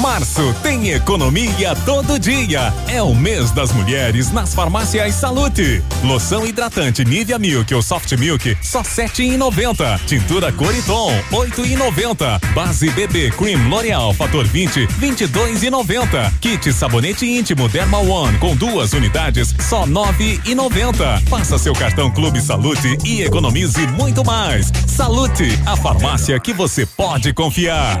Março tem economia todo dia. É o mês das mulheres nas farmácias Salute. Loção hidratante Nivea Milk ou Soft Milk só sete e noventa. Tintura Coriton oito e noventa. Base BB Cream L'Oreal Fator 20 vinte e dois e noventa. Kit sabonete íntimo Dermal One com duas unidades só nove e noventa. Faça seu cartão Clube Salute e economize muito mais. Salute, a farmácia que você pode confiar.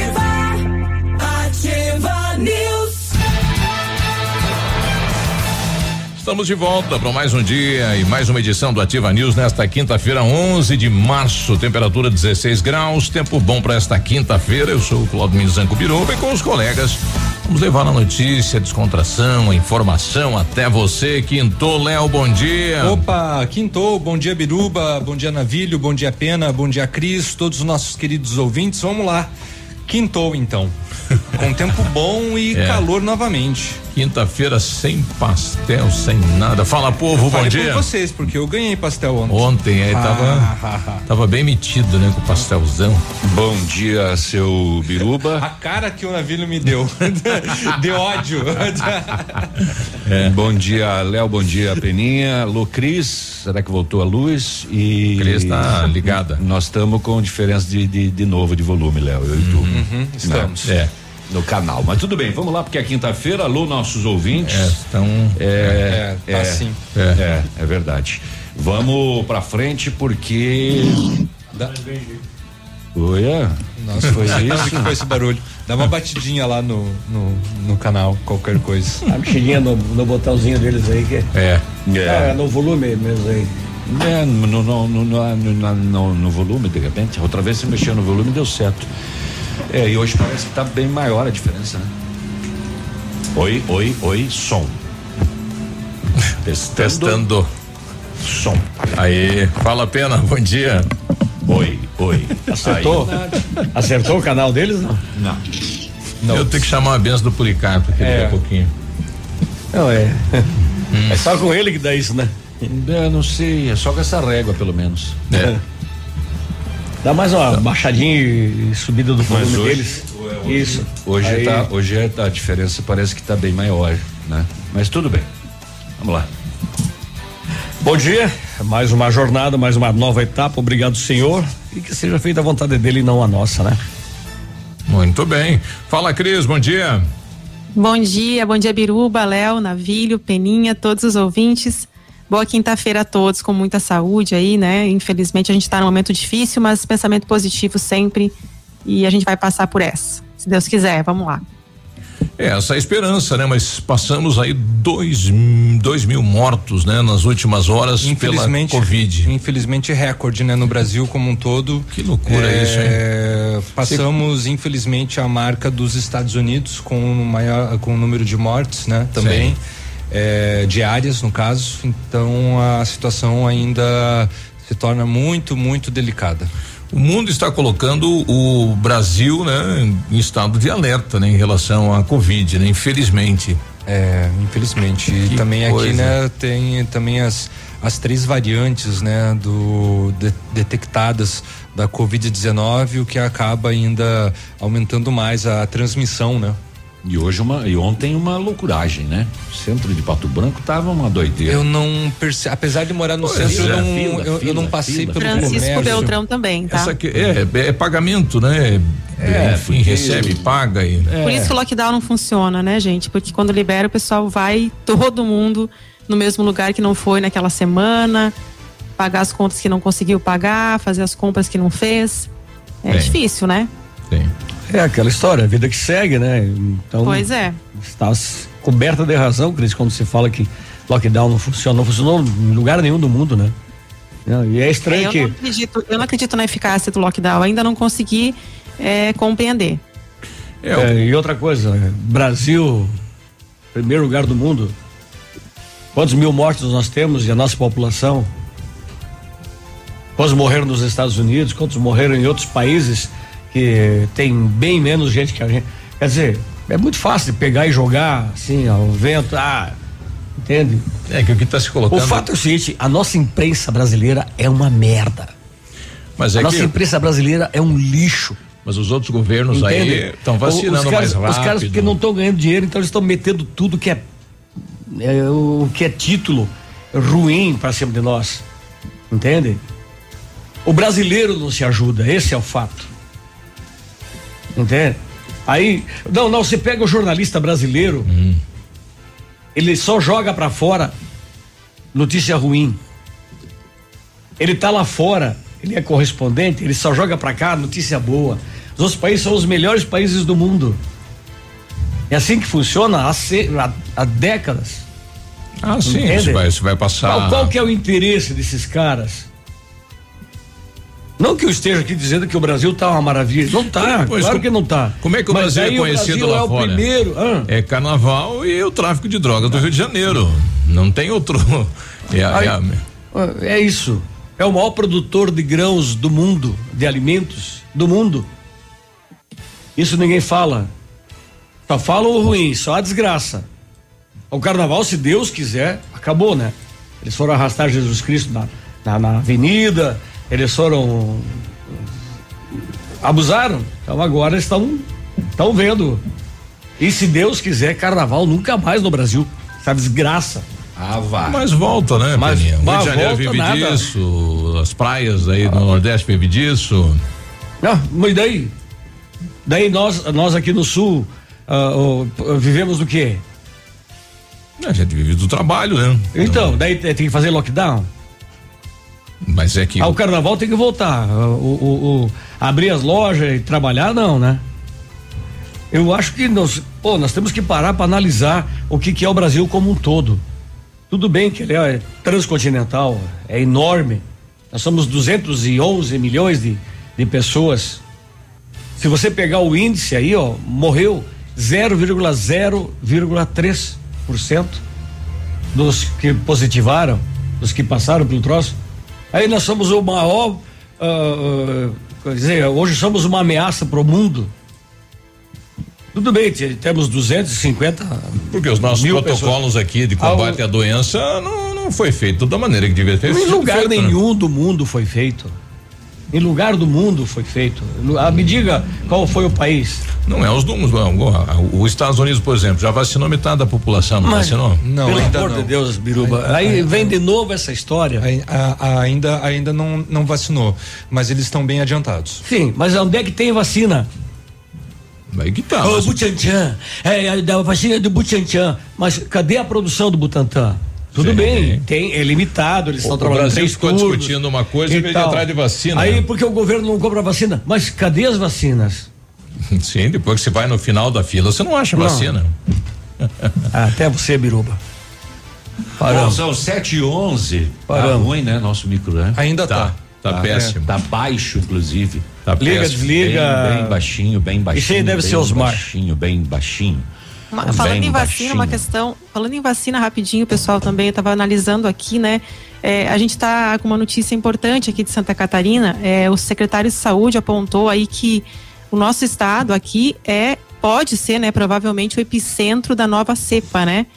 Estamos de volta para mais um dia e mais uma edição do Ativa News nesta quinta-feira, 11 de março. Temperatura 16 graus. Tempo bom para esta quinta-feira. Eu sou o Claudio Minzanco Biruba e com os colegas vamos levar a notícia, a descontração, a informação até você. Quintou, Léo, bom dia. Opa, quintou. Bom dia, Biruba. Bom dia, Navilho. Bom dia, Pena. Bom dia, Cris. Todos os nossos queridos ouvintes. Vamos lá. Quintou, então. Com tempo bom e É. calor novamente. Quinta-feira sem pastel, sem nada. Fala, povo, bom Falei dia. por vocês, porque eu ganhei pastel ontem. Ontem aí tava, tava bem metido, né, com o pastelzão. Bom dia, seu Biruba. A cara que o Navilho me deu. de ódio. Bom dia, Léo. Bom dia, Peninha. Alô, Cris. Será que voltou a luz? E. Cris tá ligada. Nós estamos com diferença de, de, de novo de volume, Léo. Eu e tu. Uhum, estamos. Né? É. No canal. Mas tudo bem, vamos lá, porque é quinta-feira. Alô, nossos ouvintes. É, estão. É, É, tá assim. É, é, é verdade. Vamos pra frente porque. Dá- Oi, é? Nossa, foi isso que foi esse barulho. Dá uma batidinha lá no, no, no canal, qualquer coisa. A mexidinha no, no botãozinho deles aí que É. Ah, é no volume mesmo aí. É, no, no, no, no, no, no- no volume, de repente. Outra vez você mexeu no volume e deu certo. É, e hoje parece que tá bem maior a diferença, né? Oi, oi, oi, som. Testando. Testando. Som. Aí, fala pena, bom dia. Oi, oi. Acertou? Acertou o canal deles? Não. Não. Eu tenho que chamar a benção do Policarpo aqui É. daqui a pouquinho. Não, é. É só com ele que dá isso, né? É, não sei, é só com essa régua, pelo menos. É. Dá mais uma baixadinha e subida do volume hoje- deles. Isso. Hoje Aí- tá, hoje é- a diferença parece que tá bem maior, né? Mas tudo bem. Vamos lá. Bom dia, mais uma jornada, mais uma nova etapa. Obrigado, Senhor. E que seja feita a vontade dele e não a nossa, né? Muito bem. Fala, Cris, bom dia. Bom dia, bom dia Biruba, Léo, Navilho, Peninha, todos os ouvintes. Boa quinta-feira a todos, com muita saúde aí, né? Infelizmente a gente está num momento difícil, mas pensamento positivo sempre e a gente vai passar por essa. Se Deus quiser, vamos lá. É, essa é a esperança, né? Mas passamos aí dois, dois mil mortos, né? Nas últimas horas pela Infelizmente, Covid. infelizmente recorde, né, no Brasil como um todo. Que loucura É, isso, hein? Passamos, infelizmente, a marca dos Estados Unidos com o maior, com o número de mortes, né, também. Sim. É, diárias, no caso. Então a situação ainda se torna muito, muito delicada. O mundo está colocando o Brasil, né, em estado de alerta, né, em relação à Covid, né? Infelizmente. É, infelizmente. E Que também coisa. aqui, né, tem também as, as três variantes, né, do de- detectadas da Covid-19, o que acaba ainda aumentando mais a transmissão, né? E hoje uma e ontem uma loucuragem, né? O centro de Pato Branco tava uma doideira. Eu não percebo, apesar de morar no Pois centro, é. eu, não, Fila, eu, eu não fila, passei fila. pelo Francisco comércio. Beltrão também, tá? Essa aqui é, é pagamento, né? É, Enfim, porque- recebe, paga e. Por isso que o lockdown não funciona, né, gente? Porque quando libera, o pessoal vai todo mundo no mesmo lugar que não foi naquela semana, pagar as contas que não conseguiu pagar, fazer as compras que não fez. É Bem. difícil, né? Tem. É aquela história, a vida que segue, né? Então, Pois é. está coberta de razão, Cris, quando se fala que lockdown não funciona. Não funcionou em lugar nenhum do mundo, né? É, E é É, estranho eu, que. não acredito, eu não acredito na eficácia do lockdown, ainda não consegui é, compreender. É, É, e outra coisa, é, Brasil, primeiro lugar do mundo. Quantos mil mortos nós temos e a nossa população? Quantos morreram nos Estados Unidos? Quantos morreram em outros países que tem bem menos gente que a gente? Quer dizer, é muito fácil pegar e jogar assim ao vento. Ah, entende? é que o que está se O colocando. fato é o seguinte: a nossa imprensa brasileira é uma merda. mas A é nossa que. imprensa brasileira é um lixo. Mas os outros governos aí Entende? estão vacinando caras, mais rápido. Os caras porque não estão ganhando dinheiro, então eles estão metendo tudo que é, é, o que é título ruim para cima de nós. Entende? O brasileiro não se ajuda, esse é o fato. Entende? Aí, não, não, você pega o jornalista brasileiro, ele só joga para fora notícia ruim. Ele tá lá fora, ele é correspondente, ele só joga para cá notícia boa. Os outros países são os melhores países do mundo. É assim que funciona há, há- há décadas. Ah, sim, isso vai, isso vai passar. Qual, qual que é o interesse desses caras? Não que eu esteja aqui dizendo que o Brasil tá uma maravilha. Não tá, Pois, claro que não tá. como é que o Mas Brasil é aí conhecido Brasil lá é fora? o primeiro. hã? É carnaval e o tráfico de drogas do Rio de Janeiro. Não tem outro. É, é a- É isso. É o maior produtor de grãos do mundo, de alimentos do mundo. Isso ninguém fala. Só fala o ruim, só a desgraça. O carnaval, se Deus quiser, acabou, né? Eles foram arrastar Jesus Cristo na, na, na avenida, eles foram. abusaram. Então agora estão estão vendo. E se Deus quiser, carnaval nunca mais no Brasil. Essa desgraça. Ah, vá. Mas volta, né, Mas- Peninha? Rio de Janeiro volta vive nada. disso, as praias aí do Nordeste vive disso. Não, mas daí? Daí nós, nós aqui no sul ah, oh, p- vivemos do quê? A gente vive do trabalho, né? Então, daí tem que fazer lockdown. Mas é que. Ah, o carnaval tem que voltar. O, o- o- abrir as lojas e trabalhar, não, né? Eu acho que nós, pô, nós temos que parar para analisar o que, que é o Brasil como um todo. Tudo bem que ele é transcontinental, é enorme. Nós somos 211 milhões de, de pessoas. Se você pegar o índice aí, ó, morreu 0,0,3% dos que positivaram, dos que passaram pelo troço. Aí nós somos o maior, ah, quer dizer, hoje somos uma ameaça para o mundo. Tudo bem, te- temos 250 Porque os nossos protocolos aqui de combate Ah, o- à doença não, não foi feito da maneira que devia ter Em sido lugar feito, né? nenhum do mundo foi feito. Em lugar do mundo foi feito. Ah, me diga qual foi o país. Não é os números. não. O- Os Estados Unidos, por exemplo, já vacinou metade da população, não Mas- vacinou? Não, Pelo ainda amor não. de Deus, Biruba. Ainda- Aí ainda- vem de novo essa história. Ai- a- a- Ainda, ainda não, não vacinou, mas eles estão bem adiantados. Sim, mas onde é que tem vacina? Aí que tá. Ô, mas- Butantan, é, é da vacina do Butantan, mas cadê a produção do Butantan? Tudo Sim. bem, tem, é limitado, eles estão o trabalhando Brasil três ficou turnos discutindo uma coisa e tal. atrás de vacina. Aí porque o governo não compra vacina, mas cadê as vacinas? Sim, depois que você vai no final da fila, você não acha Não. vacina. Ah, até você, Biruba. Bom, Paramos. são 7 e 11 Tá Paramos. ruim, né? Nosso micro, né? Ainda Tá, tá. tá, péssimo. Tá baixo, inclusive. Tá Liga, péssimo. desliga. Bem, bem baixinho, bem baixinho. Isso aí deve bem ser Osmar. Baixinho, bem baixinho. Uma- Bem falando em vacina, baixinho. uma questão. Falando em vacina rapidinho, pessoal, também eu estava analisando aqui, né? É, a gente está com uma notícia importante aqui de Santa Catarina. É, o secretário de saúde apontou aí que o nosso estado aqui é pode ser, né, provavelmente o epicentro da nova cepa, né?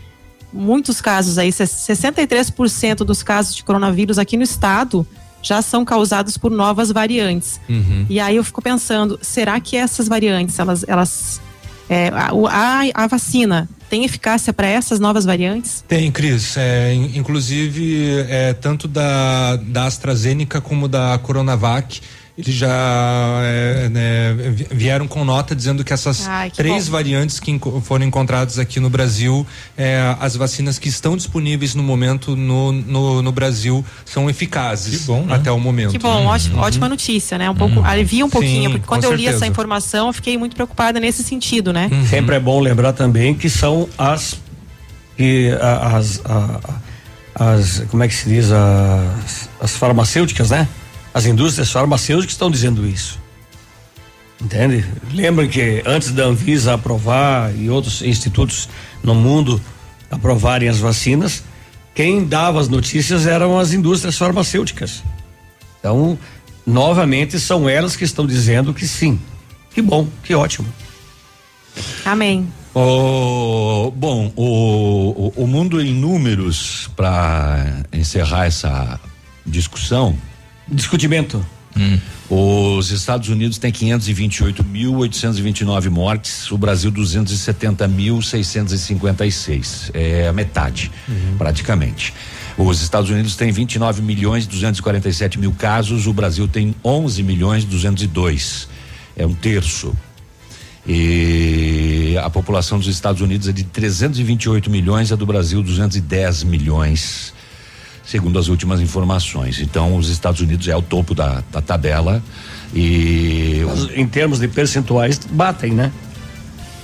Muitos casos aí, 63% dos casos de coronavírus aqui no estado já são causados por novas variantes. Uhum. E aí eu fico pensando, será que essas variantes, elas, elas É, a, a, vacina tem eficácia para essas novas variantes? Tem, Cris. É, inclusive, é, tanto da, da AstraZeneca como da Coronavac eles já é, né, vieram com nota dizendo que essas Ai, que três bom. variantes que foram encontradas aqui no Brasil, é, as vacinas que estão disponíveis no momento no, no, no Brasil são eficazes bom, né? até o momento. Que bom, ótima, uhum. ótima notícia, né? Um pouco, uhum. alivia um pouquinho, Sim, porque quando eu certeza. li essa informação, eu fiquei muito preocupada nesse sentido, né? Uhum. Sempre é bom lembrar também que são as que as, as, as como é que se diz as, as farmacêuticas, né? As indústrias farmacêuticas estão dizendo isso. Entende? Lembrem que antes da Anvisa aprovar e outros institutos no mundo aprovarem as vacinas, quem dava as notícias eram as indústrias farmacêuticas. Então, novamente, são elas que estão dizendo que sim. Que bom, que ótimo. Amém. Oh, bom, o, o, o mundo em números, para encerrar essa discussão, Discutimento. Hum. Os Estados Unidos têm 528.829 mortes, o Brasil 270.656. É a metade, uhum. praticamente. Os Estados Unidos têm 29 milhões 247 mil casos, o Brasil tem 11 milhões 202. É um terço. E a população dos Estados Unidos é de 328 milhões, a do Brasil 210 milhões segundo as últimas informações. Então, os Estados Unidos é o topo da, da tabela e Mas, em termos de percentuais batem, né?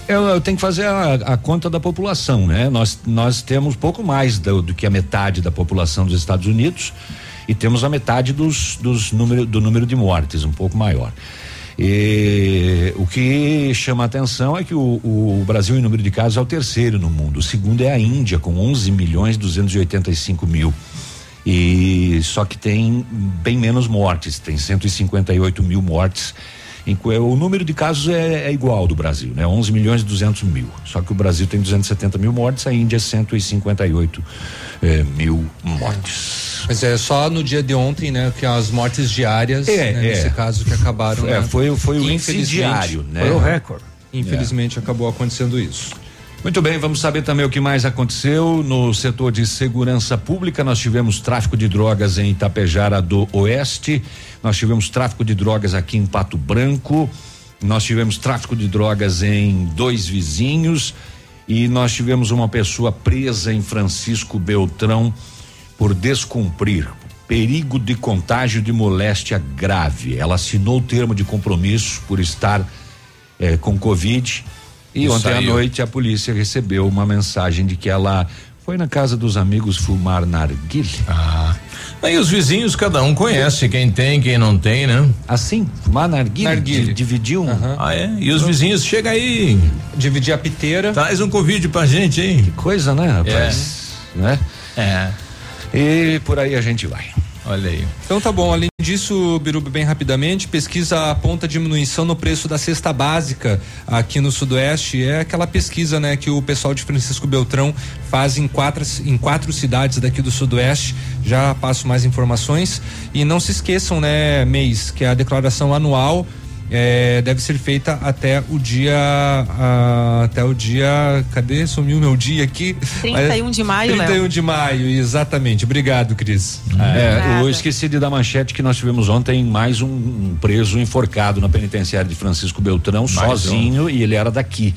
Eu, eu tenho que fazer a, a, conta da população, né? Nós nós temos pouco mais do, do, que a metade da população dos Estados Unidos e temos a metade dos, dos número, do número de mortes, um pouco maior. E o que chama a atenção é que o, o, Brasil, em número de casos, é o terceiro no mundo. O segundo é a Índia, com 11 milhões 285 mil. E só que tem bem menos mortes, tem 158 mil mortes. O número de casos é, é, igual do Brasil, né? 11 milhões e 200 mil. Só que o Brasil tem 270 mil mortes, a Índia 158 eh, mil mortes. Mas é só no dia de ontem, né? Que as mortes diárias, é, né, é. nesse caso, que acabaram. É, né? foi, foi o índice diário, né? Foi o recorde. Infelizmente acabou acontecendo isso. Muito bem, vamos saber também o que mais aconteceu no setor de segurança pública. Nós tivemos tráfico de drogas em Itapejara do Oeste, nós tivemos tráfico de drogas aqui em Pato Branco, nós tivemos tráfico de drogas em dois vizinhos e nós tivemos uma pessoa presa em Francisco Beltrão por descumprir perigo de contágio de moléstia grave. Ela assinou o termo de compromisso por estar eh, com Covid e, ontem saiu. à noite a polícia recebeu uma mensagem de que ela foi na casa dos amigos fumar narguile. Ah. Aí os vizinhos, cada um conhece quem tem, quem não tem, né? Assim, fumar narguile, narguile. dividir um. Uhum. Ah, é? E os vizinhos, chega aí. Dividir a piteira. Traz um convite pra gente, hein? Que coisa, né, rapaz? É. Né? É. E por aí a gente vai. Olha aí. Então tá bom, além disso, Biruba, bem rapidamente, pesquisa aponta diminuição no preço da cesta básica aqui no Sudoeste. É aquela pesquisa, né, que o pessoal de Francisco Beltrão faz em quatro, em quatro cidades daqui do Sudoeste. Já passo mais informações. E não se esqueçam, né, mês, que é a declaração anual é, deve ser feita até o dia até o dia cadê sumiu meu dia aqui 31 de maio 31 Léo. de maio exatamente obrigado Cris é, eu esqueci de dar manchete que nós tivemos ontem mais um, um preso enforcado na penitenciária de Francisco Beltrão mais sozinho um. e ele era daqui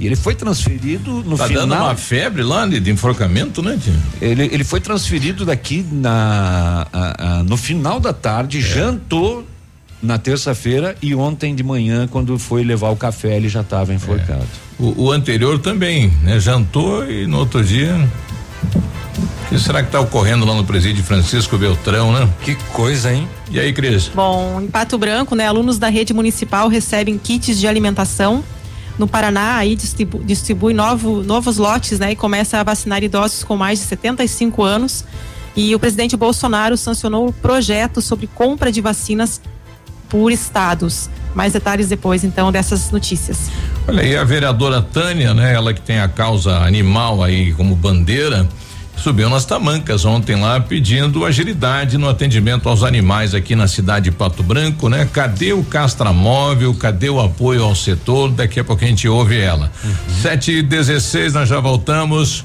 e ele foi transferido no tá final. dando uma febre lá de, de enforcamento, né, tio? Ele, ele foi transferido daqui na, a, a, no final da tarde, é. jantou na terça-feira e ontem de manhã, quando foi levar o café, ele já estava enforcado. É. O, o, anterior também, né? Jantou e no outro dia. O que será que está ocorrendo lá no presídio Francisco Beltrão, né? Que coisa, hein? E aí, Cris? Bom, em Pato Branco, né? Alunos da rede municipal recebem kits de alimentação. No Paraná, aí distribui, distribui novo, novos lotes, né? E começa a vacinar idosos com mais de 75 anos. E o presidente Bolsonaro sancionou o projeto sobre compra de vacinas por estados. Mais detalhes depois, então, dessas notícias. Olha aí, a vereadora Tânia, né? Ela que tem a causa animal aí como bandeira, subiu nas tamancas ontem lá pedindo agilidade no atendimento aos animais aqui na cidade de Pato Branco, né? Cadê o castramóvel? Cadê o apoio ao setor? Daqui a pouco a gente ouve ela. Uhum. Sete e dezesseis, nós já voltamos.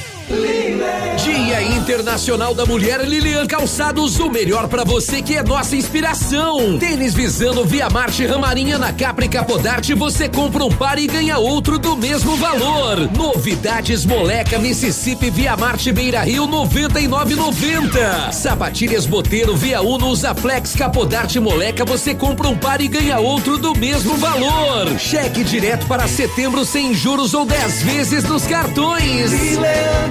Dia Internacional da Mulher Lilian Calçados, o melhor para você que é nossa inspiração. Tênis Visano Via Marte Ramarinha na Capri Capodarte, você compra um par e ganha outro do mesmo valor. Novidades Moleca Mississippi Via Marte Beira Rio 99,90. Sapatilhas Boteiro Via Uno Usa Flex Capodarte Moleca, você compra um par e ganha outro do mesmo valor. Cheque direto para setembro sem juros ou 10 vezes nos cartões. Lilian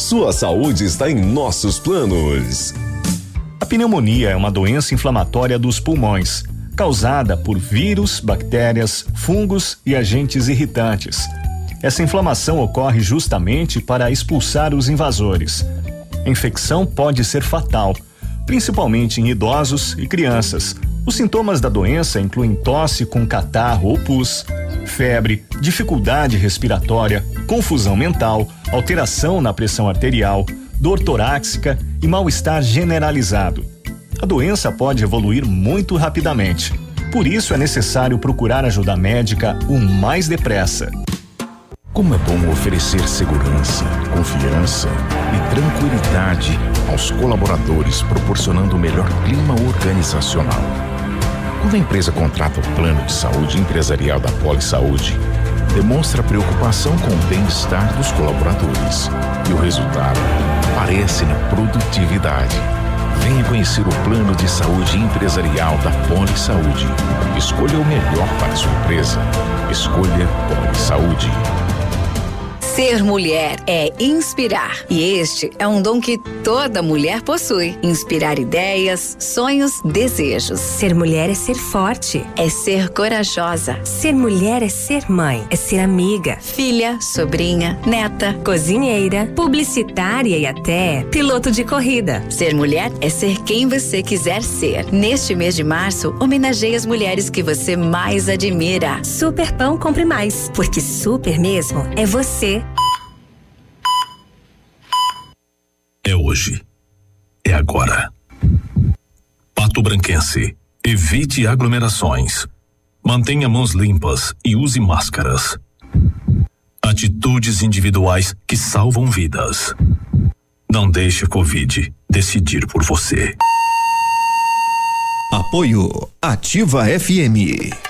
sua saúde está em nossos planos. A pneumonia é uma doença inflamatória dos pulmões, causada por vírus, bactérias, fungos e agentes irritantes. Essa inflamação ocorre justamente para expulsar os invasores. A infecção pode ser fatal, principalmente em idosos e crianças. Os sintomas da doença incluem tosse com catarro ou pus, febre, dificuldade respiratória, confusão mental, alteração na pressão arterial, dor torácica e mal-estar generalizado. A doença pode evoluir muito rapidamente. Por isso é necessário procurar ajuda médica o mais depressa. Como é bom oferecer segurança, confiança e tranquilidade aos colaboradores, proporcionando o melhor clima organizacional. Quando a empresa contrata o plano de saúde empresarial da Poli Saúde, demonstra preocupação com o bem-estar dos colaboradores. E o resultado aparece na produtividade. Venha conhecer o plano de saúde empresarial da Poli Saúde. Escolha o melhor para a sua empresa. Escolha Poli Saúde. Ser mulher é inspirar. E este é um dom que toda mulher possui. Inspirar ideias, sonhos, desejos. Ser mulher é ser forte. É ser corajosa. Ser mulher é ser mãe. É ser amiga. Filha, sobrinha, neta, cozinheira, publicitária e até piloto de corrida. Ser mulher é ser quem você quiser ser. Neste mês de março, homenageie as mulheres que você mais admira. Super Pão Compre Mais. Porque super mesmo é você. É hoje. É agora. Pato Branquense. Evite aglomerações. Mantenha mãos limpas e use máscaras. Atitudes individuais que salvam vidas. Não deixe Covid decidir por você. Apoio Ativa FM.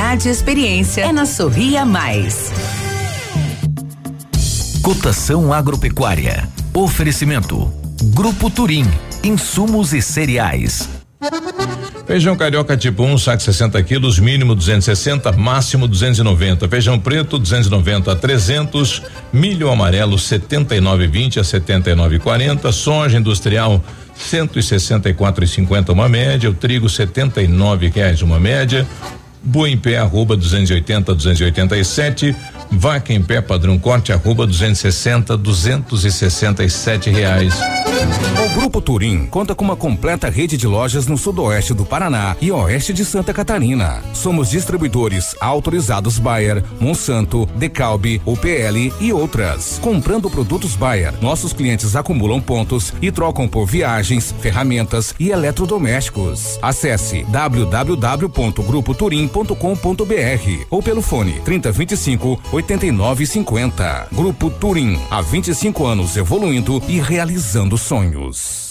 qualidade e experiência é na Sorria Mais. Cotação agropecuária. Oferecimento. Grupo Turim. Insumos e cereais. Feijão carioca tipo 1, um, saco 60 quilos, mínimo 260, máximo 290. Feijão preto 290 a 300. Milho amarelo 79,20 a 79,40. Soja industrial 164,50 uma média. O trigo 79 reais uma média. Boi em pé, arroba 280, 287. Vaca em pé, padrão corte, arroba 260, 267 reais. O Grupo Turim conta com uma completa rede de lojas no sudoeste do Paraná e oeste de Santa Catarina. Somos distribuidores autorizados Bayer, Monsanto, Decalbe, UPL e outras. Comprando produtos Bayer, nossos clientes acumulam pontos e trocam por viagens, ferramentas e eletrodomésticos. Acesse www.grupoturim.com.br ou pelo fone 3025 8950. Grupo Turim, há 25 anos evoluindo e realizando sonhos.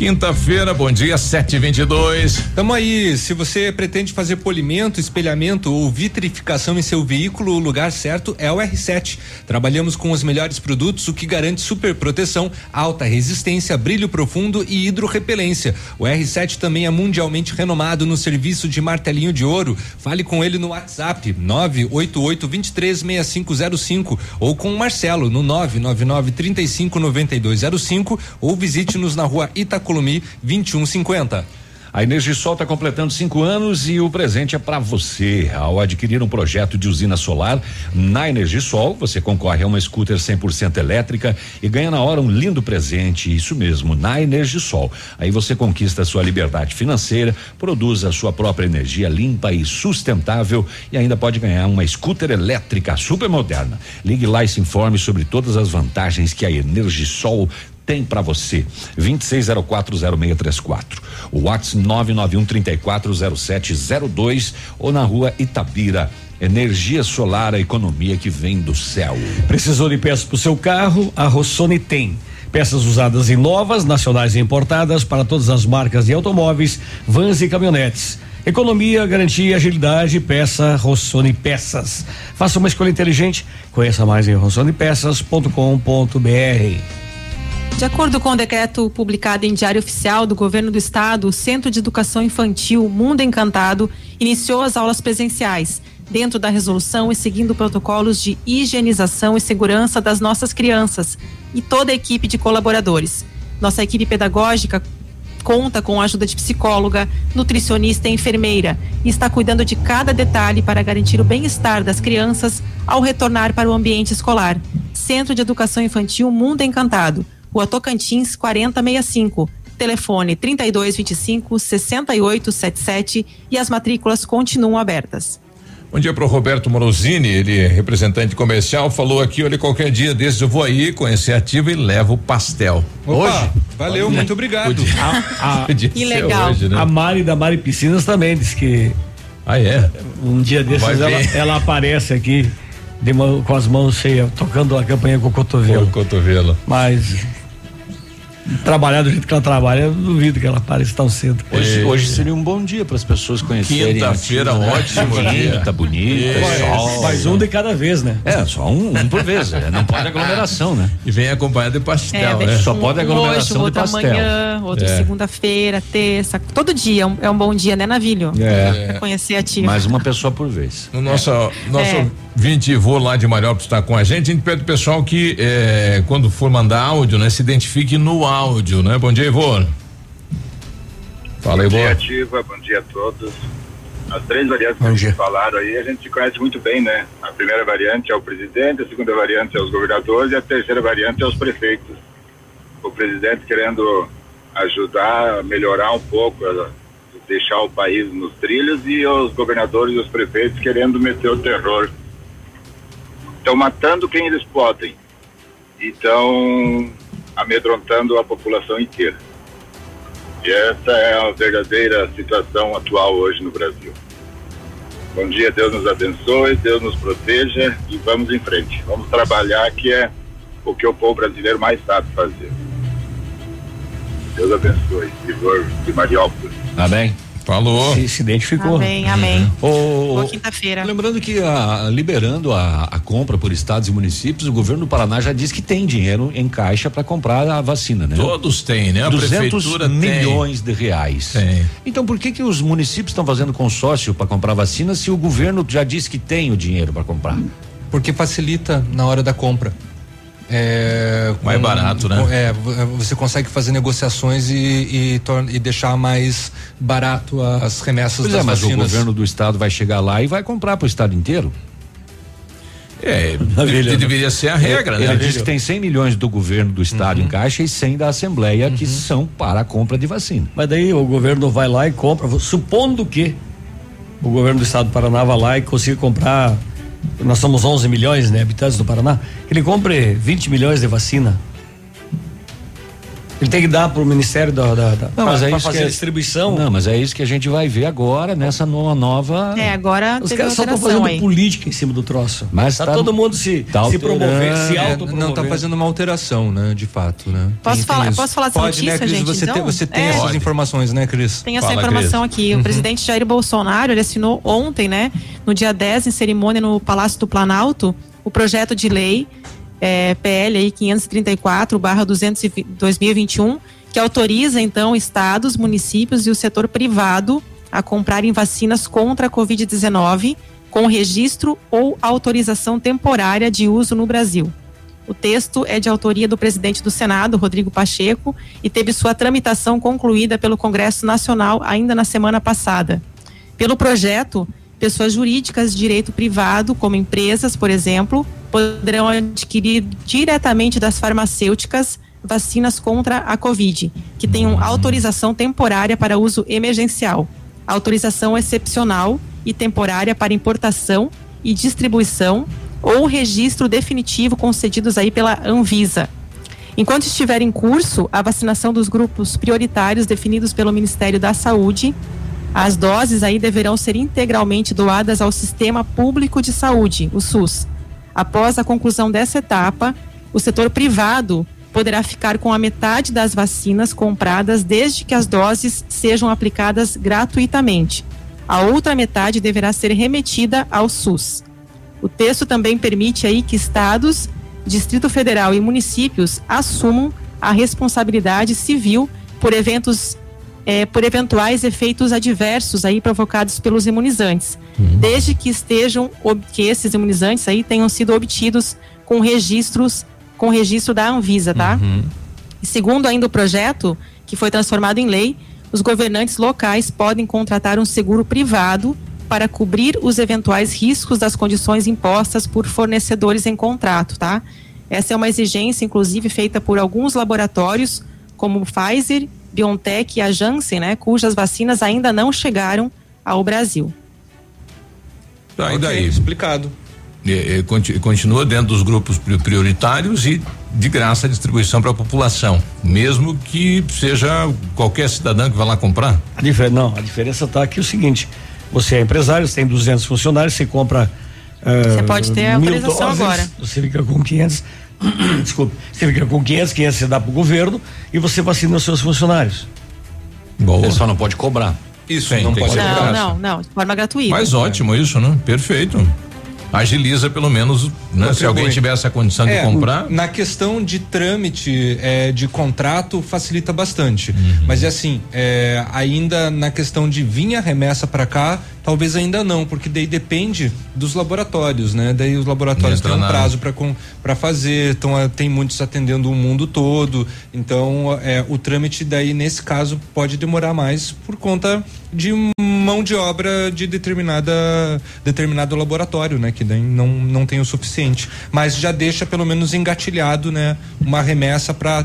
Quinta-feira, bom dia, 722. Tamo aí. Se você pretende fazer polimento, espelhamento ou vitrificação em seu veículo, o lugar certo é o R7. Trabalhamos com os melhores produtos, o que garante super proteção, alta resistência, brilho profundo e hidrorrepelência. O R7 também é mundialmente renomado no serviço de martelinho de ouro. Fale com ele no WhatsApp 988 236505 ou com o Marcelo no 999 359205 ou visite-nos na rua Itacolumi 2150. A Energisol está completando cinco anos e o presente é para você. Ao adquirir um projeto de usina solar na Energisol, você concorre a uma scooter 100% elétrica e ganha na hora um lindo presente. Isso mesmo, na Energisol. Aí você conquista sua liberdade financeira, produz a sua própria energia limpa e sustentável e ainda pode ganhar uma scooter elétrica super moderna. Ligue lá e se informe sobre todas as vantagens que a Energisol tem para você. 26040634. O WhatsApp 991340702 ou na rua Itabira. Energia solar, a economia que vem do céu. Precisou de peças para o seu carro? A Rossoni tem. Peças usadas e novas, nacionais e importadas para todas as marcas de automóveis, vans e caminhonetes. Economia, garantia, agilidade, peça Rossoni Peças. Faça uma escolha inteligente. Conheça mais em rossonepeças.com.br. De acordo com o decreto publicado em Diário Oficial do Governo do Estado, o Centro de Educação Infantil Mundo Encantado iniciou as aulas presenciais, dentro da resolução e seguindo protocolos de higienização e segurança das nossas crianças e toda a equipe de colaboradores. Nossa equipe pedagógica conta com a ajuda de psicóloga, nutricionista e enfermeira e está cuidando de cada detalhe para garantir o bem-estar das crianças ao retornar para o ambiente escolar. Centro de Educação Infantil Mundo Encantado, Rua Tocantins 4065. Telefone 3225 6877 e as matrículas continuam abertas. Bom dia para o Roberto Morosini, ele é representante comercial, falou aqui, olha, qualquer dia desses eu vou aí conhecer ativa e levo pastel. Opa, hoje? Valeu, Pode muito obrigado. Podia, a, a, que legal. Hoje, né? A Mari da Mari Piscinas também disse que ah, é? um dia desses ela, ela, aparece aqui mão, com as mãos cheias, tocando a campanha com o cotovelo. Com o cotovelo. Mas trabalhar do jeito que ela trabalha, eu duvido que ela apareça tão cedo. Hoje, é. hoje seria um bom dia para as pessoas conhecerem. Quinta-feira, né? ótimo dia. Tá bonita, é. sol. Mais um de cada vez, né? É, só um, um por vez. É, não pode aglomeração, né? E vem acompanhado de pastel, é, né? Só pode aglomeração hoje, de pastel. amanhã, outro É. segunda-feira, terça. Todo dia é um, é um bom dia, né, Navilho? É. Pra conhecer a tia. Mais uma pessoa por vez. No nosso, nosso É. 20 vô lá de Mariópolis está com a gente, a gente pede pro pessoal que eh, quando for mandar áudio, né, se identifique no áudio, né? Bom dia, Ivô. Fala, Bom Ivô. dia, Ativa. Bom dia a todos. As três variantes que vocês falaram aí, a gente conhece muito bem, né? A primeira variante é o presidente, a segunda variante é os governadores e a terceira variante é os prefeitos. O presidente querendo ajudar a melhorar um pouco, deixar o país nos trilhos e os governadores e os prefeitos querendo meter o terror. Estão matando quem eles podem. Estão amedrontando a população inteira. E essa é a verdadeira situação atual hoje no Brasil. Bom dia, Deus nos abençoe, Deus nos proteja e vamos em frente. Vamos trabalhar, que é o que o povo brasileiro mais sabe fazer. Deus abençoe. Vigor de Mariópolis. Amém. Falou. Se, se identificou. Amém, amém. Ô, Boa quinta-feira. Lembrando que a- liberando a, a compra por estados e municípios, o governo do Paraná já disse que tem dinheiro em caixa para comprar a vacina, né? Todos têm, né? A 200 prefeitura tem. milhões de reais. Tem. Então por que que os municípios estão fazendo consórcio para comprar vacina se o governo já disse que tem o dinheiro para comprar? Porque facilita na hora da compra. É, Mais barato, né? É, você consegue fazer negociações e, e, e deixar mais barato as remessas Pois das é, mas vacinas. o governo do estado vai chegar lá e vai comprar para o estado inteiro. É, de- deveria ser a regra, ele, né? Ele diz que tem 100 milhões do governo do estado em caixa e 100 da Assembleia que são para a compra de vacina. Mas daí o governo vai lá e compra, supondo que o governo do estado do Paraná vá lá e consiga comprar, nós somos 11 milhões, né, habitantes do Paraná, ele compre 20 milhões de vacina. Ele tem que dar pro Ministério da, da, da Não, pra, mas é pra isso fazer que a é- distribuição. Não, mas é isso que a gente vai ver agora nessa no- nova. É, agora Os caras só estão fazendo aí. política em cima do troço. Mas tá, tá- todo mundo se, tá se promover, se É, autopromover. não está fazendo uma alteração, né? De fato, né? Posso Tem- falar- tem posso falar essa Pode, né, notícia, Cris? gente, Você então? tem, você tem É. essas Pode. informações, né, Cris? Tem essa informação aqui. O presidente Jair Bolsonaro ele assinou ontem, né, no dia 10, em cerimônia no Palácio do Planalto, o projeto de lei é, PL aí 534/2021, que autoriza então estados, municípios e o setor privado a comprarem vacinas contra a COVID-19 com registro ou autorização temporária de uso no Brasil. O texto é de autoria do presidente do Senado, Rodrigo Pacheco, e teve sua tramitação concluída pelo Congresso Nacional ainda na semana passada. Pelo projeto, pessoas jurídicas de direito privado, como empresas, por exemplo, poderão adquirir diretamente das farmacêuticas vacinas contra a Covid, que tenham autorização temporária para uso emergencial, autorização excepcional e temporária para importação e distribuição ou registro definitivo concedidos aí pela Anvisa. Enquanto estiver em curso a vacinação dos grupos prioritários definidos pelo Ministério da Saúde, as doses aí deverão ser integralmente doadas ao Sistema Público de Saúde, o SUS. Após a conclusão dessa etapa, o setor privado poderá ficar com a metade das vacinas compradas desde que as doses sejam aplicadas gratuitamente. A outra metade deverá ser remetida ao SUS. O texto também permite aí que estados, Distrito Federal e municípios assumam a responsabilidade civil por eventos eh, por eventuais efeitos adversos aí provocados pelos imunizantes, desde que estejam que esses imunizantes aí tenham sido obtidos com registros com registro da Anvisa, tá? E segundo ainda o projeto, que foi transformado em lei, os governantes locais podem contratar um seguro privado para cobrir os eventuais riscos das condições impostas por fornecedores em contrato, tá? Essa é uma exigência, inclusive, feita por alguns laboratórios, como o Pfizer, BioNTech e a Janssen, né? Cujas vacinas ainda não chegaram ao Brasil. Tá, e daí? Explicado. É, é, conti- continua dentro dos grupos pri- prioritários e de graça a distribuição para a população, mesmo que seja qualquer cidadão que vá lá comprar. A diferença, não, a diferença está aqui o seguinte: você é empresário, você tem 200 funcionários, você compra. eh, Você pode ter a mil autorização doses, agora. Você fica com 500. desculpe, você fica com 500, 500 você dá para o governo e você vacina os seus funcionários. Boa. Ele só não pode cobrar. Isso, Sim, não pode ser Não, graça. não, não, de forma gratuita. Mas ótimo isso, né? Perfeito. Agiliza pelo menos, né? Se alguém tiver essa condição É, de comprar. Na questão de trâmite é, de contrato, facilita bastante. Uhum. Mas é assim, é, ainda na questão de vir a remessa para cá, talvez ainda não, porque daí depende dos laboratórios, né? Daí os laboratórios têm um na- prazo para fazer, então tem muitos atendendo o mundo todo. Então, é, o trâmite daí, nesse caso, pode demorar mais por conta de mão de obra de determinada determinado laboratório, né, que daí não, não tem o suficiente, mas já deixa pelo menos engatilhado, né, uma remessa para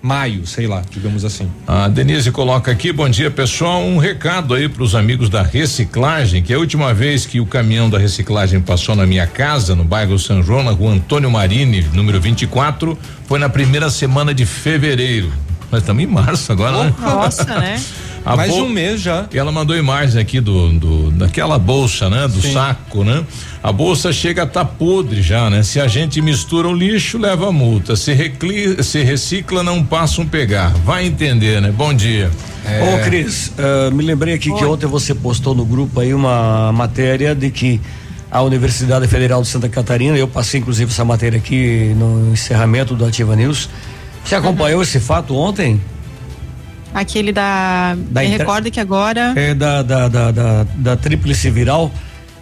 maio, sei lá, digamos assim. A Denise coloca aqui, bom dia pessoal, um recado aí para os amigos da reciclagem, que a última vez que o caminhão da reciclagem passou na minha casa, no bairro São João, na rua Antônio Marini, número 24, foi na primeira semana de fevereiro. Nós estamos em março agora, né? Nossa, né? A Mais de bol- um mês já. E ela mandou imagem aqui do, do daquela bolsa, né? Do saco, né? A bolsa chega a tá podre já, né? Se a gente mistura o lixo, leva multa. Se, recli, se recicla, não passa um pegar. Vai entender, né? Bom dia. Ô, Cris, eh, me lembrei aqui que ontem você postou no grupo aí uma matéria de que a Universidade Federal de Santa Catarina, eu passei inclusive essa matéria aqui no encerramento do Ativa News. Você acompanhou esse fato ontem? Aquele da. Da me recorda que agora. É da, da, da, da, da tríplice viral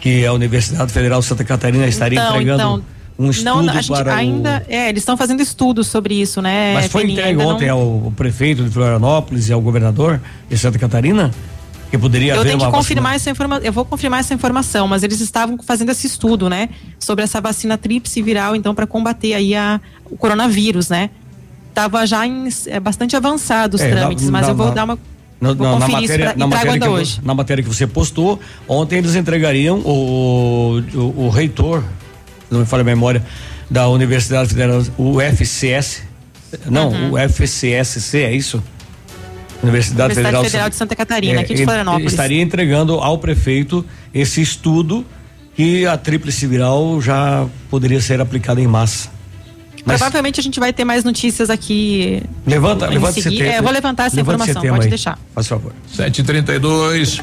que a Universidade Federal de Santa Catarina estaria Então, entregando então. um estudo não, a gente para ainda, o... é, eles estão fazendo estudos sobre isso, né? Mas foi Peninha, entregue ontem não... ao prefeito de Florianópolis e ao governador de Santa Catarina que poderia eu haver tenho que confirmar essa informação. Eu vou confirmar essa informação, mas eles estavam fazendo esse estudo, né, sobre essa vacina tríplice viral, então para combater aí a, o coronavírus, né? Tava já em é, bastante avançado os É, na- trâmites, mas na- eu vou na- dar uma Na, vou na- na matéria, pra, na, matéria que, hoje. na matéria que você postou, ontem eles entregariam o, o, o reitor, não me falha a memória, da Universidade Federal, o FCS, não, Uhum. o FCSC, é isso? Universidade, Universidade Federal de Santa Catarina, aqui de Florianópolis. Estaria entregando ao prefeito esse estudo que a tríplice viral já poderia ser aplicada em massa. Mas Provavelmente a gente vai ter mais notícias aqui. levanta, levanta esse tema. É, eu vou levantar essa levanta informação, pode aí, deixar. Faz favor. 732.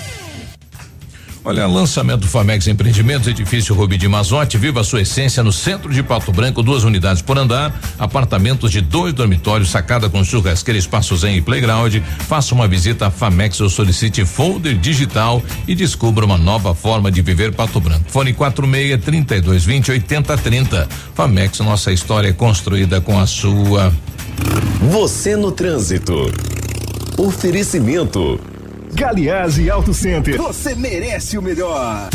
Olha, lançamento Famex Empreendimentos, edifício Rubi de Mazote, viva a sua essência no centro de Pato Branco, duas unidades por andar, apartamentos de dois dormitórios, sacada com churrasqueira, espaço zen e playground. Faça uma visita à Famex ou solicite folder digital e descubra uma nova forma de viver Pato Branco. Fone 46 32 20 80 30. Famex, nossa história é construída com a sua. Você no trânsito. Oferecimento. Galiase Auto Center. Você merece o melhor.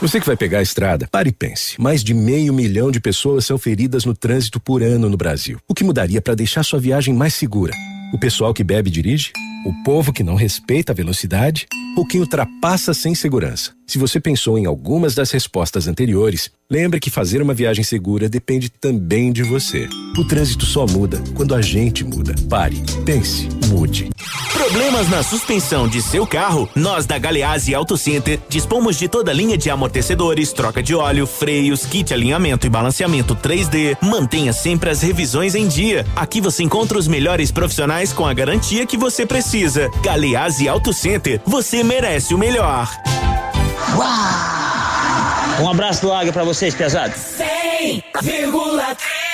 Você que vai pegar a estrada, pare e pense. Mais de meio milhão de pessoas são feridas no trânsito por ano no Brasil. O que mudaria para deixar sua viagem mais segura? O pessoal que bebe e dirige? O povo que não respeita a velocidade? Ou quem ultrapassa sem segurança? Se você pensou em algumas das respostas anteriores, lembre que fazer uma viagem segura depende também de você. O trânsito só muda quando a gente muda. Pare, pense, mude. Problemas na suspensão de seu carro? Nós da Galeazzi Auto Center dispomos de toda a linha de amortecedores, troca de óleo, freios, kit alinhamento e balanceamento 3D. Mantenha sempre as revisões em dia. Aqui você encontra os melhores profissionais com a garantia que você precisa. Galeazzi Auto Center, você merece o melhor. Um abraço do Águia pra vocês, pesados. 100,3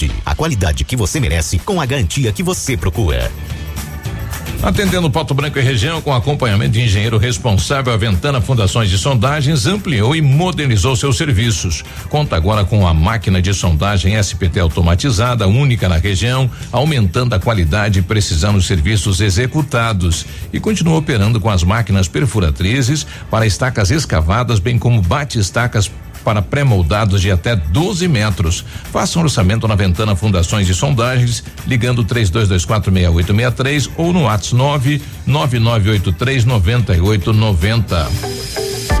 A qualidade que você merece com a garantia que você procura. Atendendo Pato Branco e região com acompanhamento de engenheiro responsável, a Ventana Fundações de Sondagens ampliou e modernizou seus serviços. Conta agora com a máquina de sondagem SPT automatizada, única na região, aumentando a qualidade e precisão dos serviços executados. E continua operando com as máquinas perfuratrizes para estacas escavadas, bem como bate-estacas para pré-moldados de até 12 metros. Faça um orçamento na Ventana Fundações e Sondagens, ligando 32246863 ou no WhatsApp 99983 9890.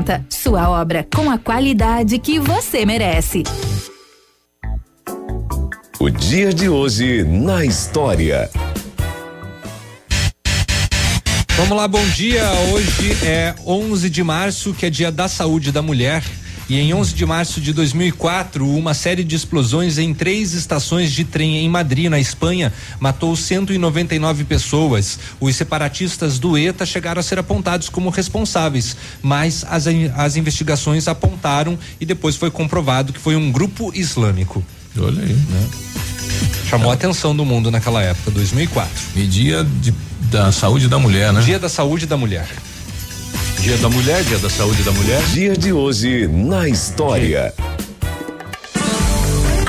Sua obra com a qualidade que você merece. O dia de hoje na história. Vamos lá, bom dia. Hoje é 11 de março, que é dia da saúde da mulher. E em 11 de março de 2004, uma série de explosões em três estações de trem em Madrid, na Espanha, matou 199 pessoas. Os separatistas do ETA chegaram a ser apontados como responsáveis, mas as, as investigações apontaram e depois foi comprovado que foi um grupo islâmico. Olha aí. Né? Chamou a atenção do mundo naquela época, 2004. E dia de, da saúde da mulher, né? Dia da saúde da mulher. Dia da mulher, dia da saúde da mulher. Dia de hoje na história.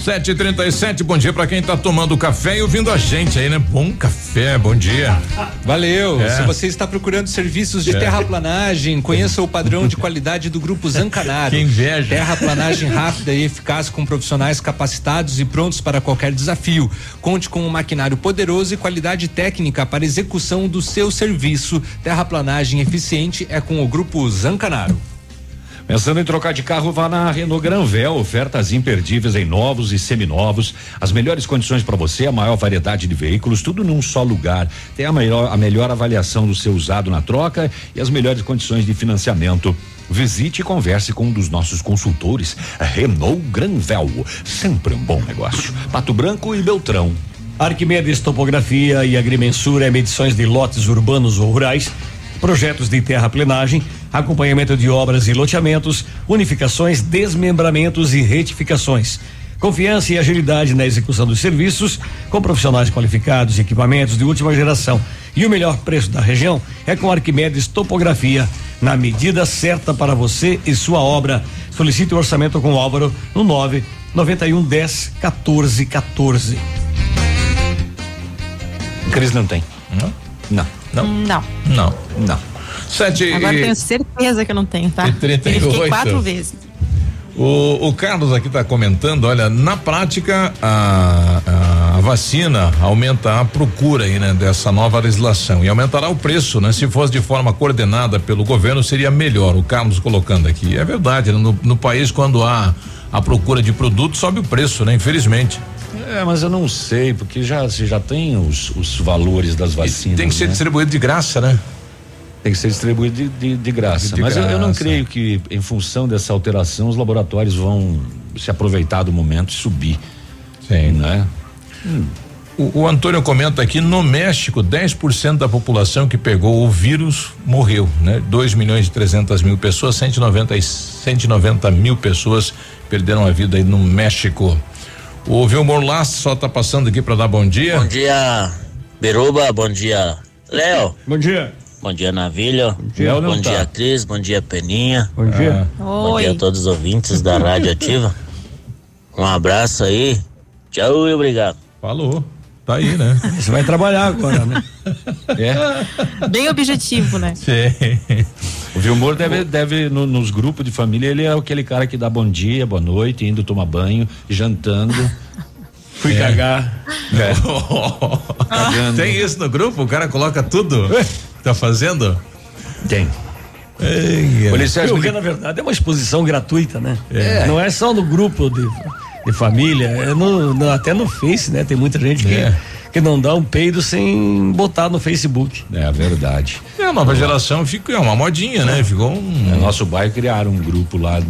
News. 7h37, bom dia pra quem tá tomando café e ouvindo a gente aí, né? Bom café, bom dia. Valeu. É. Se você está procurando serviços de É. terraplanagem, conheça o padrão de qualidade do Grupo Zancanaro. Que inveja. Terraplanagem rápida e eficaz com profissionais capacitados e prontos para qualquer desafio. Conte com um maquinário poderoso e qualidade técnica para execução do seu serviço. Terraplanagem eficiente é com o Grupo Zancanaro. Pensando em trocar de carro, vá na Renault Granvel. Ofertas imperdíveis em novos e seminovos. As melhores condições para você, a maior variedade de veículos, tudo num só lugar. Tem a melhor, a melhor avaliação do seu usado na troca e as melhores condições de financiamento. Visite e converse com um dos nossos consultores. Renault Granvel. Sempre um bom negócio. Pato Branco e Beltrão. Arquimedes Topografia e Agrimensura é medições de lotes urbanos ou rurais, projetos de terraplenagem, acompanhamento de obras e loteamentos, unificações, desmembramentos e retificações. Confiança e agilidade na execução dos serviços, com profissionais qualificados e equipamentos de última geração. E o melhor preço da região é com Arquimedes Topografia, na medida certa para você e sua obra. Solicite o orçamento com o Álvaro no 9 91 10 14 14. Cris não tem. Não? Não. Não? Não. Não. Não. Sete Agora e- tenho certeza que eu não tenho, tá? E 38. Verifiquei quatro vezes. O, o Carlos aqui está comentando, olha, na prática a, a- a vacina aumenta a procura aí, né, dessa nova legislação e aumentará o preço, né? Se fosse de forma coordenada pelo governo seria melhor. O Carlos colocando aqui, é verdade, né, no, no país quando há a procura de produto sobe o preço, né? Infelizmente. É, mas eu não sei, porque já se já tem os, os valores das vacinas. tem que ser né? distribuído de graça, né? Tem que ser distribuído de, de, de graça. De mas eu- Eu, não graça. creio que, em função dessa alteração, os laboratórios vão se aproveitar do momento e subir. Sim. Né? O, o Antônio comenta aqui, no México, 10% da população que pegou o vírus morreu, né? 2 milhões e 300 mil pessoas, 190, e 190 mil pessoas perderam a vida aí no México. O Vilmor Last só tá passando aqui para dar bom dia. Bom dia, Beruba. Bom dia, Léo. Bom dia. Bom dia, Navilho. dia. Bom Léo não dia, tá. Cris. Bom dia, Peninha. Bom dia. Bom Oi. dia a todos os ouvintes da Rádio Ativa. Um abraço aí. Tchau e obrigado. Falou. Tá aí, né? Você vai trabalhar agora, né? É. Bem objetivo, né? O Vilmor deve, deve no- nos grupos de família, ele é aquele cara que dá bom dia, boa noite, indo tomar banho, jantando. Fui cagar. É. Tem isso no grupo? O cara coloca tudo? Tá fazendo? Tem. Ei, Olha, Porque na verdade é uma exposição gratuita, né? É. Não é só no grupo de, de família, é no, no- até no Face, né? Tem muita gente que, É. que não dá um peido sem botar no Facebook. É verdade. É, a nova geração ficou, é uma modinha, né? Ficou um. No nosso bairro criaram um grupo lá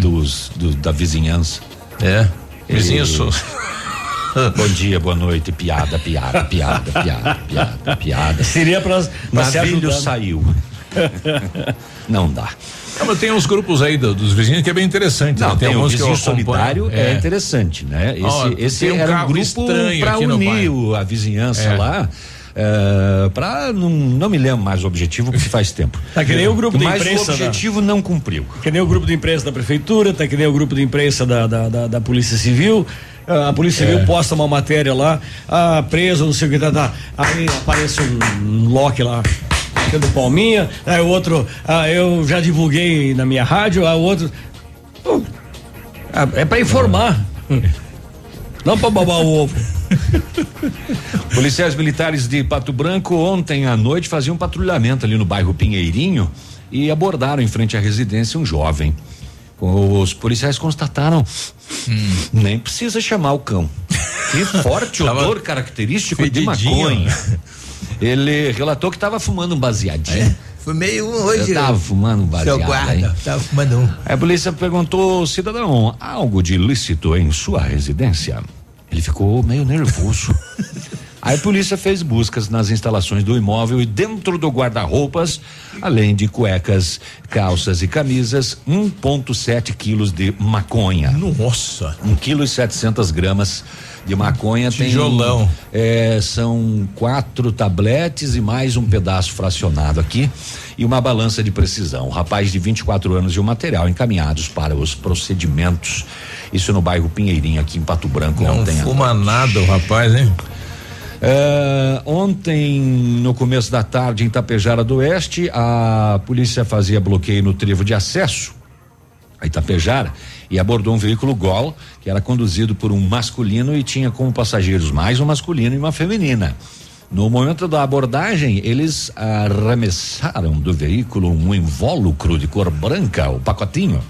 dos, do- da vizinhança. É. Vizinho E- sou. Bom dia, boa noite, piada, piada, piada, piada, piada, piada. Seria pra, pra se Navilho né? saiu. Não dá. Não, mas tem uns grupos aí do- dos vizinhos que é bem interessante. Não, né? tem, o alguns que eu vizinho acompanho. solidário é. interessante, né? Esse, Ó, esse tem um era um grupo estranho para unir o- a vizinhança É. lá. É, para não, não me lembro mais o objetivo porque faz tempo. Tá que nem o grupo de Mas imprensa. o da- objetivo não cumpriu. Que nem o grupo de imprensa da prefeitura, tá que nem o grupo de imprensa da, da, da, da Polícia Civil. Ah, A Polícia É. Civil posta uma matéria lá, ah, preso, não sei o que, tá, tá. Aí aparece um Loki lá, do Palminha, aí o outro, ah, eu já divulguei na minha rádio, aí o outro. Pô, ah, é pra informar. Não pra babar o ovo. Policiais militares de Pato Branco ontem à noite faziam um patrulhamento ali no bairro Pinheirinho e abordaram em frente à residência um jovem. Os policiais constataram, Hum. nem precisa chamar o cão. Que forte odor característico de maconha. Ele relatou que estava fumando um baseadinho. Fumei um hoje. Eu tava fumando um baseado. Seu guarda, aí. tava fumando um. A polícia perguntou, cidadão, algo de ilícito em sua residência? Ele ficou meio nervoso. Aí a polícia fez buscas nas instalações do imóvel e dentro do guarda-roupas, além de cuecas, calças e camisas, 1,7 quilos de maconha. Nossa! 1 quilo e 700 gramas de maconha. Tijolão. Tem, é, são quatro tabletes e mais um pedaço fracionado aqui e uma balança de precisão. O rapaz de 24 anos e o material encaminhados para os procedimentos. Isso no bairro Pinheirinho, aqui em Pato Branco. Não ontem fuma nada o rapaz, hein? é, ontem, no começo da tarde, em Itapejara do Oeste, a polícia fazia bloqueio no trevo de acesso a Itapejara e abordou um veículo Gol que era conduzido por um masculino e tinha como passageiros mais um masculino e uma feminina. No momento da abordagem, eles arremessaram do veículo um invólucro de cor branca, o pacotinho.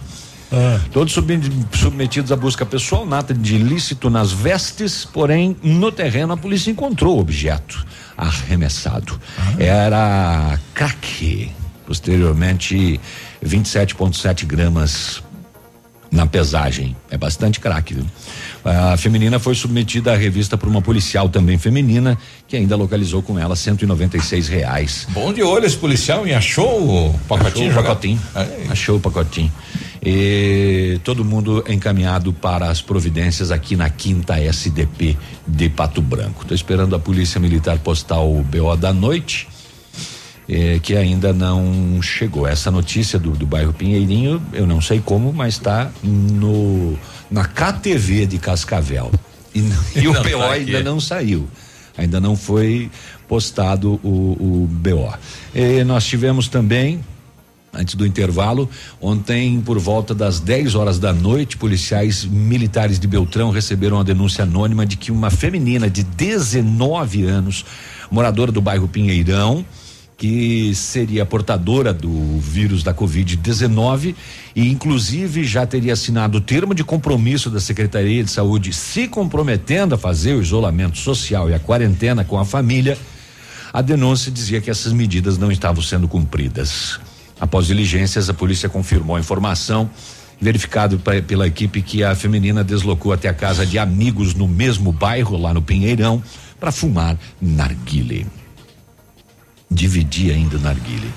Todos subme- submetidos à busca pessoal, nada de ilícito nas vestes, porém, no terreno a polícia encontrou o objeto arremessado. Era crack. Posteriormente, 27,7 gramas na pesagem. É bastante crack, viu? A feminina foi submetida à revista por uma policial também feminina, que ainda localizou com ela 196 reais. Bom de olho esse policial e achou o pacotinho Achou o pacotinho. Achou o pacotinho. E todo mundo encaminhado para as providências aqui na quinta SDP de Pato Branco. Estou esperando a polícia militar postar o BO da noite. Eh, que ainda não chegou. Essa notícia do, do bairro Pinheirinho, eu não sei como, mas está no na KTV de Cascavel. E, e o BO tá ainda não saiu. Ainda não foi postado o, o BO. E nós tivemos também antes do intervalo. Ontem, por volta das 10 horas da noite, policiais militares de Beltrão receberam a denúncia anônima de que uma feminina de 19 anos, moradora do bairro Pinheirão, que seria portadora do vírus da Covid-19 e, inclusive, já teria assinado o termo de compromisso da Secretaria de Saúde, se comprometendo a fazer o isolamento social e a quarentena com a família. A denúncia dizia que essas medidas não estavam sendo cumpridas. Após diligências, a polícia confirmou a informação, verificado pe- pela equipe que a feminina deslocou até a casa de amigos no mesmo bairro, lá no Pinheirão, para fumar narguile. Dividir ainda o narguile.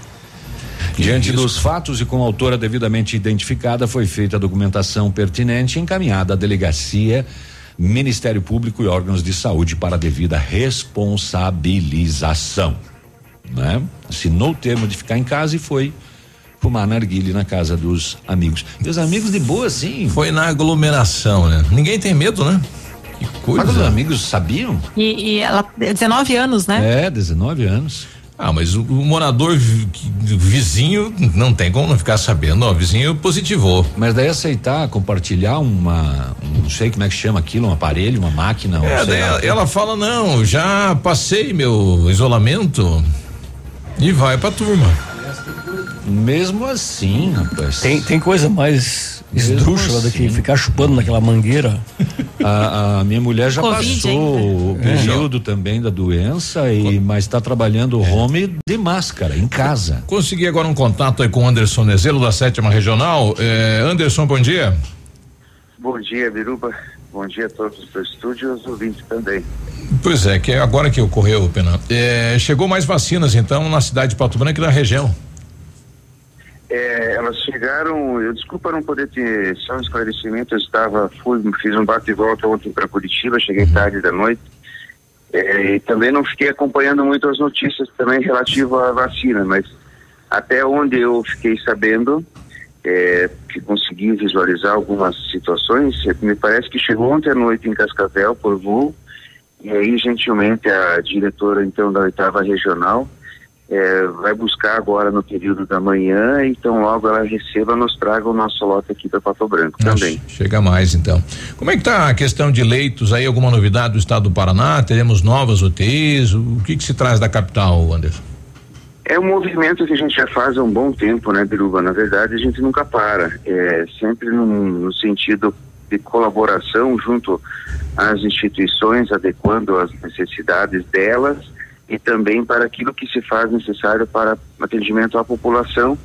Diante dos fatos e com a autora devidamente identificada, foi feita a documentação pertinente e encaminhada à delegacia, Ministério Público e órgãos de saúde para a devida responsabilização. Né? Assinou o termo de ficar em casa e foi fumar narguile na casa dos amigos. Meus amigos de boa, sim. Foi na aglomeração, né? Ninguém tem medo, né? Que coisa. Mas os amigos sabiam? E, e ela, 19 anos, né? É, 19 anos. Ah, mas o, o morador vizinho não tem como não ficar sabendo, ó, o vizinho positivou. Mas daí aceitar compartilhar uma, um, não sei como é que chama aquilo, um aparelho, uma máquina. É, ou sei daí ela, ela fala, não, já passei meu isolamento e vai pra turma. Mesmo assim, rapaz. Tem, tem coisa mais esdrúxula assim. ficar chupando naquela mangueira. A, a minha mulher já Covid passou o ainda. período também da doença e mas está trabalhando home de máscara em casa. Consegui agora um contato aí com o Anderson Nezelo da sétima regional. É, Anderson, bom dia. Bom dia, Biruba. Bom dia a todos do estúdio e aos ouvintes também. Pois é, que é agora que ocorreu, Pena. É, chegou mais vacinas então na cidade de Pato Branco e na região. É, elas chegaram, eu desculpa não poder ter só um esclarecimento, eu estava, fui, fiz um bate e volta ontem para Curitiba, cheguei tarde da noite, é, e também não fiquei acompanhando muito as notícias também relativo à vacina, mas até onde eu fiquei sabendo, é, que consegui visualizar algumas situações, é, me parece que chegou ontem à noite em Cascavel por voo, e aí gentilmente a diretora então da oitava regional é, vai buscar agora no período da manhã, então logo ela receba, nos traga o nosso lote aqui para Pato Branco também. Chega mais então. Como é que está a questão de leitos aí? Alguma novidade do estado do Paraná? Teremos novas UTIs? O que, que se traz da capital, Anderson? É um movimento que a gente já faz há um bom tempo, né, Biruba? Na verdade, a gente nunca para. É sempre no, no sentido de colaboração junto às instituições, adequando as necessidades delas e também para aquilo que se faz necessário para atendimento à população.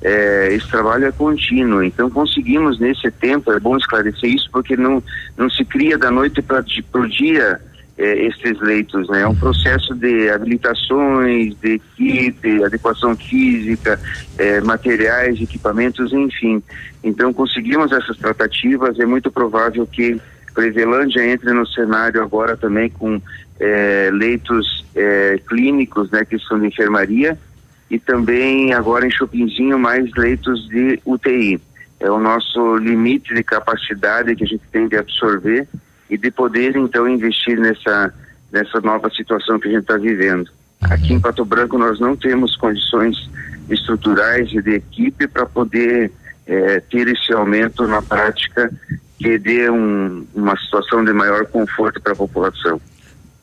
É, esse trabalho é contínuo, então conseguimos nesse tempo, é bom esclarecer isso, porque não, não se cria da noite para o dia é, esses leitos, né? É um processo de habilitações, de equipe, adequação física, é, materiais, equipamentos, enfim. Então conseguimos essas tratativas, é muito provável que Clevelândia entre no cenário agora também com é, leitos é, clínicos, né, que são de enfermaria, e também agora em Chopinzinho mais leitos de UTI. É o nosso limite de capacidade que a gente tem de absorver e de poder então investir nessa nessa nova situação que a gente está vivendo. Aqui em Pato Branco nós não temos condições estruturais e de equipe para poder é, ter esse aumento na prática que dê um, uma situação de maior conforto para a população.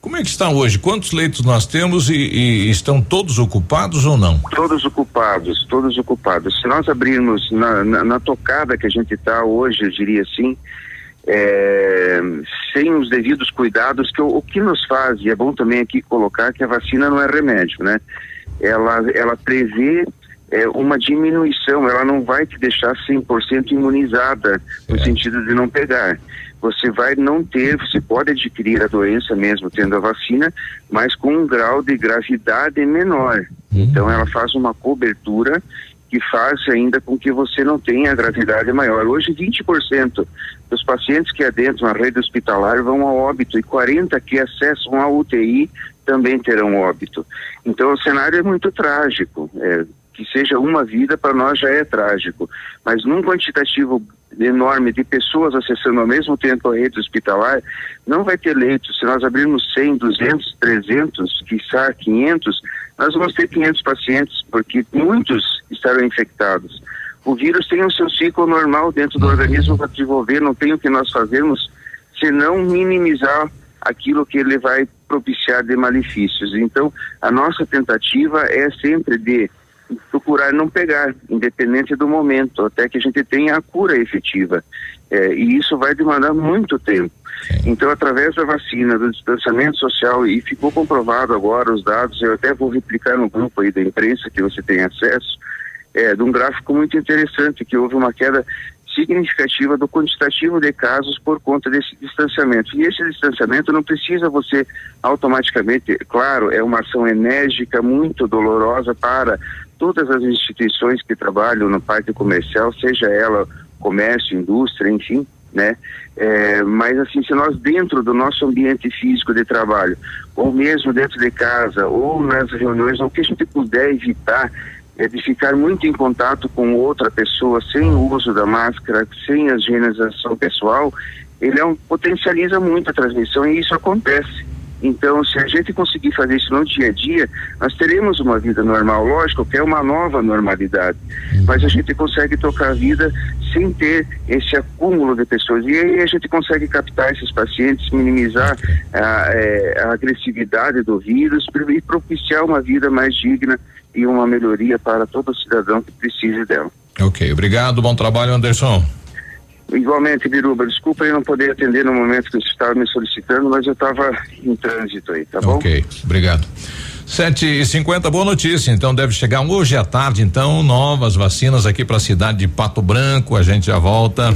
Como é que está hoje? Quantos leitos nós temos e, e, estão todos ocupados ou não? Todos ocupados, todos ocupados. Se nós abrirmos na, na, na tocada que a gente está hoje, eu diria assim, é, sem os devidos cuidados, que o, o, que nos faz, e é bom também aqui colocar que a vacina não é remédio, né? Ela, ela prevê é, uma diminuição, ela não vai te deixar 100% imunizada, no sentido de não pegar você vai não ter, você pode adquirir a doença mesmo tendo a vacina, mas com um grau de gravidade menor. Uhum. Então ela faz uma cobertura que faz ainda com que você não tenha gravidade maior. Hoje 20% dos pacientes que adentram a rede hospitalar vão ao óbito e 40 que acessam a UTI também terão óbito. Então o cenário é muito trágico. É, que seja uma vida para nós já é trágico, mas num quantitativo enorme de pessoas acessando ao mesmo tempo a rede hospitalar, não vai ter leitos. Se nós abrirmos 100, 200, 300, quiçá 500, nós vamos ter 500 pacientes, porque muitos estarão infectados. O vírus tem o seu ciclo normal dentro do organismo para desenvolver, não tem o que nós fazermos senão minimizar aquilo que ele vai propiciar de malefícios. Então, a nossa tentativa é sempre de procurar não pegar, independente do momento, até que a gente tenha a cura efetiva. É, e isso vai demandar muito tempo. Então, através da vacina, do distanciamento social, e ficou comprovado agora os dados, eu até vou replicar no grupo aí da imprensa que você tem acesso, é, de um gráfico muito interessante, que houve uma queda significativa do quantitativo de casos por conta desse distanciamento. E esse distanciamento não precisa você automaticamente, claro, é uma ação enérgica, muito dolorosa para todas as instituições que trabalham no parque comercial, seja ela comércio, indústria, enfim, né? É, mas assim, se nós dentro do nosso ambiente físico de trabalho, ou mesmo dentro de casa, ou nas reuniões, o que a gente puder evitar é de ficar muito em contato com outra pessoa sem o uso da máscara, sem a higienização pessoal, ele é um, potencializa muito a transmissão e isso acontece. Então, se a gente conseguir fazer isso no dia a dia, nós teremos uma vida normal. Lógico que é uma nova normalidade, mas a gente consegue tocar a vida sem ter esse acúmulo de pessoas. E aí a gente consegue captar esses pacientes, minimizar a, é, a agressividade do vírus e propiciar uma vida mais digna e uma melhoria para todo cidadão que precise dela. Ok, obrigado, bom trabalho, Anderson. Igualmente, Biruba, desculpa eu não poder atender no momento que você estava me solicitando, mas eu estava em trânsito aí, tá bom? Ok, obrigado. Sete e cinquenta, boa notícia. Então deve chegar hoje à tarde, então, novas vacinas aqui para a cidade de Pato Branco. A gente já volta.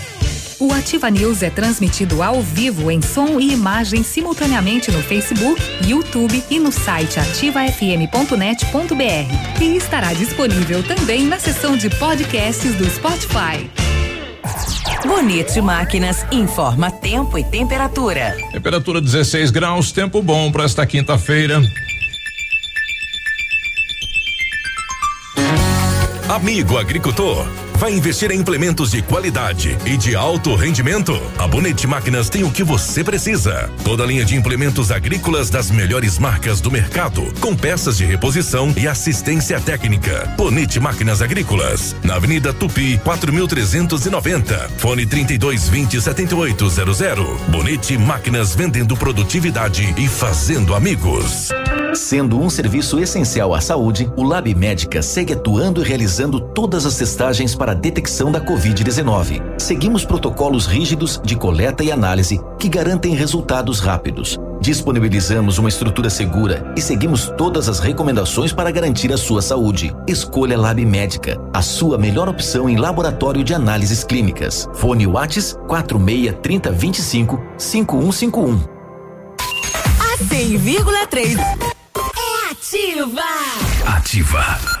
O Ativa News é transmitido ao vivo em som e imagem simultaneamente no Facebook, YouTube e no site ativafm.net.br. E estará disponível também na seção de podcasts do Spotify. Bonito Máquinas informa tempo e temperatura. Temperatura 16 graus, tempo bom para esta quinta-feira. Amigo agricultor, vai investir em implementos de qualidade e de alto rendimento? A Bonete Máquinas tem o que você precisa. Toda linha de implementos agrícolas das melhores marcas do mercado, com peças de reposição e assistência técnica. Bonete Máquinas Agrícolas, na Avenida Tupi, 4390. Fone 3220 7800. Bonete Máquinas vendendo produtividade e fazendo amigos. Sendo um serviço essencial à saúde, o Lab Médica segue atuando e realizando todas as testagens para a detecção da Covid-19. Seguimos protocolos rígidos de coleta e análise que garantem resultados rápidos. Disponibilizamos uma estrutura segura e seguimos todas as recomendações para garantir a sua saúde. Escolha Lab Médica, a sua melhor opção em laboratório de análises clínicas. Fone Whats 46 30 25 5151. A 100,3 é ativa. Ativa.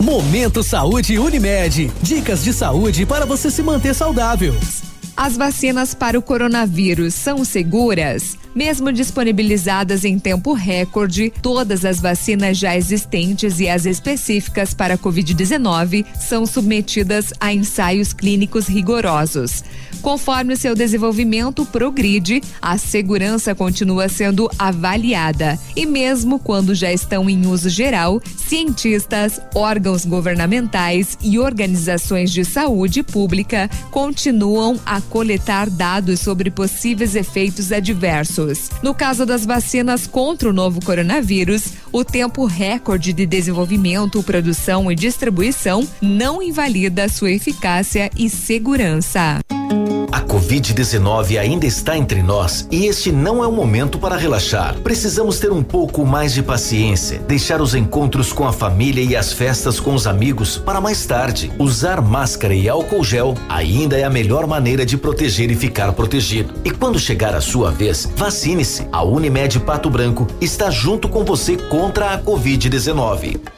Momento Saúde Unimed. Dicas de saúde para você se manter saudável. As vacinas para o coronavírus são seguras? Mesmo disponibilizadas em tempo recorde, todas as vacinas já existentes e as específicas para a Covid-19 são submetidas a ensaios clínicos rigorosos. Conforme o seu desenvolvimento progride, a segurança continua sendo avaliada. E mesmo quando já estão em uso geral, cientistas, órgãos governamentais e organizações de saúde pública continuam a coletar dados sobre possíveis efeitos adversos. No caso das vacinas contra o novo coronavírus, o tempo recorde de desenvolvimento, produção e distribuição não invalida sua eficácia e segurança. A Covid-19 ainda está entre nós e este não é o momento para relaxar. Precisamos ter um pouco mais de paciência, deixar os encontros com a família e as festas com os amigos para mais tarde. Usar máscara e álcool gel ainda é a melhor maneira de proteger e ficar protegido. E quando chegar a sua vez, vacine-se. A Unimed Pato Branco está junto com você contra a Covid-19.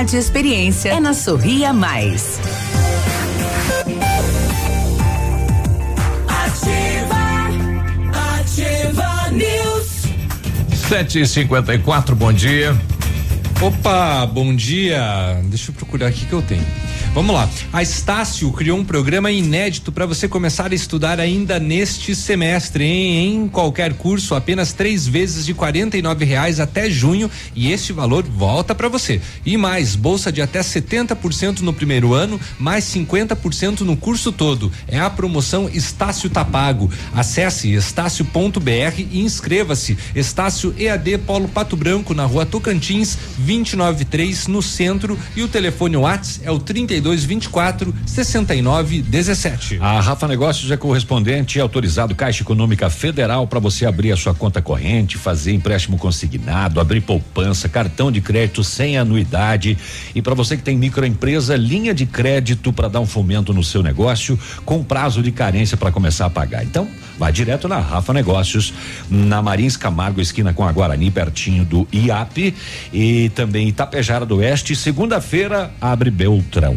e experiência é na Sorria Mais. Ativa, ativa News. 7h54, bom dia. Opa, bom dia. Deixa eu procurar aqui que eu tenho. Vamos lá. A Estácio criou um programa inédito para você começar a estudar ainda neste semestre, hein? Em qualquer curso, apenas três vezes de quarenta e nove reais até junho e este valor volta para você. E mais, bolsa de até 70% no primeiro ano, mais 50% no curso todo. É a promoção Estácio Tapago. Acesse estácio.br e inscreva-se. Estácio EAD Polo Pato Branco, na rua Tocantins, 293, no centro. E o telefone Whats é o 32 24 69 17. A Rafa Negócios é correspondente autorizado Caixa Econômica Federal para você abrir a sua conta corrente, fazer empréstimo consignado, abrir poupança, cartão de crédito sem anuidade e para você que tem microempresa, linha de crédito para dar um fomento no seu negócio com prazo de carência para começar a pagar. Então, vai direto na Rafa Negócios, na Marins Camargo, esquina com a Guarani, pertinho do IAP e também Itapejara do Oeste. Segunda-feira abre Beltrão.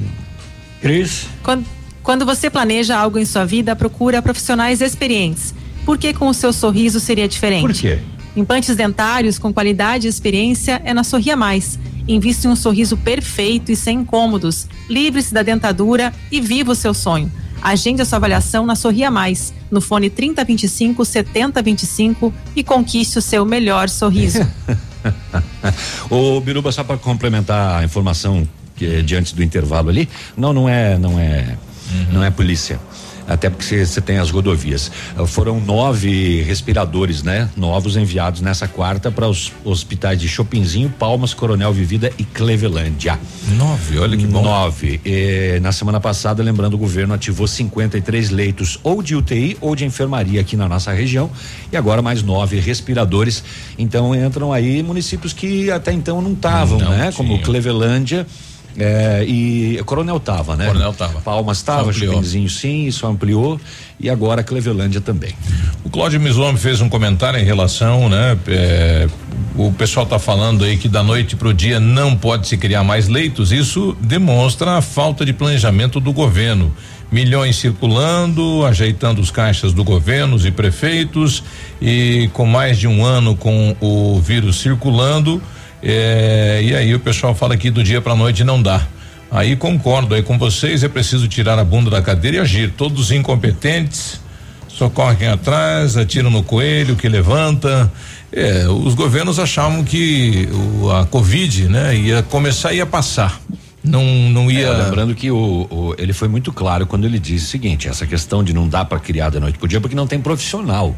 Cris. Quando, quando você planeja algo em sua vida, procura profissionais experientes. Por que com o seu sorriso seria diferente? Por quê? Implantes dentários com qualidade e experiência é na Sorria Mais. Invista em um sorriso perfeito e sem incômodos. Livre-se da dentadura e viva o seu sonho. Agende a sua avaliação na Sorria Mais, no fone 3025 7025 e conquiste o seu melhor sorriso. Ô Biruba, só para complementar a informação que é diante do intervalo ali, não, não é, não é, não é polícia até porque você tem as rodovias. Uh, foram nove respiradores, né? Novos enviados nessa quarta para os hospitais de Chopinzinho, Palmas, Coronel Vivida e Clevelândia. Nove, olha que bom. Nove. Na semana passada, lembrando, o governo ativou 53 leitos ou de UTI ou de enfermaria aqui na nossa região e agora mais nove respiradores. Então entram aí municípios que até então não estavam, né? Como Clevelândia. É, e Coronel tava, né? Coronel tava. Palmas tava, Chupinzinho sim, isso ampliou e agora Clevelândia também. O Cláudio Mislome fez um comentário em relação, né? É, o pessoal tá falando aí que da noite pro dia não pode se criar mais leitos, isso demonstra a falta de planejamento do governo. Milhões circulando, ajeitando os caixas do governo e prefeitos e com mais de um ano com o vírus circulando, é, e aí o pessoal fala que do dia para noite não dá. Aí concordo aí com vocês, é preciso tirar a bunda da cadeira e agir. Todos os incompetentes socorrem atrás, atiram no coelho que levanta. É, os governos achavam que o, a Covid, né, ia começar e ia passar. Não, não ia. É, lembrando que o, o, ele foi muito claro quando ele disse o seguinte: essa questão de não dar para criar da noite pro dia porque não tem profissional.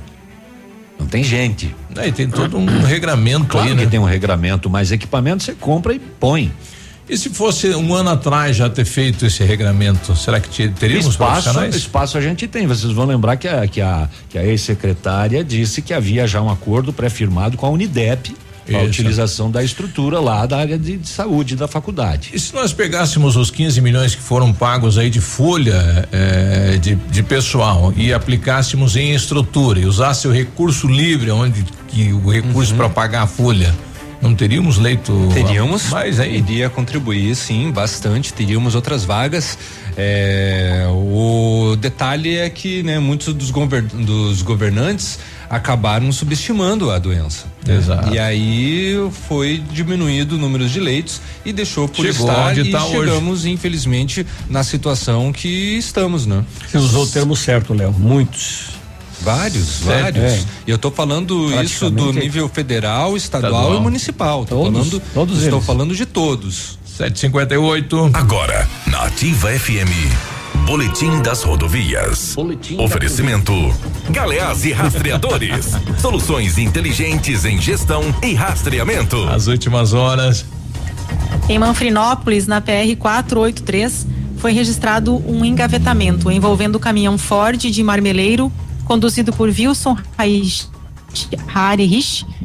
Não tem gente. É, e tem todo um regramento claro aí, né? que tem um regramento, mas equipamento você compra e põe. E se fosse um ano atrás já ter feito esse regramento, será que te- teríamos espaço, espaço a gente tem. Vocês vão lembrar que a, que a, que a ex-secretária disse que havia já um acordo pré-firmado com a Unidep a Isso. utilização da estrutura lá da área de, de saúde da faculdade. E se nós pegássemos os 15 milhões que foram pagos aí de folha eh, de, de pessoal e aplicássemos em estrutura e usasse o recurso livre, onde que o recurso para pagar a folha, não teríamos leito? Teríamos, Mas aí iria contribuir, sim, bastante. Teríamos outras vagas. É, o detalhe é que, né, muitos dos, gover- dos governantes acabaram subestimando a doença. né? Exato. E aí foi diminuído o número de leitos e deixou por Chegou estar onde e tá hoje. chegamos, infelizmente, na situação que estamos, né? Você usou o termo certo, Léo. Muitos. Vários, Sério? vários. É. E eu tô falando isso do nível federal, estadual, Estadual. e municipal. Tô Todos, falando, todos estou eles. falando de todos. 758. Agora, na Ativa FM. Boletim das rodovias. Oferecimento. Galeás e Rastreadores. Soluções inteligentes em gestão e rastreamento. As últimas horas. Em Manfrinópolis, na PR 483, foi registrado um engavetamento envolvendo o caminhão Ford de Marmeleiro, conduzido por Wilson Harich,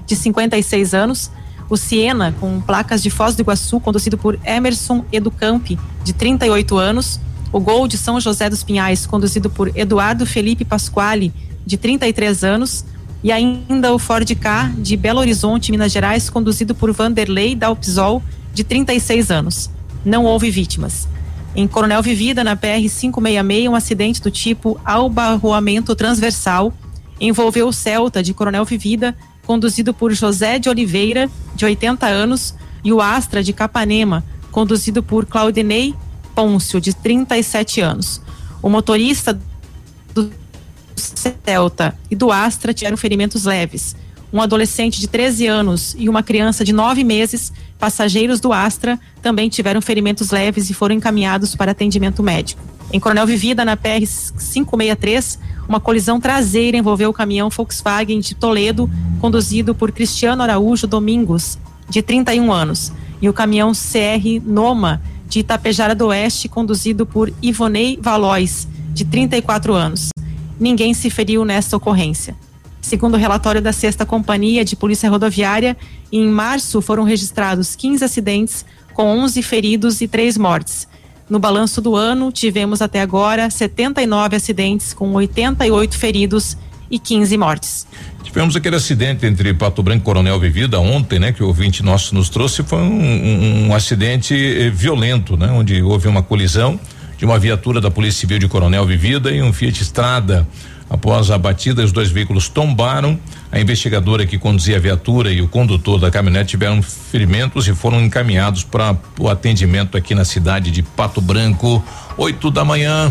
de 56 anos, o Siena, com placas de Foz do Iguaçu, conduzido por Emerson Educamp, de 38 anos, o Gol de São José dos Pinhais, conduzido por Eduardo Felipe Pasquale, de 33 anos, e ainda o Ford K de Belo Horizonte, Minas Gerais, conduzido por Vanderlei Dalpizol, de 36 anos. Não houve vítimas. Em Coronel Vivida, na PR 566, um acidente do tipo albarroamento transversal envolveu o Celta de Coronel Vivida, conduzido por José de Oliveira, de 80 anos, e o Astra de Capanema, conduzido por Claudinei Pôncio, de 37 anos. O motorista do Celta e do Astra tiveram ferimentos leves. Um adolescente de 13 anos e uma criança de 9 meses, passageiros do Astra, também tiveram ferimentos leves e foram encaminhados para atendimento médico. Em Coronel Vivida, na PR 563, uma colisão traseira envolveu o caminhão Volkswagen de Toledo, conduzido por Cristiano Araújo Domingos, de 31 anos, e o caminhão CR Noma, de Itapejara do Oeste, conduzido por Ivonei Valois, de 34 anos. Ninguém se feriu nesta ocorrência. Segundo o relatório da Sexta Companhia de Polícia Rodoviária, em março foram registrados 15 acidentes, com 11 feridos e 3 mortes. No balanço do ano, tivemos até agora 79 acidentes, com 88 feridos e 15 mortes. Tivemos aquele acidente entre Pato Branco e Coronel Vivida ontem, né? Que o ouvinte nosso nos trouxe, foi um, um- um acidente eh, violento, né? Onde houve uma colisão de uma viatura da Polícia Civil de Coronel Vivida e um Fiat Strada. Após a batida, os dois veículos tombaram. A investigadora que conduzia a viatura e o condutor da caminhonete tiveram ferimentos e foram encaminhados para o atendimento aqui na cidade de Pato Branco. 8 da manhã.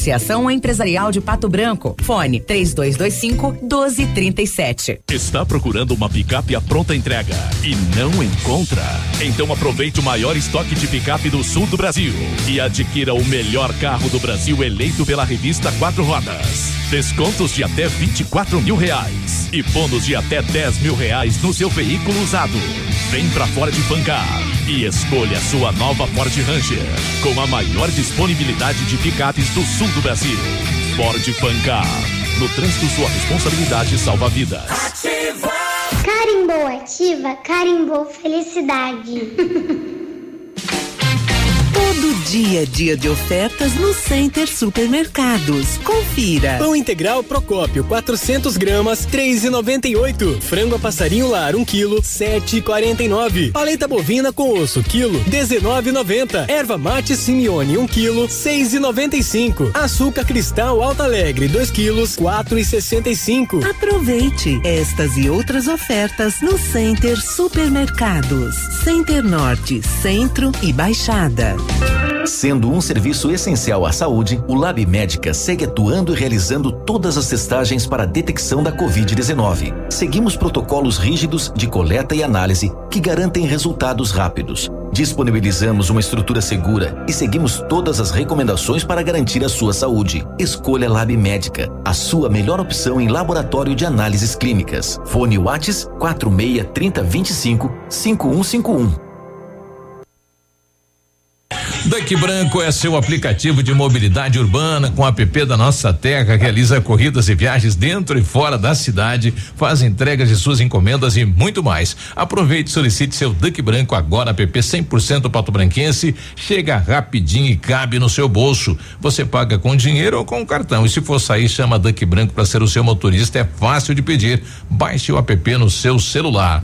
Associação Empresarial de Pato Branco. Fone 3225 1237. Está procurando uma picape à pronta entrega e não encontra? Então aproveite o maior estoque de picape do sul do Brasil e adquira o melhor carro do Brasil eleito pela revista Quatro Rodas. Descontos de até 24 mil reais e bônus de até 10 mil reais no seu veículo usado. Vem pra Ford Fancar e escolha sua nova Ford Ranger com a maior disponibilidade de picapes do sul do Brasil. Ford Fancar. No trânsito, sua responsabilidade salva vidas. Carimbou ativa, carimbou felicidade. Todo dia é dia de ofertas no Center Supermercados. Confira. Pão integral Procópio, 400 gramas, 3,98. Frango a passarinho lar, 1 quilo, 7,49. Paleta bovina com osso, quilo, 19,90. Erva mate Simeone, 1 quilo, 6,95. Açúcar cristal Alta Alegre, 2 quilos, 4,65. Aproveite estas e outras ofertas no Center Supermercados. Center Norte, Centro e Baixada. Sendo um serviço essencial à saúde, o Lab Médica segue atuando e realizando todas as testagens para a detecção da Covid-19. Seguimos protocolos rígidos de coleta e análise que garantem resultados rápidos. Disponibilizamos uma estrutura segura e seguimos todas as recomendações para garantir a sua saúde. Escolha Lab Médica, a sua melhor opção em laboratório de análises clínicas. Fone Whats 46 30 25 5151. Duck Branco é seu aplicativo de mobilidade urbana com app da nossa terra, realiza corridas e viagens dentro e fora da cidade, faz entregas de suas encomendas e muito mais. Aproveite e solicite seu Duck Branco agora, app 100% pato branquense, chega rapidinho e cabe no seu bolso. Você paga com dinheiro ou com cartão e se for sair, chama Duck Branco para ser o seu motorista, é fácil de pedir. Baixe o app no seu celular.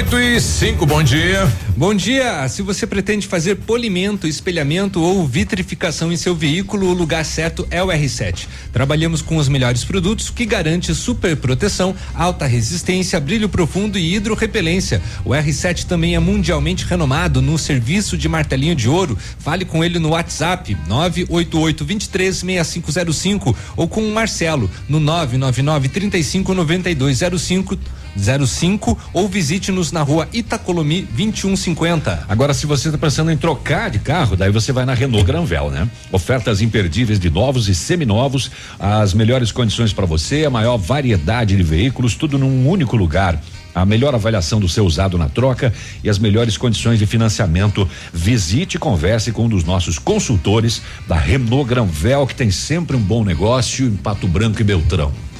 E cinco, bom dia. Bom dia. Se você pretende fazer polimento, espelhamento ou vitrificação em seu veículo, o lugar certo é o R7. Trabalhamos com os melhores produtos que garante super proteção, alta resistência, brilho profundo e hidrorrepelência. O R7 também é mundialmente renomado no serviço de martelinho de ouro. Fale com ele no WhatsApp 988 23 6505 ou com o Marcelo no 999 35 9205 05 ou visite-nos na rua Itacolomi 2150. Agora, se você está pensando em trocar de carro, daí você vai na Renault Granvel, né? Ofertas imperdíveis de novos e seminovos, as melhores condições para você, a maior variedade de veículos, tudo num único lugar. A melhor avaliação do seu usado na troca e as melhores condições de financiamento. Visite e converse com um dos nossos consultores da Renault Granvel, que tem sempre um bom negócio em Pato Branco e Beltrão.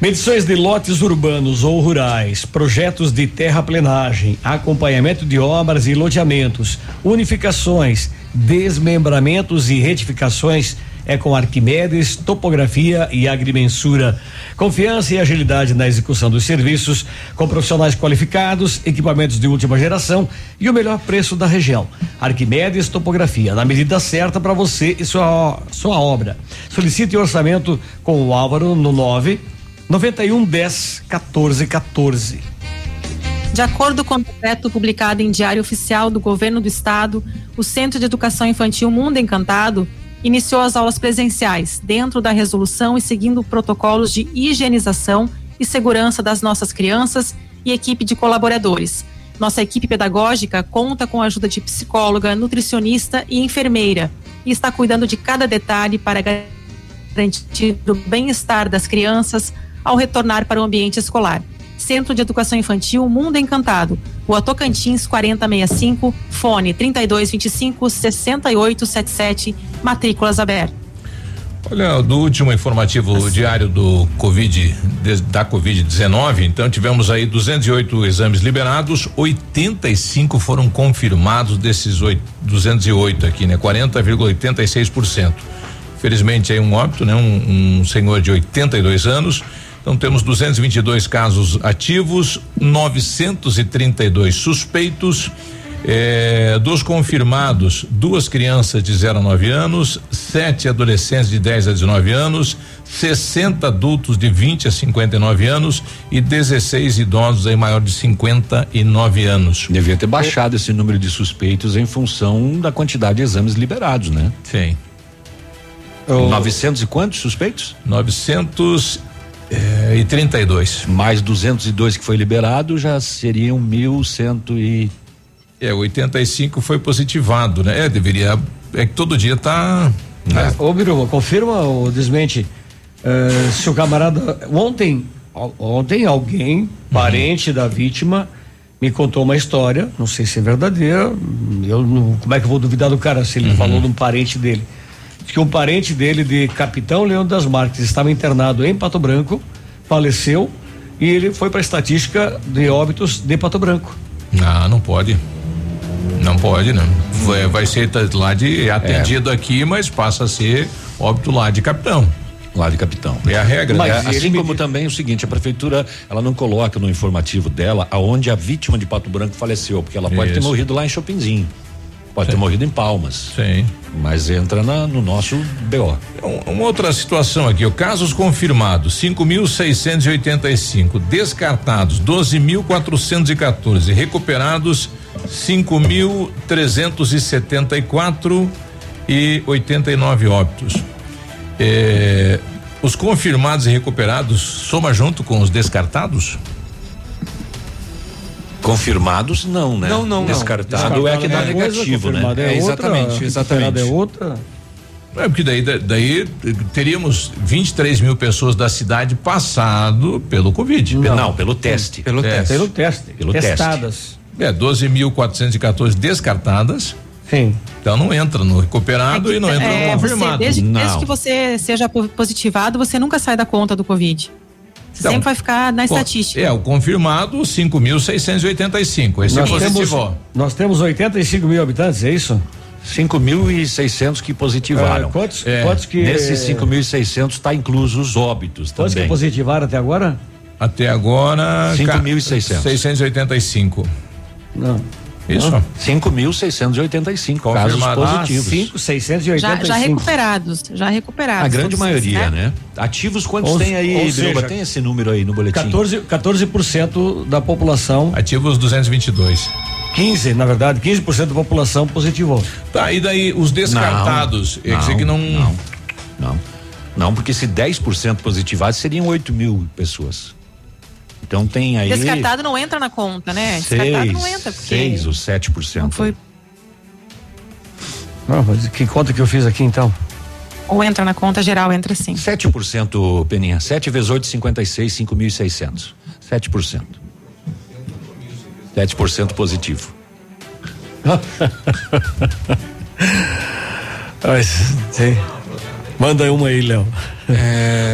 Medições de lotes urbanos ou rurais, projetos de terraplenagem, acompanhamento de obras e loteamentos, unificações, desmembramentos e retificações é com Arquimedes, topografia e agrimensura. Confiança e agilidade na execução dos serviços, com profissionais qualificados, equipamentos de última geração e o melhor preço da região. Arquimedes Topografia, na medida certa para você e sua, sua obra. Solicite orçamento com o Álvaro no 9 91 10 14 14. De acordo com o decreto publicado em Diário Oficial do Governo do Estado, o Centro de Educação Infantil Mundo Encantado iniciou as aulas presenciais dentro da resolução e seguindo protocolos de higienização e segurança das nossas crianças e equipe de colaboradores. Nossa equipe pedagógica conta com a ajuda de psicóloga, nutricionista e enfermeira e está cuidando de cada detalhe para garantir o bem-estar das crianças ao retornar para o ambiente escolar. Centro de Educação Infantil Mundo Encantado, Rua Tocantins 4065, fone 3225 6877, matrículas abertas. Olha, do último informativo diário do Covid, da Covid-19, então tivemos aí 208 exames liberados, 85 foram confirmados desses 8, 208 aqui, né? 40,86%. Felizmente aí um óbito, né? Um, um senhor de 82 anos. Então temos 222 casos ativos, 932 suspeitos. Eh, dos confirmados, duas crianças de 0 a 9 anos, sete adolescentes de 10 a 19 anos, 60 adultos de 20 a 59 anos e 16 idosos aí maior de 59 anos. Devia ter baixado esse número de suspeitos em função da quantidade de exames liberados, né? Sim. 900 e quantos suspeitos? 900 é, e 32. Mais 202 que foi liberado já seriam 1.100 e. É, 85 foi positivado, né? É, deveria. É que todo dia tá. Né? Ô, Biruba, confirma ou desmente uh, se o camarada. Ontem, ontem alguém, parente uhum. da vítima, me contou uma história, não sei se é verdadeira, eu não, como é que eu vou duvidar do cara se ele uhum. falou de um parente dele que um parente dele de Capitão Leão das Marques estava internado em Pato Branco, faleceu e ele foi para a estatística de óbitos de Pato Branco. Ah, não pode. Não pode, né? Vai, vai ser lá de atendido é. aqui, mas passa a ser óbito lá de Capitão lá de capitão. É a regra, Mas né? Assim como me... também o seguinte, a prefeitura, ela não coloca no informativo dela aonde a vítima de Pato Branco faleceu, porque ela pode Isso. ter morrido lá em Chopinzinho. Pode Sim. ter morrido em Palmas. Sim. Mas entra na, no nosso BO. Uma outra situação aqui, o casos confirmados, 5.685, descartados, 12.414, recuperados, 5.374 e 89 óbitos. É, os confirmados e recuperados soma junto com os descartados? Confirmados, não, né? Não, não, Descartado, não. é que dá negativo, né? É, exatamente, exatamente. É outra. É, porque daí, daí teríamos 23 mil pessoas da cidade passado pelo Covid. Não, não pelo teste. Pelo teste. Pelo teste. Pelo Testadas. Teste. É, 12.414 descartadas. Sim. Então não entra no recuperado é e não entra é, no confirmado. Você, desde, desde, que você seja positivado, você nunca sai da conta do Covid. Então, Sempre vai ficar na estatística. É, o confirmado 5.685. Esse nós é positivo. Temos, nós temos 85 mil habitantes, é isso? 5.600 que positivaram. É, quantos, é. quantos que. Nesses 5.600 está incluso os óbitos quantos também. Quantos que positivaram até agora? Até agora. 5.600. 685. Não. Isso. 5.685 casos Confirmado. positivos. Ah, cinco, 685. Já, já recuperados, já recuperados. A grande maioria, esses, né? Ativos quantos Ou- tem aí, Biruba? Tem esse número aí no boletim? 14, 14% da população. Ativos 222. 15, na verdade, 15% da população positivou. Tá, e daí os descartados? Não, dizer que não. Não, não. Não, porque se 10% positivados seriam 8 mil pessoas. Então tem aí. Descartado não entra na conta, né? Descartado seis, não entra, porque. seis ou 7%. Não foi. Não, mas que conta que eu fiz aqui então? Ou entra na conta geral, entra sim. 7%, Peninha. 7 vezes 8, 56, 5.600. 7%. 7% positivo. Mas, sim. Manda uma aí, Léo.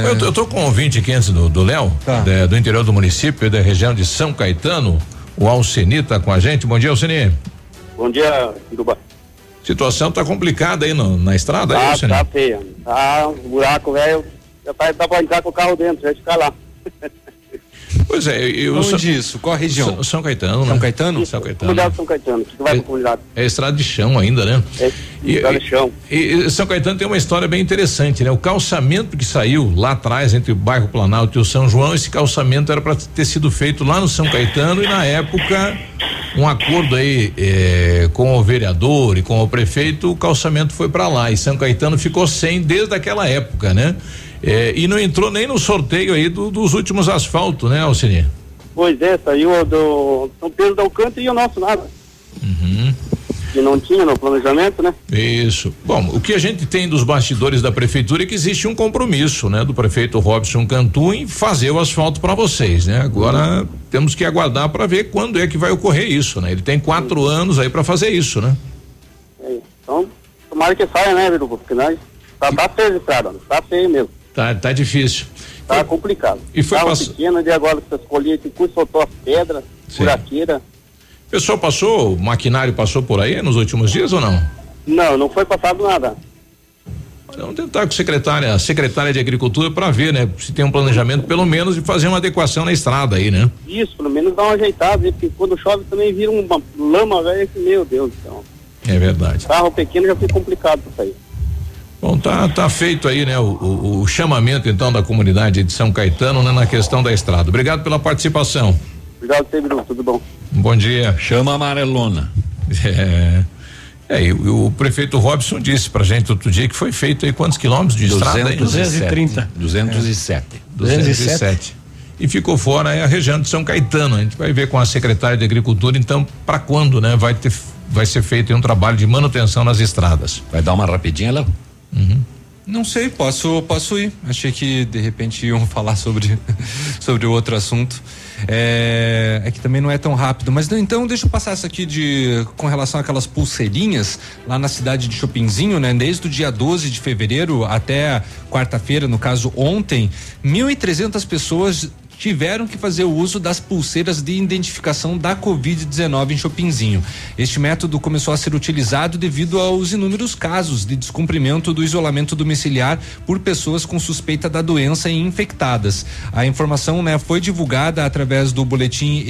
Eu, tô, eu tô com um ouvinte aqui antes do do Léo, da- do interior do município, da região de São Caetano. O Alceni tá com a gente. Bom dia, Alceni. Bom dia, Duba. Situação tá complicada aí no- na estrada, aí, Ah, Alceni? tá feia. Tá um buraco, velho. Já tá, dá pra entrar com o carro dentro, já ficar lá. Pois é, eu. Onde São- isso? Qual a região? São, São Caetano, né? São Caetano? São Caetano. Comunidade São Caetano, que vai pra comunidade. É estrada de chão ainda, né? É, estrada de chão. E, e São Caetano tem uma história bem interessante, né? O calçamento que saiu lá atrás entre o bairro Planalto e o São João, esse calçamento era para ter sido feito lá no São Caetano e na época um acordo aí eh, com o vereador e com o prefeito, o calçamento foi para lá e São Caetano ficou sem desde aquela época, né? Eh, e não entrou nem no sorteio aí do- dos últimos asfaltos, né, Alcine? Pois é, saiu do São Pedro da Alcântara e o nosso nada. Uhum. Que não tinha no planejamento, né? Isso. Bom, o que a gente tem dos bastidores da prefeitura é que existe um compromisso, né, do prefeito Robson Cantu em fazer o asfalto para vocês, né? Agora temos que aguardar para ver quando é que vai ocorrer isso, né? Ele tem quatro anos aí para fazer isso, né? É, então, tomara que saia, né, Viru? Porque nós tá, tá feio a estrada, tá feio mesmo. Tá, tá difícil. Tá complicado. E foi Tava pass- pequeno, de agora que essas colheitas, que soltou as pedras, buraqueira. O pessoal passou, o maquinário passou por aí nos últimos dias ou não? Não, não foi passado nada. Vamos tentar com a secretária, a secretária de agricultura para ver, né? Se tem um planejamento pelo menos de fazer uma adequação na estrada aí, né? Isso, pelo menos dá uma ajeitada, porque quando chove também vira uma lama, velho, que meu Deus céu. É verdade. Carro pequeno já fica complicado pra sair. Bom, tá, tá feito aí, né? O, o- o chamamento então da comunidade de São Caetano, né, na questão da estrada. Obrigado pela participação. Obrigado, Pedro, tudo bom? Bom dia. Chama amarelona. É. É, e o, o prefeito Robson disse pra gente outro dia que foi feito aí quantos quilômetros de estrada? aí? 230. 207. 207. E ficou fora aí a região de São Caetano. A gente vai ver com a secretária de Agricultura, então, para quando, né? Vai ter, vai ser feito um trabalho de manutenção nas estradas. Vai dar uma rapidinha, Léo? Uhum. Não sei, posso, posso ir. Achei que de repente iam falar sobre, sobre outro assunto. É, é que também não é tão rápido. Mas então deixa eu passar essa aqui de com relação àquelas pulseirinhas lá na cidade de Chopinzinho, né? Desde o dia 12 de fevereiro até quarta-feira, no caso ontem, 1.300 pessoas tiveram que fazer o uso das pulseiras de identificação da Covid-19 em Chopinzinho. Este método começou a ser utilizado devido aos inúmeros casos de descumprimento do isolamento domiciliar por pessoas com suspeita da doença e infectadas. A informação né, foi divulgada através do boletim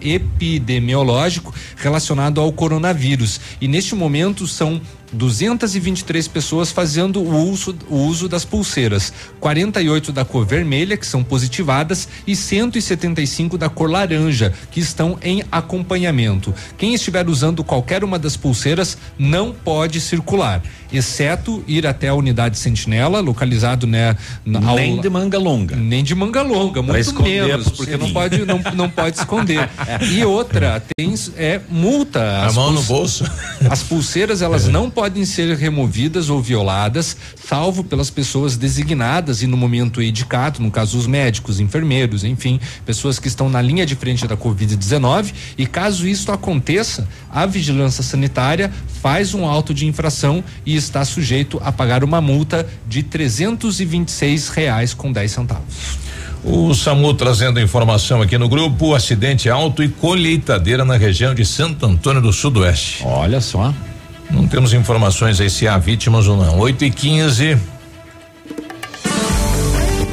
epidemiológico relacionado ao coronavírus. E neste momento são 223 pessoas fazendo o uso, o uso das pulseiras, 48 da cor vermelha, que são positivadas, e 175 da cor laranja, que estão em acompanhamento. Quem estiver usando qualquer uma das pulseiras não pode circular, exceto ir até a unidade sentinela, localizado né, na, ao- Nem de manga longa. nem de manga longa, Pra muito menos, porque não pode, não, não pode esconder. E outra, tem é multa. A As mão no bolso. As pulseiras, elas não podem ser removidas ou violadas, salvo pelas pessoas designadas e no momento indicado, no caso os médicos, enfermeiros, enfim, pessoas que estão na linha de frente da Covid-19. E caso isso aconteça, a vigilância sanitária faz um auto de infração e está sujeito a pagar uma multa de 326 reais com 10 centavos. O SAMU trazendo informação aqui no grupo: acidente alto e colheitadeira na região de Santo Antônio do Sudoeste. Olha só. Não temos informações aí se há vítimas ou não. 8 e 15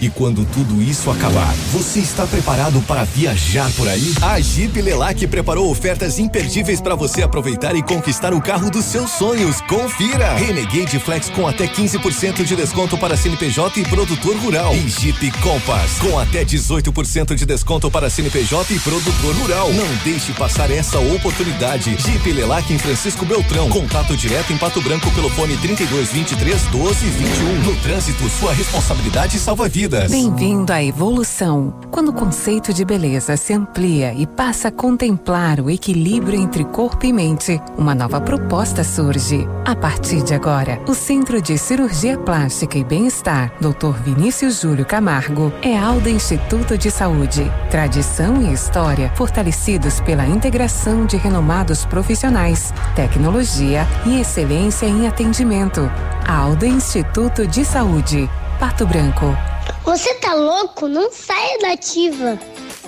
E quando tudo isso acabar, você está preparado para viajar por aí? A Jeep Lelac preparou ofertas imperdíveis para você aproveitar e conquistar o carro dos seus sonhos. Confira! Renegade Flex com até 15% de desconto para CNPJ e produtor rural. E Jeep Compass com até 18% de desconto para CNPJ e produtor rural. Não deixe passar essa oportunidade. Jeep Lelac em Francisco Beltrão. Contato direto em Pato Branco pelo fone 32 23 12 21. No trânsito, sua responsabilidade salva vidas. Bem-vindo à evolução. Quando o conceito de beleza se amplia e passa a contemplar o equilíbrio entre corpo e mente, uma nova proposta surge. A partir de agora, o Centro de Cirurgia Plástica e Bem-Estar, Dr. Vinícius Júlio Camargo, é Alda Instituto de Saúde. Tradição e história fortalecidos pela integração de renomados profissionais, tecnologia e excelência em atendimento. Alda Instituto de Saúde. Pato Branco. Você tá louco? Não saia da ativa.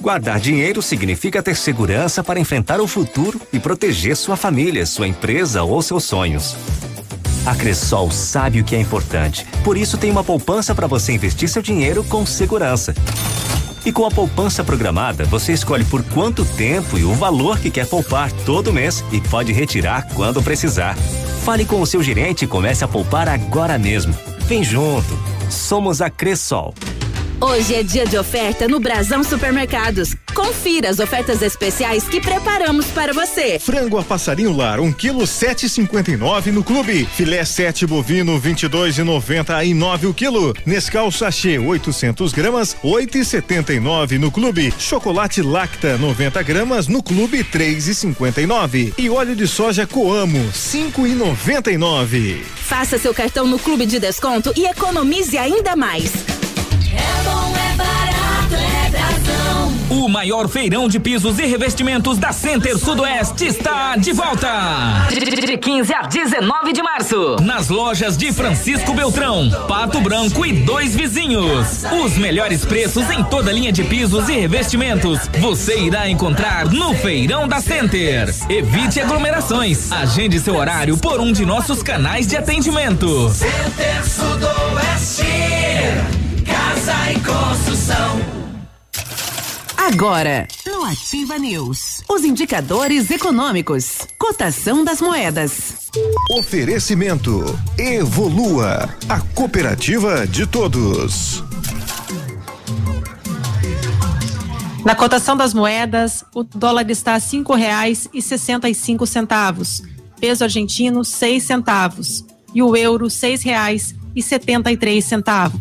Guardar dinheiro significa ter segurança para enfrentar o futuro e proteger sua família, sua empresa ou seus sonhos. A Cressol sabe o que é importante, por isso tem uma poupança para você investir seu dinheiro com segurança. E com a poupança programada, você escolhe por quanto tempo e o valor que quer poupar todo mês e pode retirar quando precisar. Fale com o seu gerente e comece a poupar agora mesmo. Vem junto. Somos a Cressol. Hoje é dia de oferta no Brasão Supermercados. Confira as ofertas especiais que preparamos para você. Frango a passarinho lar, 1 kg 7,59 no clube. Filé 7 bovino 22,99 o quilo. Nescau sachê 800 gramas 8,79 no clube. Chocolate Lacta 90 gramas no clube 3,59. E óleo de soja Coamo 5,99. Faça seu cartão no Clube de Desconto e economize ainda mais. É bom, é barato, é Brasão. O maior feirão de pisos e revestimentos da Center Sudoeste está de volta. De 15 a 19 de março. Nas lojas de Francisco Beltrão, Pato Branco e dois vizinhos. Os melhores preços em toda a linha de pisos e revestimentos você irá encontrar no Feirão da Center. Evite aglomerações. Agende seu horário por um de nossos canais de atendimento. Center Sudoeste. Casa e construção. Agora, no Ativa News, os indicadores econômicos, cotação das moedas. Oferecimento Evolua, a cooperativa de todos. Na cotação das moedas, o dólar está a cinco reais e sessenta e cinco centavos, peso argentino seis centavos e o euro seis reais e setenta e três centavos.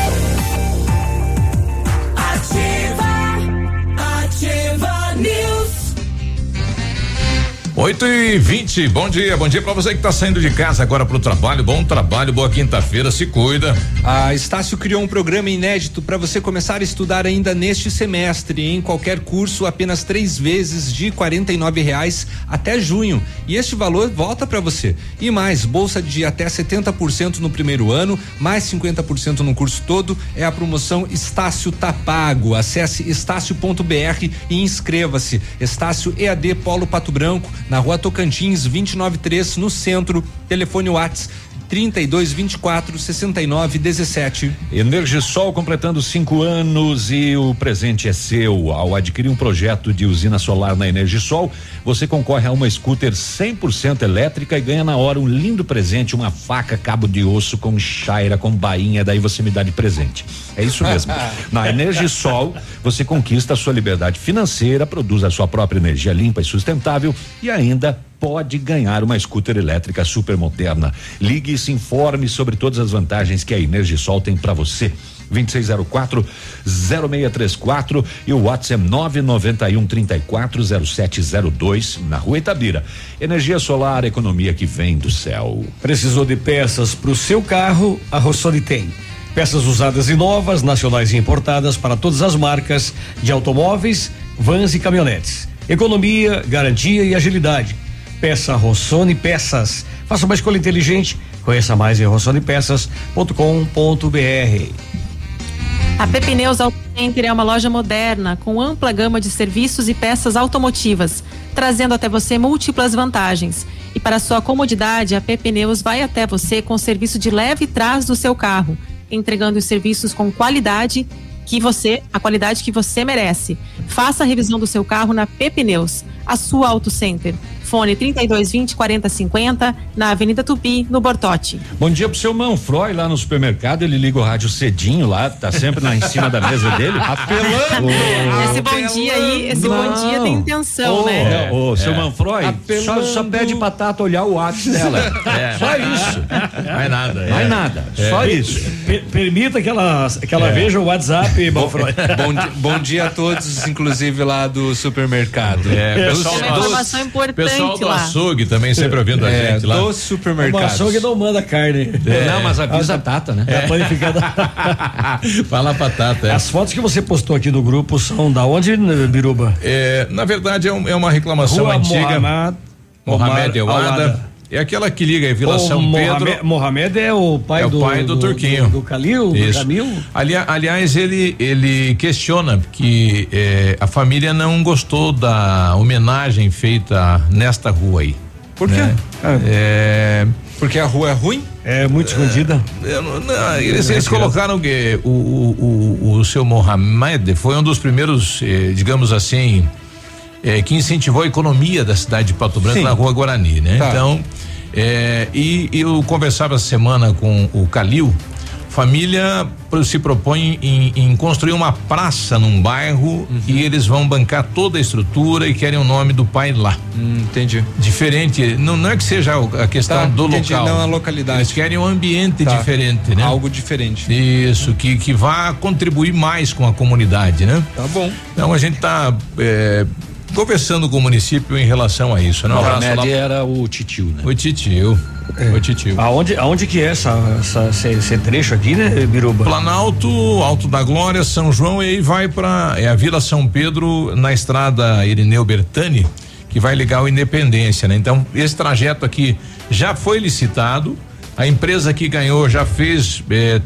8 e 20 bom dia, bom dia para você que está saindo de casa agora para o trabalho. Bom trabalho, boa quinta-feira, se cuida. A Estácio criou um programa inédito para você começar a estudar ainda neste semestre. Em qualquer curso, apenas três vezes de R$ reais até junho. E este valor volta para você. E mais, bolsa de até 70% no primeiro ano, mais 50% no curso todo. É a promoção Estácio Tapago. Acesse estácio.br e inscreva-se. Estácio EAD Polo Pato Branco na rua Tocantins, 293, no centro. Telefone Whats 32 24 69 17. Energisol completando cinco anos e o presente é seu. Ao adquirir um projeto de usina solar na Energisol, você concorre a uma scooter 100% elétrica e ganha na hora um lindo presente, uma faca cabo de osso com chaira, com bainha, daí você me dá de presente. É isso mesmo. na Energisol, você conquista a sua liberdade financeira, produz a sua própria energia limpa e sustentável e ainda pode ganhar uma scooter elétrica super moderna. Ligue e se informe sobre todas as vantagens que a Energisol tem para você. 2604 0634 e o WhatsApp 991 34 0702 na Rua Itabira. Energia solar, economia que vem do céu. Precisou de peças para o seu carro? A Rossoni tem. Peças usadas e novas, nacionais e importadas para todas as marcas de automóveis, vans e caminhonetes. Economia, garantia e agilidade. Peça Rossoni Peças. Faça uma escolha inteligente. Conheça mais em rossonepeças.com.br. A Pepineus Auto Center é uma loja moderna com ampla gama de serviços e peças automotivas, trazendo até você múltiplas vantagens. E para sua comodidade, a Pepineus vai até você com o serviço de leve trás do seu carro, entregando os serviços com qualidade que você, a qualidade que você merece. Faça a revisão do seu carro na Pepineus, a sua Auto Center. Fone 3220 4050 na Avenida Tupi, no Bortote. Bom dia pro seu Manfroy lá no supermercado, ele liga o rádio cedinho lá, tá sempre lá em cima da mesa dele, apelando. esse bom dia aí, esse Não. bom dia tem intenção, Ô, né? Ô, seu É. Manfroy, só, só pede pra Tata olhar o WhatsApp dela. É. Só isso. Mais nada. Mais é. nada, É. só isso. Per- permita que ela, que ela É. veja o WhatsApp, Manfroy. Bom, bom dia a todos, inclusive lá do supermercado. É, pessoal Tem uma informação importante Pessoal do lá. açougue também sempre ouvindo a É, gente lá. do O supermercado. açougue não manda carne. É. Não, mas avisa a Tata, né? É a panificada. Fala batata. É. As fotos que você postou aqui no grupo são da onde, né, Biruba? É, na verdade é, um- é uma reclamação Rua antiga. Mohamed, Mohamed. Awada. É aquela que liga em Vila O São Mohamed, Pedro. Mohamed é o pai é do o pai do, Turquinho. Do, do Calil, do Isso. Camil. Ali- aliás, ele, ele questiona que eh, a família não gostou da homenagem feita nesta rua aí. Por quê? né? É, Porque a rua é ruim? É muito escondida. eu não- não, eles, eles colocaram que o, o, o, o seu Mohamed foi um dos primeiros, eh, digamos assim, eh, que incentivou a economia da cidade de Pato Branco Sim. na rua Guarani, né? Tá. Então, eh, e eu conversava essa semana com o Calil, família se propõe em, em construir uma praça num bairro e eles vão bancar toda a estrutura e querem o nome do pai lá. Hum, entendi. Diferente, não, não é que seja a questão Tá, do entendi, local. não a localidade. Eles querem um ambiente Tá. diferente, né? Algo diferente. Isso, que, que vá contribuir mais com a comunidade, né? Tá bom. Então a gente está conversando com o município em relação a isso, né? Um abraço lá. Era o titio, né? O titio. O titio. Aonde, aonde que é essa, essa- esse, esse trecho aqui, né, Biruba? Planalto, Alto da Glória, São João e aí vai para é a Vila São Pedro na estrada Irineu Bertani, que vai ligar o Independência, né? Então, esse trajeto aqui já foi licitado, a empresa que ganhou já fez eh,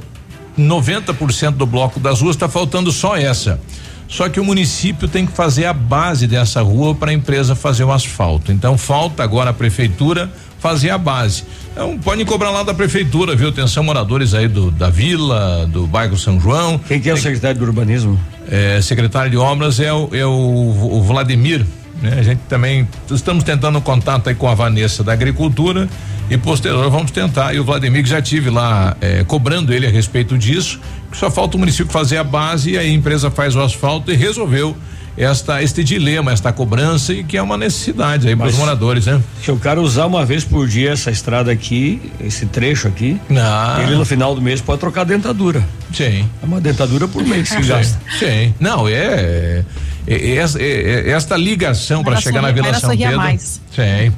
90% do bloco das ruas, está faltando só essa. Só que o município tem que fazer a base dessa rua para a empresa fazer o asfalto. Então falta agora a prefeitura fazer a base. Então podem cobrar lá da prefeitura, viu? Atenção moradores aí do da vila, do bairro São João. Quem que é o secretário do urbanismo? É, secretário de obras é o, é o, o Vladimir. Né? A gente também estamos tentando contato aí com a Vanessa da agricultura e posterior vamos tentar. E o Vladimir que já tive lá é, cobrando ele a respeito disso. Só falta o município fazer a base e aí a empresa faz o asfalto e resolveu esta este dilema, esta cobrança e que é uma necessidade aí para os moradores, né? Se o cara usar uma vez por dia essa estrada aqui, esse trecho aqui, Não. ele no final do mês pode trocar a dentadura. Sim. É uma dentadura por mês que gasta. Sim. Não, é. é, é, é, esta ligação para chegar na Vila São Pedro. Mais. Sim.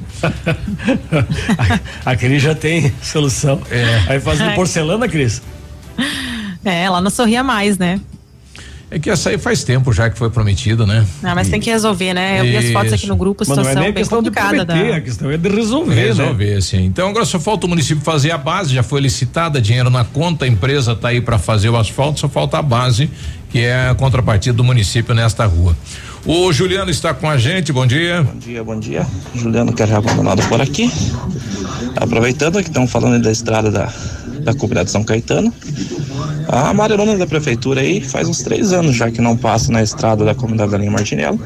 a, a Cris já tem solução. É. Aí fazendo porcelana, Cris. É, lá não sorria mais, né? É que essa aí faz tempo já que foi prometido, né? Não, mas e... tem que resolver, né? Eu vi as fotos aqui no grupo, a situação não é nem bem questão complicada. De prometer, da... A questão é de resolver, resolver, né? sim. Então agora só falta o município fazer a base, já foi licitada, dinheiro na conta, a empresa está aí para fazer o asfalto, só falta a base, que é a contrapartida do município nesta rua. O Juliano está com a gente, bom dia. Bom dia, bom dia. Juliano quer abandonado por aqui. Aproveitando que estão falando da estrada da, da comunidade São Caetano. A amarelona da prefeitura aí faz uns três anos já que não passa na estrada da comunidade da linha Martinello.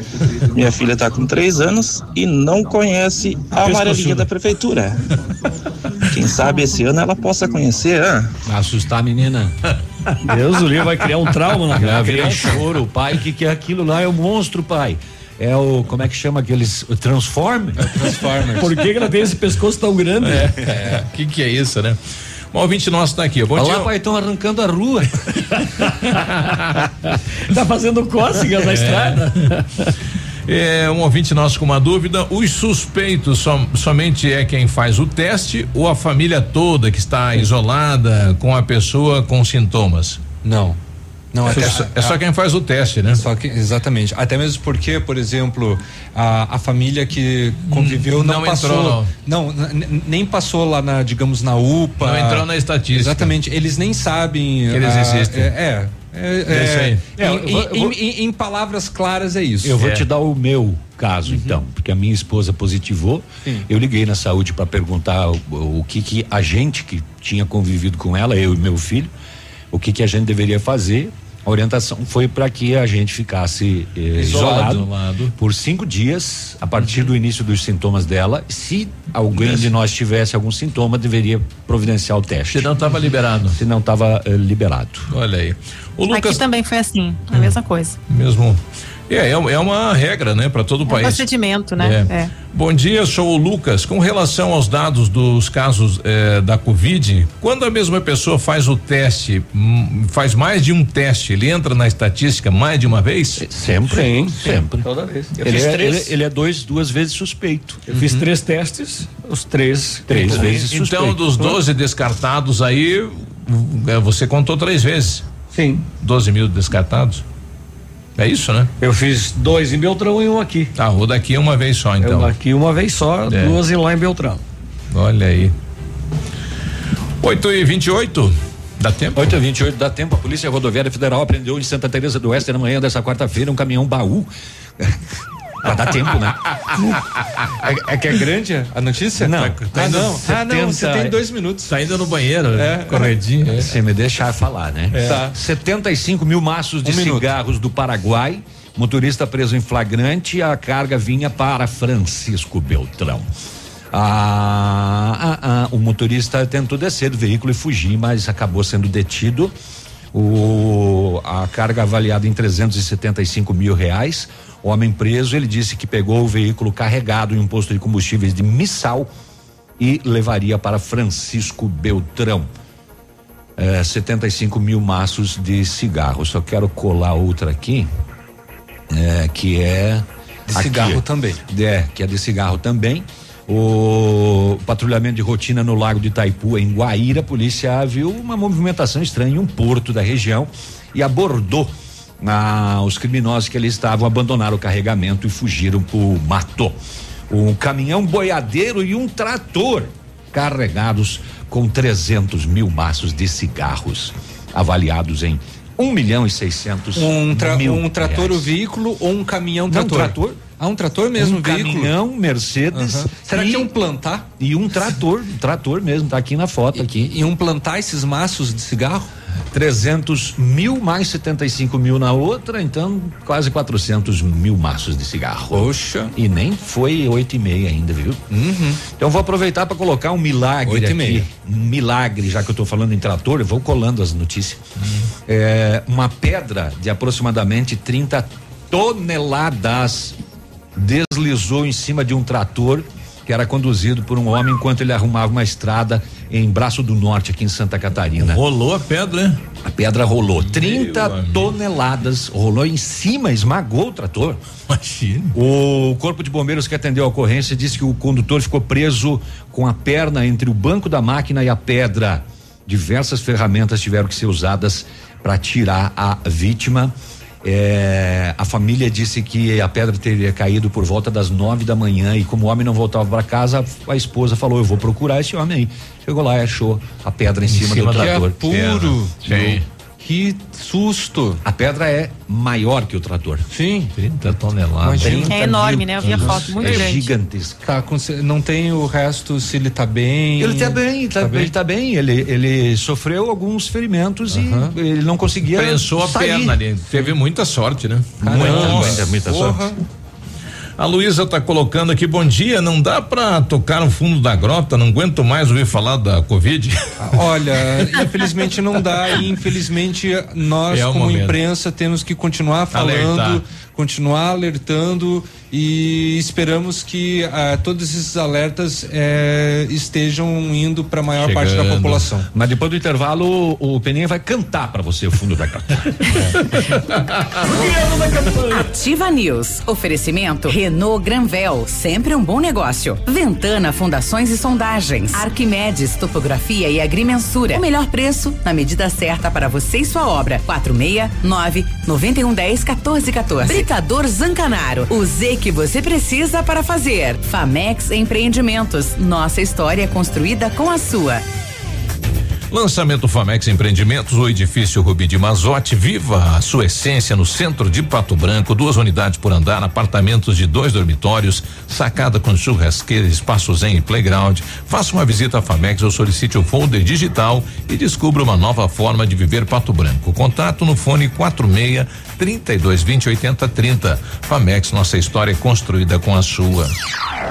Minha filha está com três anos e não conhece a amarelinha da prefeitura. Quem sabe esse ano ela possa conhecer, ah? Assustar a menina. Deus, o livro vai criar um trauma na Vai virar choro. O pai, que que é aquilo lá? É o monstro, pai. É o, como é que chama aqueles, o Transform? É Transformers. Por que, que ela tem esse pescoço tão grande? É, é. que que é isso, né? Um ouvinte nosso tá aqui. Bom Olha dia. lá, pai, estão arrancando a rua. tá fazendo cócegas na É. estrada. É, um ouvinte nosso com uma dúvida: os suspeitos som, somente é quem faz o teste ou a família toda que está isolada com a pessoa com sintomas? Não. Não, é, só, é só quem faz o teste, né? Só que, exatamente. Até mesmo porque, por exemplo, a, a família que conviveu não, não passou. entrou, não, n- nem passou lá na, digamos, na UPA. Não entrou na estatística. Exatamente. Eles nem sabem. Que eles ah, existem. É. é, é, É isso aí. em- É, eu vou- em, vou- em- em palavras claras é isso. Eu vou É. te dar o meu caso, então, porque a minha esposa positivou. Sim. Eu liguei na saúde para perguntar o, o que que a gente que tinha convivido com ela, eu e meu filho, o que que a gente deveria fazer. A orientação foi para que a gente ficasse eh, Isolado, isolado, lado. por cinco dias a partir do início dos sintomas dela. Se alguém de nós tivesse algum sintoma, deveria providenciar o teste. Se não estava liberado. Se não estava liberado. Olha aí. O Lucas Aqui também foi assim, a mesma coisa. mesmo. É, é, é uma regra, né, para todo o É um país. procedimento, né? É. É. Bom dia, sou o Lucas. Com relação aos dados dos casos eh, da Covid, quando a mesma pessoa faz o teste, hum, faz mais de um teste, ele entra na estatística mais de uma vez? Sempre, Sim, sempre. Toda vez. Eu Ele fiz é, três. ele, ele é dois, duas vezes suspeito. Eu fiz três testes, os três. Três vezes Então, suspeito. dos 12 descartados aí, você contou três vezes? Sim. 12 mil descartados? É isso, né? Eu fiz dois em Beltrão e um aqui. Ah, o daqui é uma vez só, então. Eu aqui uma vez só, É. duas e lá em Beltrão. Olha aí. 8 e 28 Dá tempo? 8 e 28 dá tempo. A Polícia Rodoviária Federal apreendeu em Santa Teresa do Oeste na manhã dessa quarta-feira um caminhão baú. Pra dar tempo, né? É, é que é grande a notícia? Não. Ah, não. Ah, não, você tem dois minutos. Tá indo no banheiro, É. corredinho. Se me deixar falar, né? É. Tá. 75 mil maços de Um minuto. cigarros do Paraguai. Motorista preso em flagrante. A carga vinha para Francisco Beltrão. Ah, ah, ah, o motorista tentou descer do veículo e fugir, mas acabou sendo detido. O, a carga avaliada em 375 mil reais. O homem preso, ele disse que pegou o veículo carregado em um posto de combustíveis de Missal e levaria para Francisco Beltrão. É, 75 mil maços de cigarro. Só quero colar outra aqui, é, que é. De aqui, cigarro também. É, que é de cigarro também. O patrulhamento de rotina no Lago de Itaipu, em Guaíra, a polícia viu uma movimentação estranha em um porto da região e abordou ah, os criminosos que ali estavam, abandonaram o carregamento e fugiram pro mato. Um caminhão boiadeiro e um trator carregados com 300 mil maços de cigarros, avaliados em um milhão e seiscentos Um, tra- mil um trator, o reais. veículo ou um caminhão Não, trator? trator. Ah, um trator mesmo, um veículo? caminhão Mercedes. Aham. Será e- que é um plantar? E um trator, um trator mesmo, tá aqui na foto aqui. E um plantar esses maços de cigarro? 300 mil mais 75 mil na outra, então quase 400 mil maços de cigarro. Poxa. E nem foi oito e meia ainda, viu? Uhum. Então vou aproveitar para colocar um milagre Oito e aqui. meia. Um milagre, já que eu tô falando em trator, eu vou colando as notícias. É, uma pedra de aproximadamente 30 toneladas deslizou em cima de um trator que era conduzido por um homem enquanto ele arrumava uma estrada em Braço do Norte, aqui em Santa Catarina. Rolou a pedra, né? A pedra rolou. 30 toneladas. Rolou em cima, esmagou o trator. Imagina. O Corpo de Bombeiros que atendeu a ocorrência disse que o condutor ficou preso com a perna entre o banco da máquina e a pedra. Diversas ferramentas tiveram que ser usadas para tirar a vítima. É, a família disse que a pedra teria caído por volta das nove da manhã e como o homem não voltava para casa, a esposa falou: Eu vou procurar esse homem aí. Chegou lá e achou a pedra em, cima, cima do trator. Que apuro. Sim. Que susto. A pedra é maior que o trator. Sim. 30 toneladas. Imagina. É enorme, né? Eu vi a foto, muito é grande. gigantesco. Tá, não tem o resto se ele tá bem. Ele tá bem, tá, ele tá bem. Ele, ele sofreu alguns ferimentos e ele não conseguia. Prensou a sair. perna ali. Teve muita sorte, né? Caramba, muita, muita, muita, muita sorte. A Luísa tá colocando aqui, bom dia, não dá pra tocar no fundo da grota, não aguento mais ouvir falar da Covid. Olha, infelizmente não dá e infelizmente nós É como momento. imprensa temos que continuar falando, Alertar. Continuar alertando e esperamos que ah, todos esses alertas eh, estejam indo para a maior parte da Chegando. população. Mas depois do intervalo, o, o Peninha vai cantar pra você o fundo da grota. Ativa News. Oferecimento Renault Granvel, sempre um bom negócio. Ventana Fundações e Sondagens. Arquimedes Topografia e Agrimensura. O melhor preço na medida certa para você e sua obra. 469 9110 1414. Britador Zancanaro. O Z que você precisa para fazer. Famex Empreendimentos. Nossa história construída com a sua. Lançamento Famex Empreendimentos, o edifício Rubi de Mazote, viva a sua essência no centro de Pato Branco, duas unidades por andar, apartamentos de dois dormitórios, sacada com churrasqueira, espaço zen e playground. Faça uma visita à Famex ou solicite o folder digital e descubra uma nova forma de viver Pato Branco. Contato no fone 46 32 20 80 30. Famex, nossa história é construída com a sua.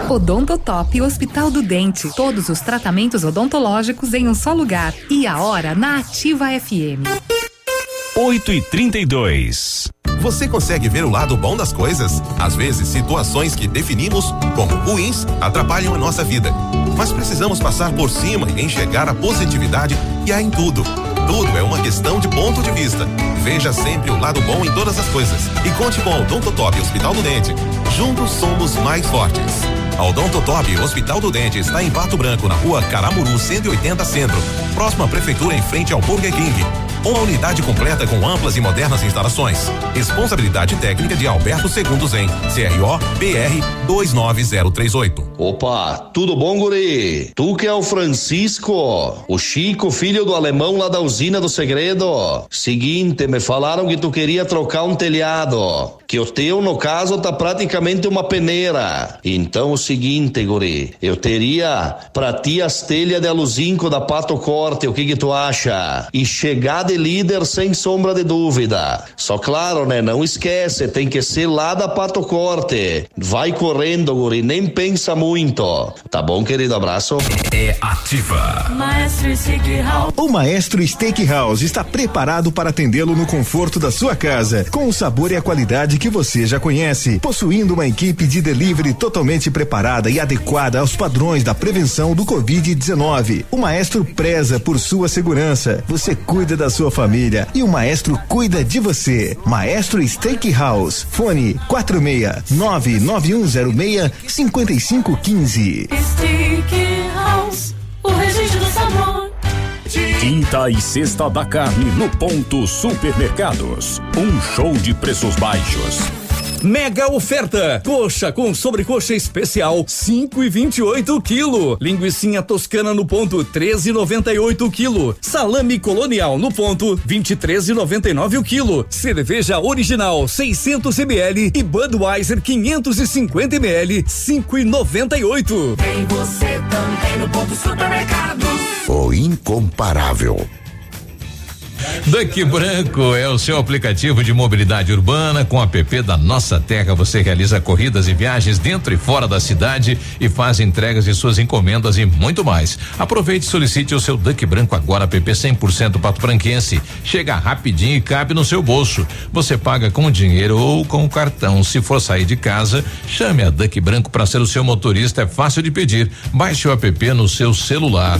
Odontotop Hospital do Dente. Todos os tratamentos odontológicos em um só lugar. E a hora na Ativa FM. 8 e 32 Você consegue ver o lado bom das coisas? Às vezes, situações que definimos como ruins atrapalham a nossa vida. Mas precisamos passar por cima e enxergar a positividade que há em tudo. Tudo é uma questão de ponto de vista. Veja sempre o lado bom em todas as coisas. E conte com o Odontotop Hospital do Dente. Juntos somos mais fortes. A Odontotop Hospital do Dente está em Pato Branco, na rua Caramuru 180 Centro. Próxima prefeitura em frente ao Burger King. Uma unidade completa com amplas e modernas instalações. Responsabilidade técnica de Alberto Segundo Zen. CRO BR 29038. Opa, tudo bom, guri? Tu que é o Francisco, o Chico, filho do alemão lá da usina do segredo. Seguinte, me falaram que tu queria trocar um telhado, que o teu, no caso, tá praticamente uma peneira. Então, o seguinte, guri, eu teria pra ti as telhas de aluzinco da Pato Corte, o que que tu acha? E chegar de líder sem sombra de dúvida. Só claro, né, não esquece, tem que ser lá da Pato Corte. Vai correndo, guri, nem pensa muito. Tá bom, querido? Abraço. É ativa. Maestro Steakhouse. O Maestro Steakhouse está preparado para atendê-lo no conforto da sua casa, com o sabor e a qualidade que você já conhece, possuindo uma equipe de delivery totalmente preparada e adequada aos padrões da prevenção do Covid-19. O Maestro preza por sua segurança, você cuida da sua família e o Maestro cuida de você. Maestro Steakhouse, fone 46 99106 5515. Steakhouse. O registro do sabor. Quinta e sexta da carne no ponto Supermercados. Um show de preços baixos. Mega oferta! Coxa com sobrecoxa especial 5 e 28 quilo. Linguicinha toscana no ponto 13,98 quilo. Salame colonial no ponto 23,99 o quilo. Cerveja original 600 ml e Budweiser 550 ml 5,98. Tem você também no ponto supermercado. O incomparável. Duck Branco é o seu aplicativo de mobilidade urbana. Com o app da Nossa Terra, você realiza corridas e viagens dentro e fora da cidade e faz entregas de suas encomendas e muito mais. Aproveite e solicite o seu Duck Branco agora, app 100% Pato Branquense. Chega rapidinho e cabe no seu bolso. Você paga com dinheiro ou com cartão. Se for sair de casa, chame a Duck Branco para ser o seu motorista. É fácil de pedir. Baixe o app no seu celular.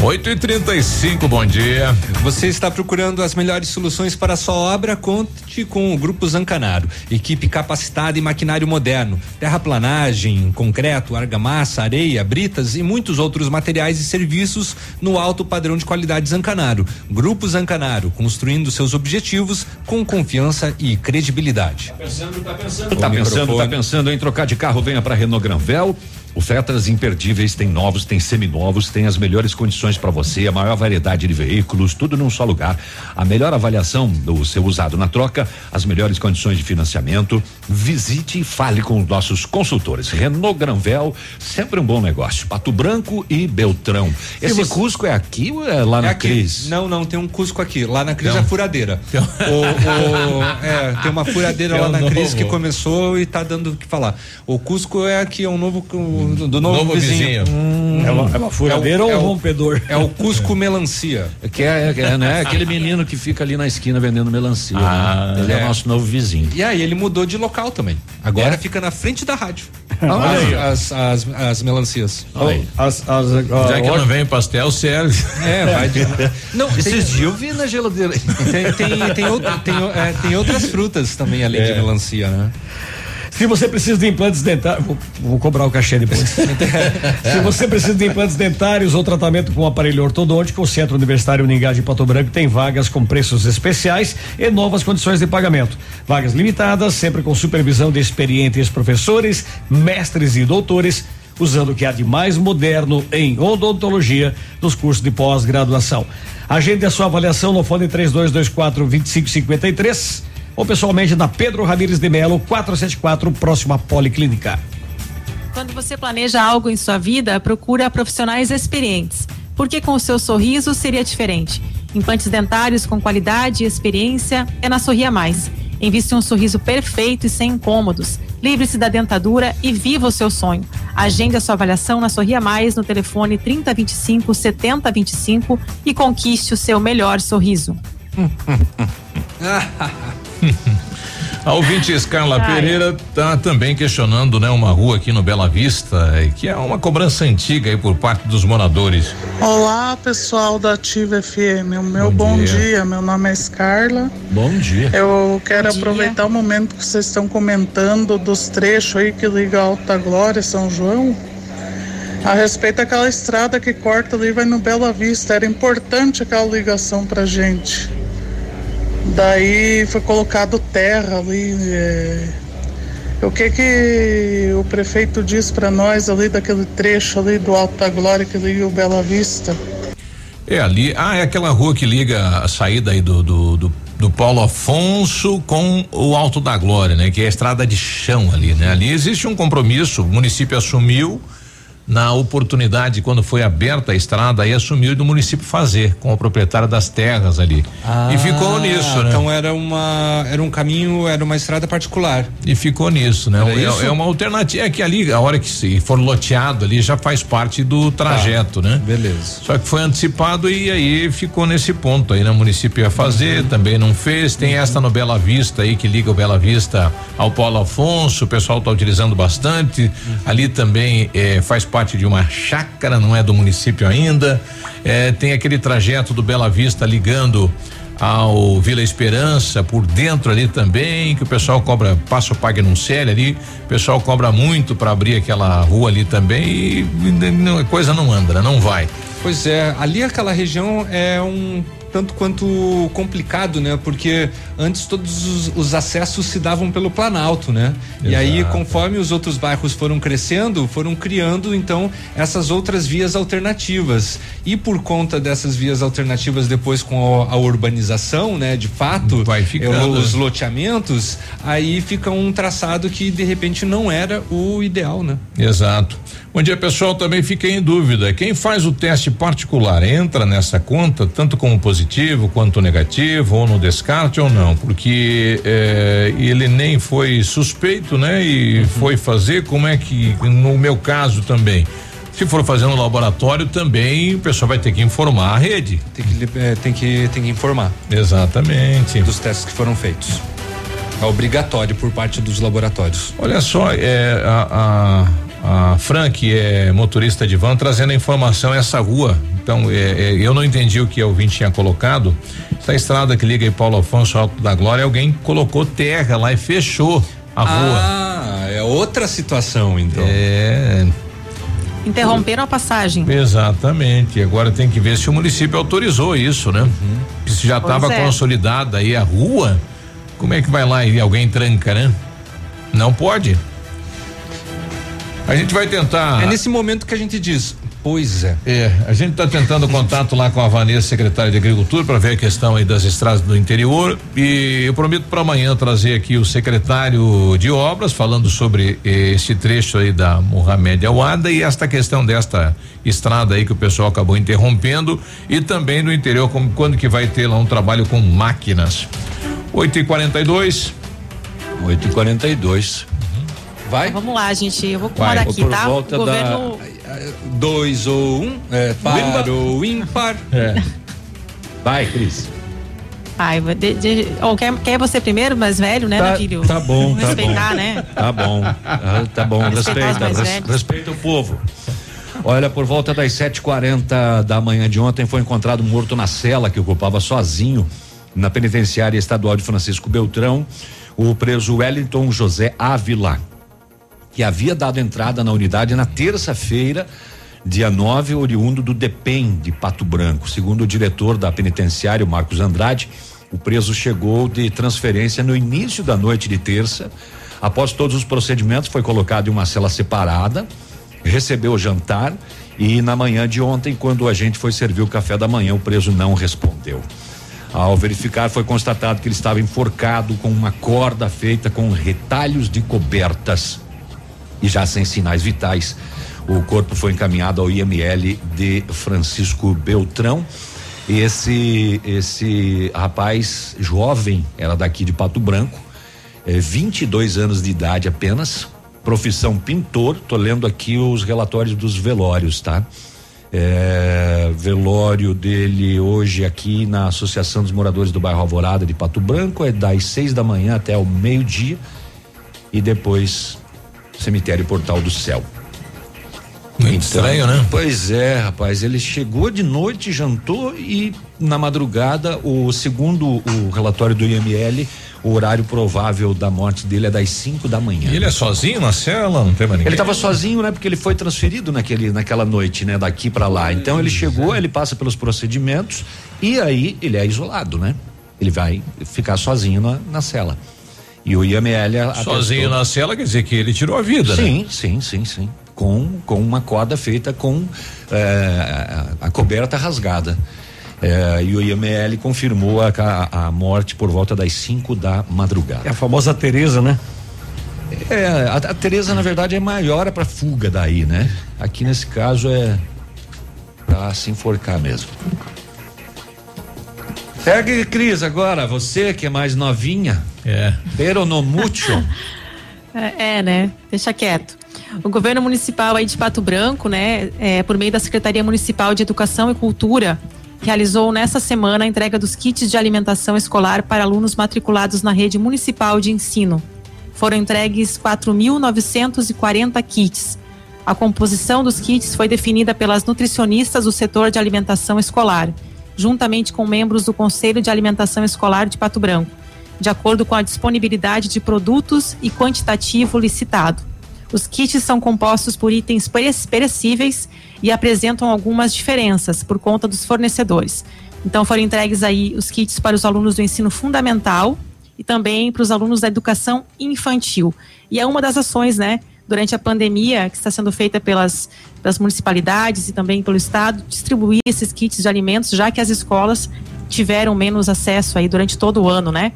8 e 35 bom dia. Você está procurando as melhores soluções para a sua obra? Conte com o Grupo Zancanaro. Equipe capacitada e maquinário moderno. Terraplanagem, concreto, argamassa, areia, britas e muitos outros materiais e serviços no alto padrão de qualidade Zancanaro. Grupo Zancanaro, construindo seus objetivos com confiança e credibilidade. Pensando, tá pensando, tá pensando, tá pensando em trocar de carro, venha para Renault Granvel. Ofertas imperdíveis, tem novos, tem seminovos, tem as melhores condições para você, a maior variedade de veículos, tudo num só lugar. A melhor avaliação do seu usado na troca, as melhores condições de financiamento. Visite e fale com os nossos consultores. Renault Granvel, sempre um bom negócio. Pato Branco e Beltrão. Esse você- Cusco é aqui ou é lá na aqui. Cris? Não, não, tem um Cusco aqui. Lá na Cris Então. é furadeira. O- o- é, tem uma furadeira É lá na Cris novo. que começou e tá dando o que falar. O Cusco é aqui, é um novo do novo, Novo vizinho. vizinho. Hum. É uma- é uma furadeira ou um rompedor? É o Cusco Melancia. Que é, é, né? Aquele menino que fica ali na esquina vendendo melancia. Ah, né? Ele é. é. nosso novo vizinho. E aí ele mudou de local também. Agora É? fica na frente da rádio. Olha aí. as, as, as, as melancias. As, as, Já que não vem pastel, serve. É, vai de. Não, Esses dias eu vi na geladeira. Tem, tem, tem, outra- tem, é, tem outras frutas também além de melancia, né? Se você precisa de implantes dentários, vou, vou cobrar o cachê depois. Se você precisa de implantes dentários ou tratamento com aparelho ortodôntico, o Centro Universitário Uningá de Pato Branco tem vagas com preços especiais e novas condições de pagamento. Vagas limitadas, sempre com supervisão de experientes professores, mestres e doutores, usando o que há de mais moderno em odontologia nos cursos de pós-graduação. Agende a sua avaliação no fone 3224 2553 ou pessoalmente na Pedro Ramires de Melo, 474, próximo à Policlínica. Quando você planeja algo em sua vida, procura profissionais experientes. Porque com o seu sorriso seria diferente. Implantes dentários com qualidade e experiência é na Sorria Mais. Invista em um sorriso perfeito e sem incômodos. Livre-se da dentadura e viva o seu sonho. Agende a sua avaliação na Sorria Mais no telefone 3025 7025 e conquiste o seu melhor sorriso. A ouvinte Scarla Ai. Pereira está também questionando, né, uma rua aqui no Bela Vista, eh, que é uma cobrança antiga aí por parte dos moradores. Olá, pessoal da Ativa FM. O meu Bom bom, dia. dia. Meu nome é Scarla. Bom dia. Eu quero Bom dia. aproveitar o momento que vocês estão comentando dos trechos aí que liga Alta Glória e São João. A respeito daquela estrada que corta ali e vai no Bela Vista. Era importante aquela ligação pra gente. Daí foi colocado terra ali. é. O que que o prefeito diz pra nós ali daquele trecho ali do Alta Glória que liga o Bela Vista? É ali, ah, é aquela rua que liga a saída aí do, do, do, do Paulo Afonso com o Alto da Glória, né? Que é a estrada de chão ali, né? Ali existe um compromisso, o município assumiu na oportunidade quando foi aberta a estrada aí assumiu do município fazer com o proprietário das terras ali e ficou nisso, né? Então era uma era um caminho, era uma estrada particular. E ficou nisso, né? É, é uma alternativa. É que ali, a hora que se for loteado ali, já faz parte do trajeto, né? Beleza. Só que foi antecipado e aí ficou nesse ponto aí, né? O município ia fazer, também não fez. Tem esta no Bela Vista aí, que liga o Bela Vista ao Paulo Afonso, o pessoal tá utilizando bastante. Ali também eh, faz parte de uma chácara, não é do município ainda. Eh, tem aquele trajeto do Bela Vista ligando ao Vila Esperança por dentro ali também, que o pessoal cobra, passa o pague não sério ali, o pessoal cobra muito para abrir aquela rua ali também e, e não- a coisa não anda, né? não vai. Pois é, ali aquela região é um tanto quanto complicado, né? Porque antes todos os, os acessos se davam pelo Planalto, né? E aí, Exato. conforme os outros bairros foram crescendo, foram criando então essas outras vias alternativas. E por conta dessas vias alternativas, depois com a, a urbanização, né? De fato, Vai ficando, eh, os né? loteamentos, aí fica um traçado que de repente não era o ideal, né? Exato. Bom dia, pessoal. Também fiquei em dúvida. Quem faz o teste particular entra nessa conta, tanto como positivo quanto negativo, ou no descarte ou não? Porque eh, ele nem foi suspeito, né? E foi fazer. Como é que, no meu caso também, se for fazer no laboratório, também o pessoal vai ter que informar a rede. Tem que, eh, tem que, tem que informar. Exatamente. Dos testes que foram feitos. É obrigatório por parte dos laboratórios. Olha só, é, a, a, a Fran, que é motorista de van, trazendo a informação essa rua. Então, é, é, eu não entendi o que o ouvinte tinha colocado. Essa estrada que liga em Paulo Afonso Alto da Glória, alguém colocou terra lá e fechou a rua. Ah, é outra situação, então. É. Interromperam a passagem. Exatamente. Agora tem que ver se o município autorizou isso, né? Se já estava é. consolidada aí a rua, como é que vai lá e alguém tranca, né? Não pode. A gente vai tentar. É nesse momento que a gente diz, pois é. É, a gente está tentando contato lá com a Vanessa, secretária de Agricultura, para ver a questão aí das estradas do interior. E eu prometo para amanhã trazer aqui o secretário de obras falando sobre eh, esse trecho aí da Mohamed Awada e esta questão desta estrada aí que o pessoal acabou interrompendo e também no interior, como quando que vai ter lá um trabalho com máquinas. 8 e 42 8 e 42 Vai? Vamos lá, gente. Eu vou comandar aqui, Por tá? volta o governo. Dois ou um, é, para o ímpar. É. Vai, Cris. Ai, vai de, de, oh, quer, quer você primeiro, mais velho, né, Tá, Navírio? tá bom, tá Respeitar, bom. né? Tá bom, ah, tá bom, respeita, res- respeita o povo. Olha, por volta das 7h40 da manhã de ontem foi encontrado morto na cela que ocupava sozinho na penitenciária estadual de Francisco Beltrão o preso Wellington José Ávila, que havia dado entrada na unidade na terça-feira, dia 9, oriundo do DEPEN de Pato Branco. Segundo o diretor da penitenciária, Marcos Andrade, o preso chegou de transferência no início da noite de terça. Após todos os procedimentos, foi colocado em uma cela separada, recebeu o jantar e na manhã de ontem, quando a gente foi servir o café da manhã, o preso não respondeu. Ao verificar, foi constatado que ele estava enforcado com uma corda feita com retalhos de cobertas e já sem sinais vitais. O corpo foi encaminhado ao IML de Francisco Beltrão. Esse esse rapaz jovem era daqui de Pato Branco, é, 22 anos de idade apenas, profissão pintor. Tô lendo aqui os relatórios dos velórios, tá? É, velório dele hoje aqui na Associação dos Moradores do Bairro Alvorada de Pato Branco é das seis da manhã até o meio-dia e depois cemitério Portal do Céu. Muito estranho, né? Pois é, rapaz. Ele chegou de noite, jantou e na madrugada, o segundo o relatório do IML, o horário provável da morte dele é das 5 da manhã. E ele é sozinho na cela? Não tem mais ninguém? Ele estava sozinho, né? Porque ele foi transferido naquele, naquela noite, né? Daqui para lá. Então ele chegou, ele passa pelos procedimentos e aí ele é isolado, né? Ele vai ficar sozinho na, na cela. E o IML a- Sozinho atestou- na cela quer dizer que ele tirou a vida, né? Sim, sim, sim, sim. Com, com uma corda feita com eh, a coberta rasgada. Eh, e o IML confirmou a, a, a morte por volta das 5 da madrugada. É a famosa Tereza, né? É, a, a Tereza, na verdade, é maior para fuga daí, né? Aqui nesse caso é pra se enforcar mesmo. Segue, Cris, agora, você que é mais novinha. É. Pero no mucho. É, é, né? Deixa quieto. O governo municipal aí de Pato Branco, né, é, por meio da Secretaria Municipal de Educação e Cultura, realizou nessa semana a entrega dos kits de alimentação escolar para alunos matriculados na rede municipal de ensino. Foram entregues 4.940 kits. A composição dos kits foi definida pelas nutricionistas do setor de alimentação escolar, juntamente com membros do Conselho de Alimentação Escolar de Pato Branco, de acordo com a disponibilidade de produtos e quantitativo licitado. Os kits são compostos por itens pere- perecíveis e apresentam algumas diferenças por conta dos fornecedores. Então foram entregues aí os kits para os alunos do ensino fundamental e também para os alunos da educação infantil. E é uma das ações, né, durante a pandemia que está sendo feita pelas, pelas municipalidades e também pelo estado, distribuir esses kits de alimentos, já que as escolas tiveram menos acesso aí durante todo o ano, né?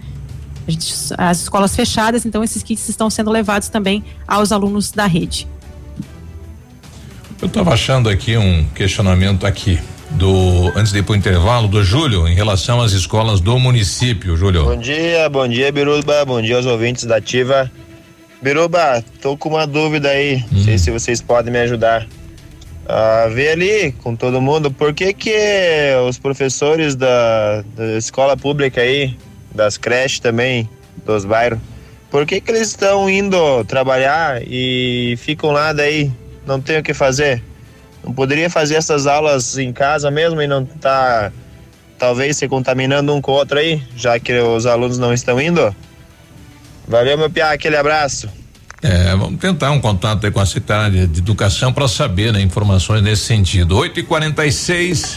Gente, as escolas fechadas, então esses kits estão sendo levados também aos alunos da rede. Eu estava achando aqui um questionamento aqui do antes de ir pro intervalo do Júlio em relação às escolas do município, Júlio. Bom dia, bom dia Biruba, bom dia aos ouvintes da Ativa. Biruba, tô com uma dúvida aí, hum. não sei se vocês podem me ajudar. Ah, ver ali com todo mundo por que que os professores da, da escola pública aí, das creches também, dos bairros, por que que eles estão indo trabalhar e ficam lá daí, não tem o que fazer? Não poderia fazer essas aulas em casa mesmo e não tá talvez se contaminando um com o outro aí, já que os alunos não estão indo? Valeu, meu piá, aquele abraço. É, vamos tentar um contato com a secretária de Educação para saber né, informações nesse sentido. 8 e 46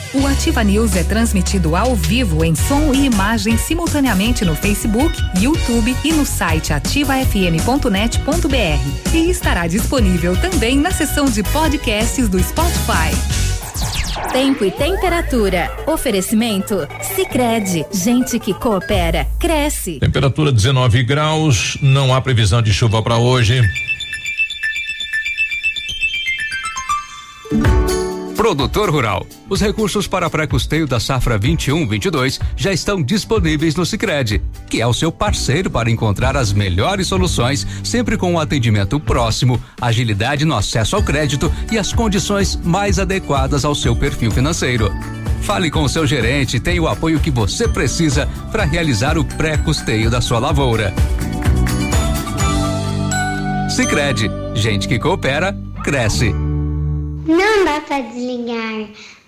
O Ativa News é transmitido ao vivo em som e imagem simultaneamente no Facebook, YouTube e no site ativafm.net.br. E estará disponível também na seção de podcasts do Spotify. Tempo e temperatura. Oferecimento? Sicredi Gente que coopera, cresce. Temperatura 19 graus. Não há previsão de chuva para hoje. Produtor Rural. Os recursos para pré-custeio da safra 21-22 já estão disponíveis no Sicredi, que é o seu parceiro para encontrar as melhores soluções, sempre com um atendimento próximo, agilidade no acesso ao crédito e as condições mais adequadas ao seu perfil financeiro. Fale com o seu gerente e tenha o apoio que você precisa para realizar o pré-custeio da sua lavoura. Sicredi, gente que coopera, cresce. Não dá para desligar.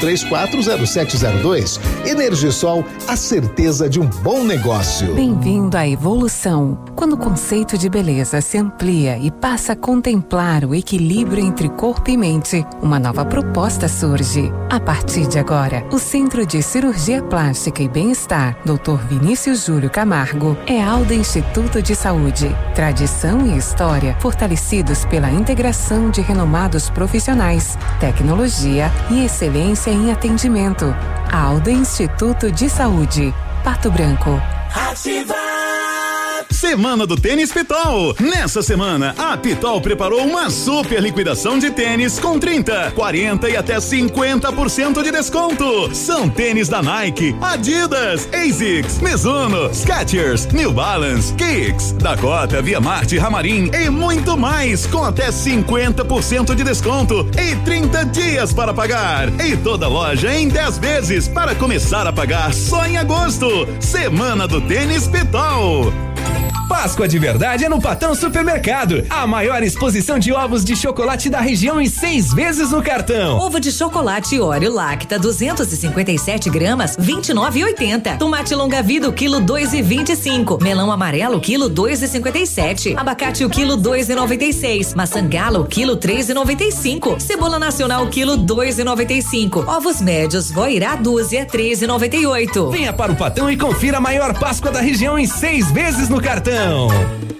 340702. Energisol, a certeza de um bom negócio. Bem-vindo à evolução. Quando o conceito de beleza se amplia e passa a contemplar o equilíbrio entre corpo e mente, uma nova proposta surge. A partir de agora, o Centro de Cirurgia Plástica e Bem-Estar, Dr. Vinícius Júlio Camargo, é Alda Instituto de Saúde. Tradição e história fortalecidos pela integração de renomados profissionais, tecnologia e excelência em atendimento. Alda Instituto de Saúde, Pato Branco. Ativa! Semana do Tênis Pitol. Nessa semana, a Pitol preparou uma super liquidação de tênis com 30, 40 e até 50% de desconto. São tênis da Nike, Adidas, ASICS, Mizuno, Skechers, New Balance, Kicks, Dakota, Via Marte, Ramarim e muito mais com até 50% de desconto e 30 dias para pagar. E toda loja em 10 vezes para começar a pagar só em agosto. Semana do Tênis Pitol. Páscoa de verdade é no Patão Supermercado. A maior exposição de ovos de chocolate da região em seis vezes no cartão. Ovo de chocolate Oreo Lacta 257 gramas 29,80. Tomate longa vida o quilo 2,25. Melão amarelo quilo 2,57. Abacate o quilo 2,96. Maçã gala o quilo 3,95. Cebola nacional quilo 2,95. Ovos médios Voirá dúzia 13,98. Venha para o Patão e confira a maior Páscoa da região em seis vezes no cartão. now.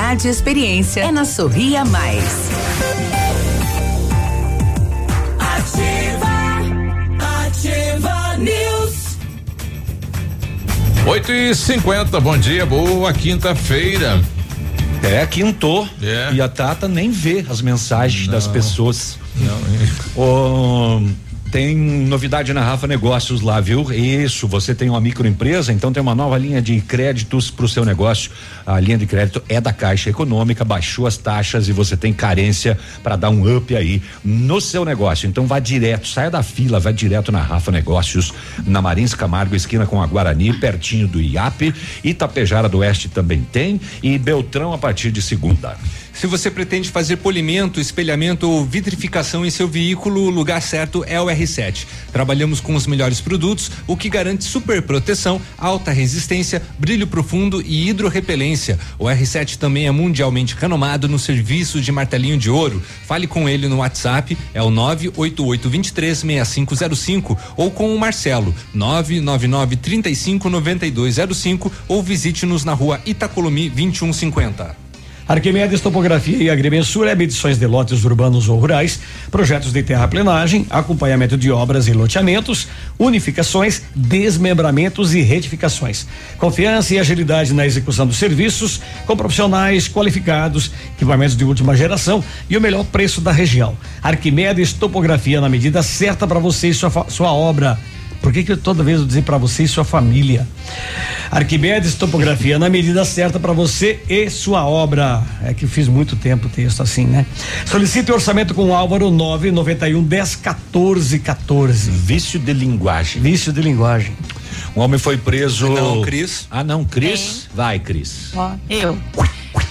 e experiência. É na Sorria Mais. Ativa, ativa News. 8 e 50 bom dia, boa quinta-feira. É, quintou. É. E a Tata nem vê as mensagens das pessoas. Não. Ô, tem novidade na Rafa Negócios lá, viu? Isso, você tem uma microempresa, então tem uma nova linha de créditos para o seu negócio. A linha de crédito é da Caixa Econômica, baixou as taxas e você tem carência para dar um up aí no seu negócio. Então vá direto, saia da fila, vá direto na Rafa Negócios, na Marins Camargo, esquina com a Guarani, pertinho do IAP. Itapejara do Oeste também tem e Beltrão a partir de segunda. Se você pretende fazer polimento, espelhamento ou vitrificação em seu veículo, o lugar certo é o R7. Trabalhamos com os melhores produtos, o que garante super proteção, alta resistência, brilho profundo e hidrorrepelência. O R7 também é mundialmente renomado no serviço de martelinho de ouro. Fale com ele no WhatsApp, é o 988236505 ou com o Marcelo, 999359205 ou visite-nos na rua Itacolomi 2150. Arquimedes Topografia e Agrimensura é medições de lotes urbanos ou rurais, projetos de terraplenagem, acompanhamento de obras e loteamentos, unificações, desmembramentos e retificações. Confiança e agilidade na execução dos serviços, com profissionais qualificados, equipamentos de última geração e o melhor preço da região. Arquimedes Topografia na medida certa para você e sua, sua obra. Por que, que eu toda vez eu dizer para você e sua família? Arquimedes Topografia na medida certa para você e sua obra. É que fiz muito tempo o texto assim, né? Solicite orçamento com o Álvaro 991 10 14 14. Vício de linguagem. Vício de linguagem. Um homem foi preso. Não, Cris. Ah, não, Cris? Vai, Cris. Ó, eu.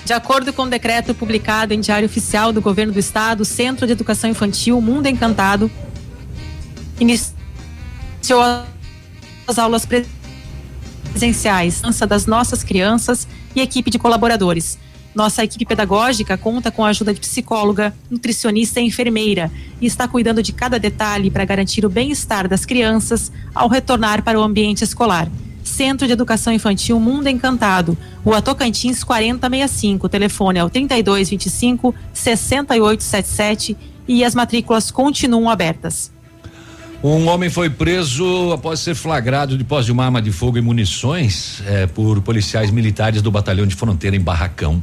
De acordo com o decreto publicado em Diário Oficial do Governo do Estado, Centro de Educação Infantil Mundo Encantado iniciou as aulas presenciais das nossas crianças e equipe de colaboradores. Nossa equipe pedagógica conta com a ajuda de psicóloga, nutricionista e enfermeira e está cuidando de cada detalhe para garantir o bem-estar das crianças ao retornar para o ambiente escolar. Centro de Educação Infantil Mundo Encantado, Rua Tocantins 4065, telefone é o 3225 6877 e as matrículas continuam abertas. Um homem foi preso após ser flagrado de posse de uma arma de fogo e munições eh, por policiais militares do Batalhão de Fronteira em Barracão.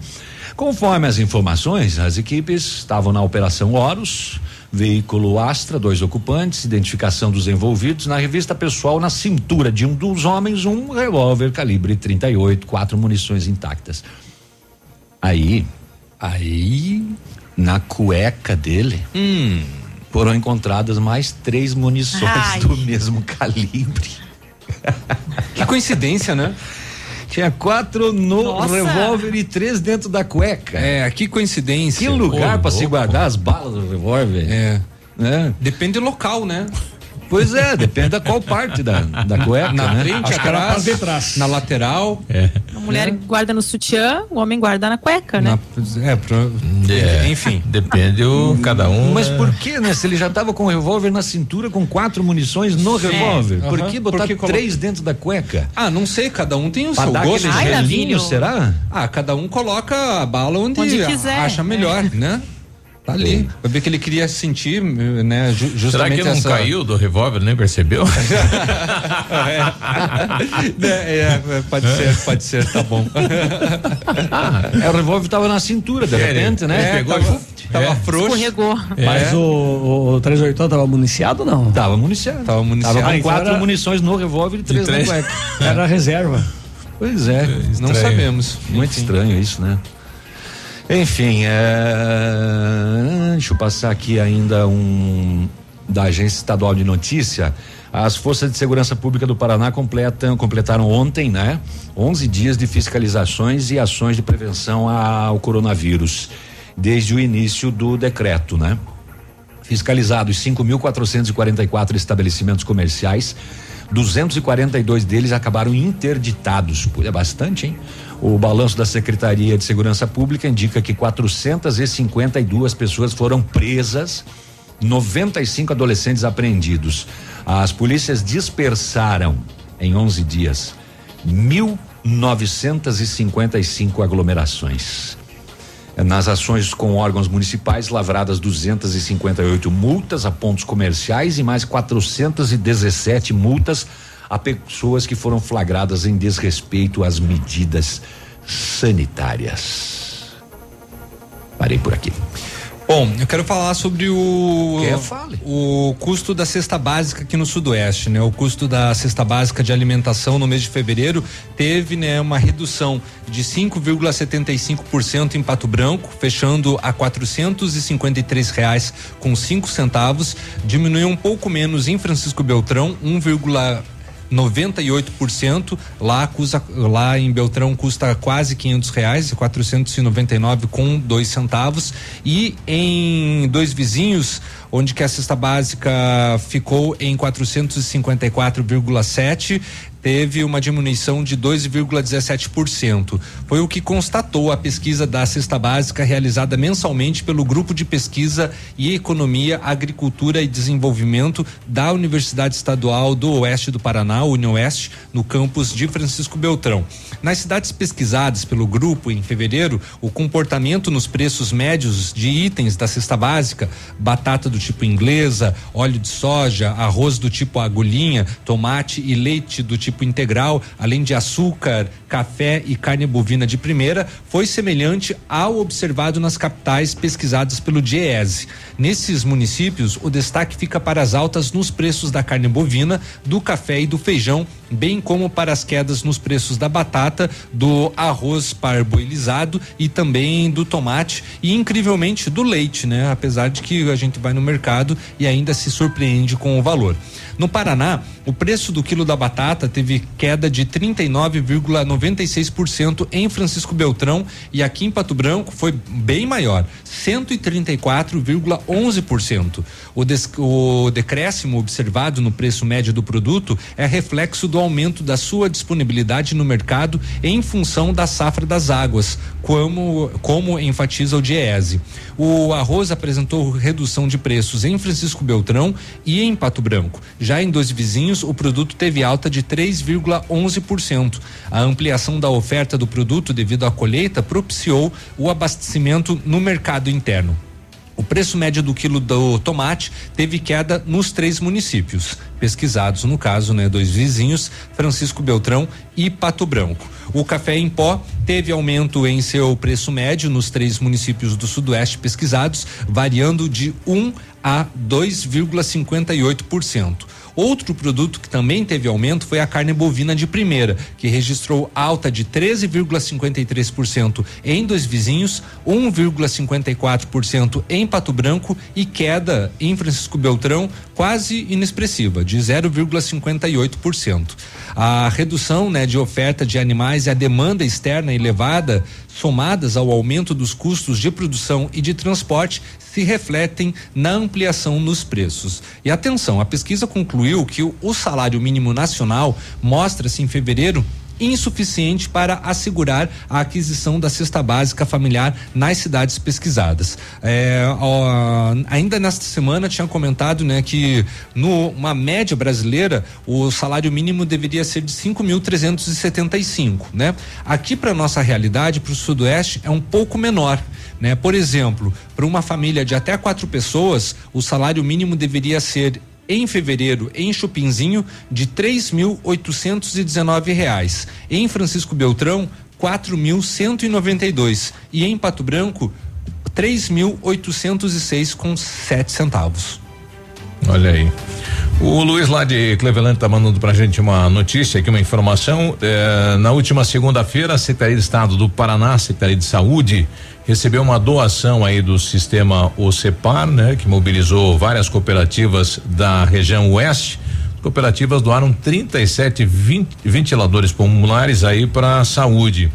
Conforme as informações, as equipes estavam na Operação Horus, veículo Astra, dois ocupantes, identificação dos envolvidos. Na revista pessoal, na cintura de um dos homens, um revólver calibre 38, quatro munições intactas. Aí, aí, na cueca dele, Hum. Foram encontradas mais três munições Ai. do mesmo calibre. Que coincidência, né? Tinha quatro no Nossa. revólver e três dentro da cueca. É, que coincidência. Que lugar Ô, pra se guardar as balas do revólver. É. Né? Depende do local, né? Pois é, depende da qual parte da, da cueca, Na né? frente, atrás, parte de trás. na lateral. A mulher guarda no sutiã, o homem guarda na cueca, né? Na, é, pro, É, enfim. Depende o cada um. Mas né? por que, né? Se ele já tava com o revólver na cintura com quatro munições no revólver, por Aham. que botar Por que colo- três dentro da cueca? Ah, não sei, cada um tem o Pra seu gosto. Ai, será? Ah, cada um coloca a bala onde, Onde quiser, acha né? melhor, né? Tá ali. Vai ver que ele queria sentir, né? ju- Será Justamente que ele não essa... caiu do revólver, nem percebeu? É, é, é, pode ser, pode ser, tá bom. É, o revólver tava na cintura, de É, ele- repente, né? ele pegou tava, e- tava É. frouxo. Escorregou. Mas o, o, o 380 tava municiado ou não? Tava municiado. Tava municiado. Tava com Ah, então quatro era- munições no revólver e três, três. na cueca. Era reserva. Pois é. Não sabemos. Muito Enfim. estranho isso, né? Enfim, é... deixa eu passar aqui ainda um da Agência Estadual de Notícia. As Forças de Segurança Pública do Paraná completam, completaram ontem, né? 11 dias de fiscalizações e ações de prevenção ao coronavírus, desde o início do decreto, né? Fiscalizados 5.444 estabelecimentos comerciais, 242 deles acabaram interditados. É bastante, hein? O balanço da Secretaria de Segurança Pública indica que 452 pessoas foram presas, 95 adolescentes apreendidos. As polícias dispersaram em 11 dias 1.955 aglomerações. Nas ações com órgãos municipais, lavradas 258 multas a pontos comerciais e mais 417 multas a pessoas que foram flagradas em desrespeito às medidas sanitárias. Parei por aqui. Bom, eu quero falar sobre o Quer, fale. o custo da cesta básica aqui no Sudoeste, né? O custo da cesta básica de alimentação no mês de fevereiro teve, né, uma redução de 5,75% em Pato Branco, fechando a 453 reais com cinco centavos, diminuiu um pouco menos em Francisco Beltrão, 1, 98%. Lá, custa, lá em Beltrão custa quase 500 reais, 499 com dois centavos. E em dois vizinhos, onde que a cesta básica ficou em 454,7 teve uma diminuição de 2,17%. Foi o que constatou a pesquisa da cesta básica realizada mensalmente pelo Grupo de Pesquisa e Economia, Agricultura e Desenvolvimento da Universidade Estadual do Oeste do Paraná, Unioeste, no campus de Francisco Beltrão. Nas cidades pesquisadas pelo grupo em fevereiro, o comportamento nos preços médios de itens da cesta básica, batata do tipo inglesa, óleo de soja, arroz do tipo agulhinha, tomate e leite do tipo integral, além de açúcar, café e carne bovina de primeira, foi semelhante ao observado nas capitais pesquisadas pelo DIEESE. Nesses municípios, o destaque fica para as altas nos preços da carne bovina, do café e do feijão, bem como para as quedas nos preços da batata, do arroz parboilizado e também do tomate e incrivelmente do leite, né? Apesar de que a gente vai no mercado e ainda se surpreende com o valor. No Paraná, o preço do quilo da batata teve queda de 39,96% em Francisco Beltrão e aqui em Pato Branco foi bem maior, 134,11%. O, o decréscimo observado no preço médio do produto é reflexo do aumento da sua disponibilidade no mercado em função da safra das águas, como, como enfatiza o Diese. O arroz apresentou redução de preços em Francisco Beltrão e em Pato Branco. Já em dois vizinhos, o produto teve alta de 3,11%. A ampliação da oferta do produto devido à colheita propiciou o abastecimento no mercado interno. O preço médio do quilo do tomate teve queda nos três municípios pesquisados, no caso, né, dois vizinhos, Francisco Beltrão e Pato Branco. O café em pó teve aumento em seu preço médio nos três municípios do Sudoeste pesquisados, variando de 1 a 2,58%. Outro produto que também teve aumento foi a carne bovina de primeira, que registrou alta de 13,53% em dois vizinhos, 1,54% em Pato Branco e queda em Francisco Beltrão quase inexpressiva, de 0,58%. A redução né, de oferta de animais e a demanda externa elevada, somadas ao aumento dos custos de produção e de transporte, se refletem na ampliação nos preços. E atenção, a pesquisa concluiu que o, salário mínimo nacional mostra-se em fevereiro insuficiente para assegurar a aquisição da cesta básica familiar nas cidades pesquisadas. É, ó, ainda nesta semana tinha comentado, né, que numa média brasileira o salário mínimo deveria ser de 5.375, né? Aqui para nossa realidade, para o sudoeste é um pouco menor. Né? Por exemplo, para uma família de até quatro pessoas, o salário mínimo deveria ser em fevereiro em Chupinzinho de três mil oitocentos e dezenove reais, em Francisco Beltrão quatro mil cento e noventa e dois e em Pato Branco três mil oitocentos e seis com sete centavos. Olha aí. O Luiz lá de Cleveland tá mandando pra gente uma notícia aqui, uma informação. Eh, na última segunda-feira, a Secretaria de Estado do Paraná, Secretaria de Saúde, recebeu uma doação aí do sistema OCEPAR, né? Que mobilizou várias cooperativas da região oeste. Cooperativas doaram 37 20, ventiladores pulmonares aí para a saúde.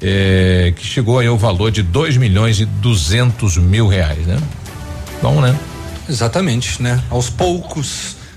Eh, que chegou aí ao valor de 2 milhões e 200 mil reais, né? Bom, né? Exatamente, né? Aos poucos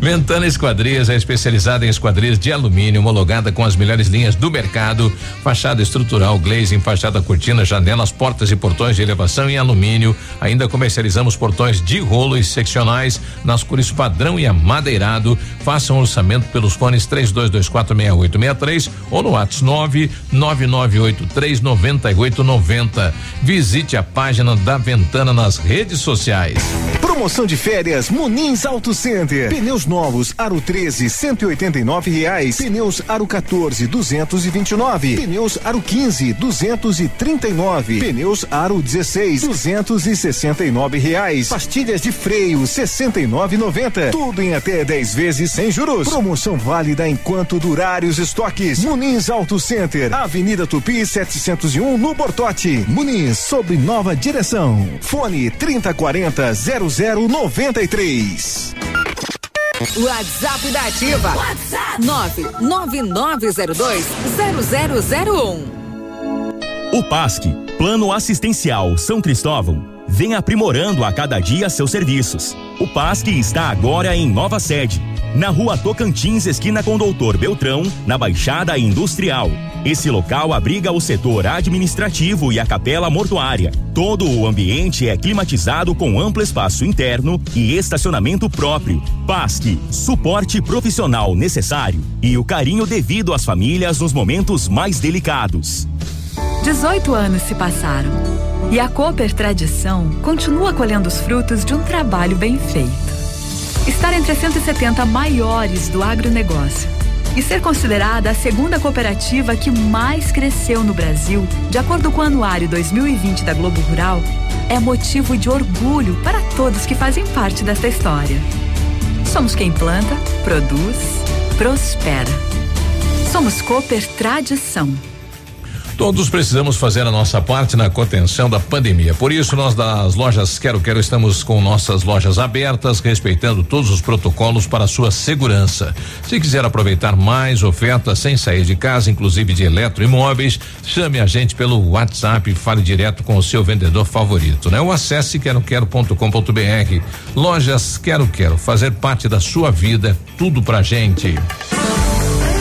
Ventana Esquadrias é especializada em esquadrias de alumínio, homologada com as melhores linhas do mercado. Fachada estrutural, glazing, fachada cortina, janelas, portas e portões de elevação em alumínio. Ainda comercializamos portões de rolo e seccionais nas cores padrão e amadeirado. Faça um orçamento pelos fones 32246863 ou no WhatsApp 999839890. Visite a página da Ventana nas redes sociais. Promoção de férias Munins Auto Center. Pneus novos Aro 13 189 reais. Pneus Aro 14 229. Pneus Aro 15 239. Pneus Aro 16 269 reais. Pastilhas de freio 69,90. Tudo em até 10 vezes sem juros. Promoção válida enquanto durarem os estoques. Munins Auto Center. Avenida Tupi 701 no Bortote. Muniz sob nova direção. Fone 3040 0093. WhatsApp da Ativa. WhatsApp 999020001. O PASC, Plano Assistencial São Cristóvão, vem aprimorando a cada dia seus serviços. O PASC está agora em nova sede, na rua Tocantins, esquina com Doutor Beltrão, na Baixada Industrial. Esse local abriga o setor administrativo e a capela mortuária. Todo o ambiente é climatizado com amplo espaço interno e estacionamento próprio. PASC, suporte profissional necessário e o carinho devido às famílias nos momentos mais delicados. 18 anos se passaram e a Cooper Tradição continua colhendo os frutos de um trabalho bem feito. Estar entre as 170 maiores do agronegócio e ser considerada a segunda cooperativa que mais cresceu no Brasil, de acordo com o Anuário 2020 da Globo Rural, é motivo de orgulho para todos que fazem parte desta história. Somos quem planta, produz, prospera. Somos Cooper Tradição. Todos precisamos fazer a nossa parte na contenção da pandemia. Por isso, nós das lojas Quero Quero estamos com nossas lojas abertas, respeitando todos os protocolos para sua segurança. Se quiser aproveitar mais ofertas sem sair de casa, inclusive de eletroimóveis, chame a gente pelo WhatsApp e fale direto com o seu vendedor favorito, né? Ou acesse queroquero.com.br. Lojas Quero Quero, fazer parte da sua vida, tudo pra gente.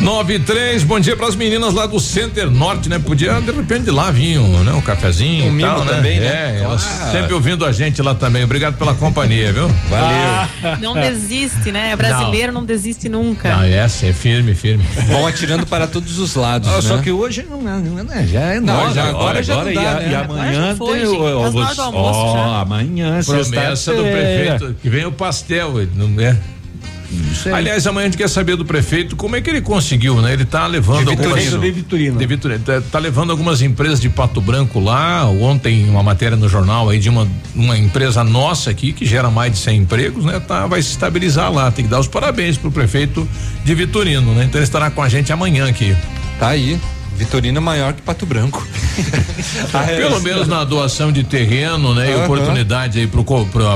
93, bom dia para as meninas lá do Center Norte, né? Podia de repente de lá vinho, né? Um cafezinho e tal, né? Também, né? É, ah. elas sempre ouvindo a gente lá também. Obrigado pela companhia, viu? Valeu. Ah, não desiste, né? É brasileiro não, não desiste nunca. Ah, é assim, é firme, firme. bom atirando para todos os lados. Ah, né? Só que hoje não, não, né? já é não, já, agora, agora, já né? Né? agora, dá, e, né? e amanhã foi, tem o, o, almoço, oh, amanhã, Promessa do prefeito que vem o pastel, não é? Aliás, amanhã a gente quer saber do prefeito como é que ele conseguiu, né? Ele tá levando De algumas Vitorino. De Vitorino. De Vitorino. Tá, tá levando algumas empresas de Pato Branco lá. Ontem uma matéria no jornal aí de uma uma empresa nossa aqui que gera mais de 100 empregos, né? Tá, vai se estabilizar lá. Tem que dar os parabéns pro prefeito de Vitorino, né? Então ele estará com a gente amanhã aqui. Tá aí. Vitorino é maior que Pato Branco. Pelo menos na doação de terreno, né? E Aham. oportunidade aí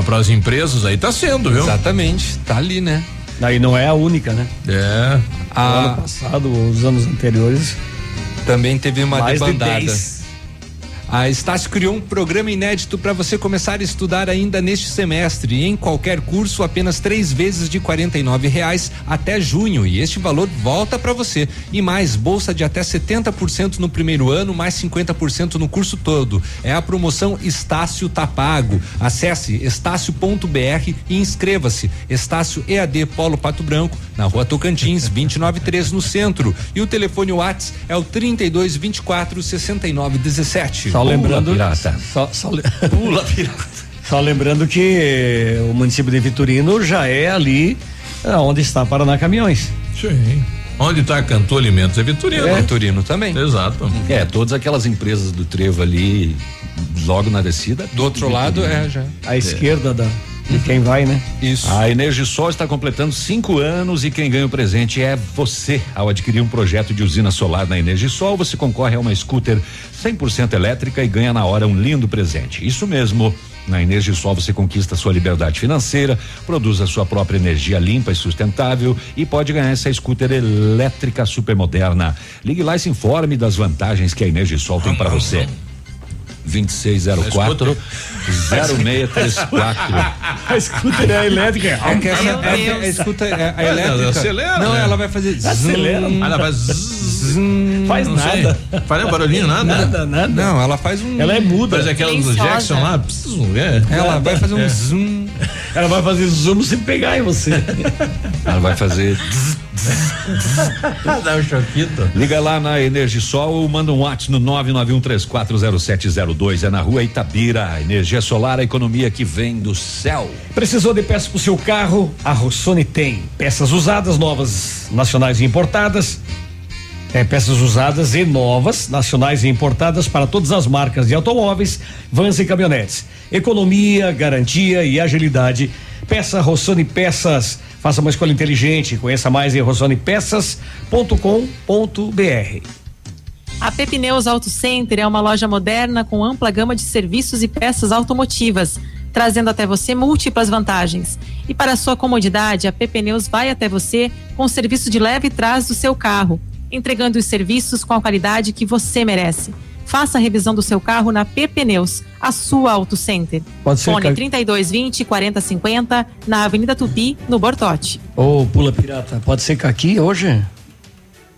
para as empresas aí tá sendo, viu? Exatamente, tá ali, né? Aí não é a única, né? É. O ano passado, os anos anteriores. Também teve uma mais de debandada. 10. A Estácio criou um programa inédito para você começar a estudar ainda neste semestre. Em qualquer curso, apenas três vezes de 49 reais até junho. E este valor volta para você. E mais, bolsa de até 70% no primeiro ano, mais 50% no curso todo. É a promoção Estácio Tá Pago. Acesse estácio.br e inscreva-se. Estácio EAD Polo Pato Branco, na rua Tocantins, 293 no centro. E o telefone Whats é o 32 24 69 17. Só lembrando. pirata. Só, só, le- Só lembrando que o município de Vitorino já é ali é, onde está Paraná Caminhões. Sim. Onde está Cantor Alimentos é Vitorino. É. Vitorino também. Exato. É, todas aquelas empresas do trevo ali, logo na descida. Do outro lado, é, já. À esquerda da, de quem vai, né? Isso. A Energisol está completando cinco anos e quem ganha o presente é você. Ao adquirir um projeto de usina solar na Energisol, você concorre a uma scooter 100% elétrica e ganha na hora um lindo presente. Isso mesmo. Na Energisol você conquista sua liberdade financeira, produz a sua própria energia limpa e sustentável e pode ganhar essa scooter elétrica super moderna. Ligue lá e se informe das vantagens que a Energisol tem para você. 2604 0634. A scooter é elétrica. É que essa é, é, escuta é, a elétrica. Acelera, Não, né? ela vai fazer. Acelera. zum, Ela faz. zum. Faz Não sei. nada. Faz um barulhinho, nada? Nada, nada. Não, ela faz um. Ela é muda. Faz aquela do. Jackson lá. psiu, é. Ela vai fazer um É. zoom. Ela vai fazer zoom sem pegar em você. Ela vai fazer. Dá um choquito. Liga lá na Energisol ou manda um WhatsApp no 991340702. É na rua Itabira. Energia solar, a economia que vem do céu. Precisou de peças para o seu carro? A Rossoni tem. Peças usadas, novas, nacionais e importadas. É, peças usadas e novas, nacionais e importadas para todas as marcas de automóveis, vans e caminhonetes. Economia, garantia e agilidade. Peça Rossoni Peças. Faça uma escolha inteligente. Conheça mais em rossonepeças.com.br. A Pepineus Auto Center é uma loja moderna com ampla gama de serviços e peças automotivas, trazendo até você múltiplas vantagens. E para sua comodidade, a Pepineus vai até você com o serviço de leve trás do seu carro, entregando os serviços com a qualidade que você merece. Faça a revisão do seu carro na Pepineus, a sua Auto Center. Pode ser, Fone cara. 3220 4050 na Avenida Tupi, no Bortote. Ô, pula pirata, pode ser caqui hoje?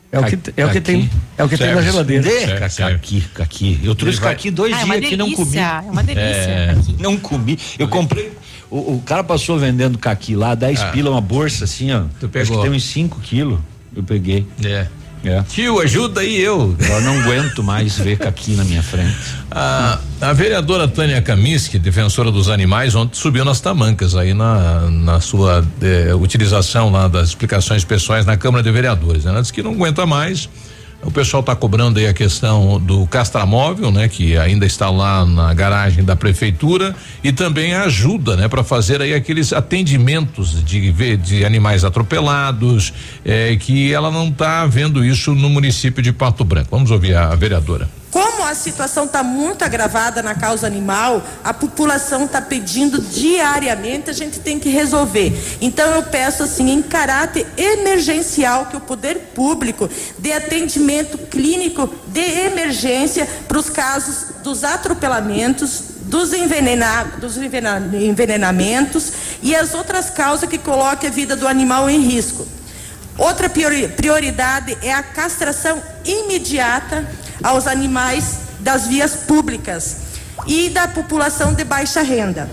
É o que, é o que tem, é o que tem na Serve. geladeira. Deca, caqui, caqui. Eu trouxe vai- caqui dois Ah, é dias que não comi. é uma delícia. É. Não comi. Eu comprei. O, o cara passou vendendo caqui lá, 10 Ah. pila, uma bolsa assim, ó. Tu Acho pegou. que tem uns 5 quilos. Eu peguei. É. É. Tio, ajuda aí eu. Eu não aguento mais ver caqui na minha frente. A, a vereadora Tânia Kaminski, defensora dos animais, ontem subiu nas tamancas aí na, na sua eh, utilização lá das explicações pessoais na Câmara de Vereadores. né? Ela disse que não aguenta mais. O pessoal está cobrando aí a questão do castramóvel, né, que ainda está lá na garagem da prefeitura e também ajuda, né, para fazer aí aqueles atendimentos de de animais atropelados, eh, que ela não está vendo isso no município de Pato Branco. Vamos ouvir a vereadora. Como a situação está muito agravada na causa animal, a população está pedindo diariamente, a gente tem que resolver. Então eu peço assim, em caráter emergencial, que o poder público dê atendimento clínico de emergência para os casos dos atropelamentos, dos, envenena, dos envenenamentos e as outras causas que coloquem a vida do animal em risco. Outra priori- prioridade é a castração imediata aos animais das vias públicas e da população de baixa renda.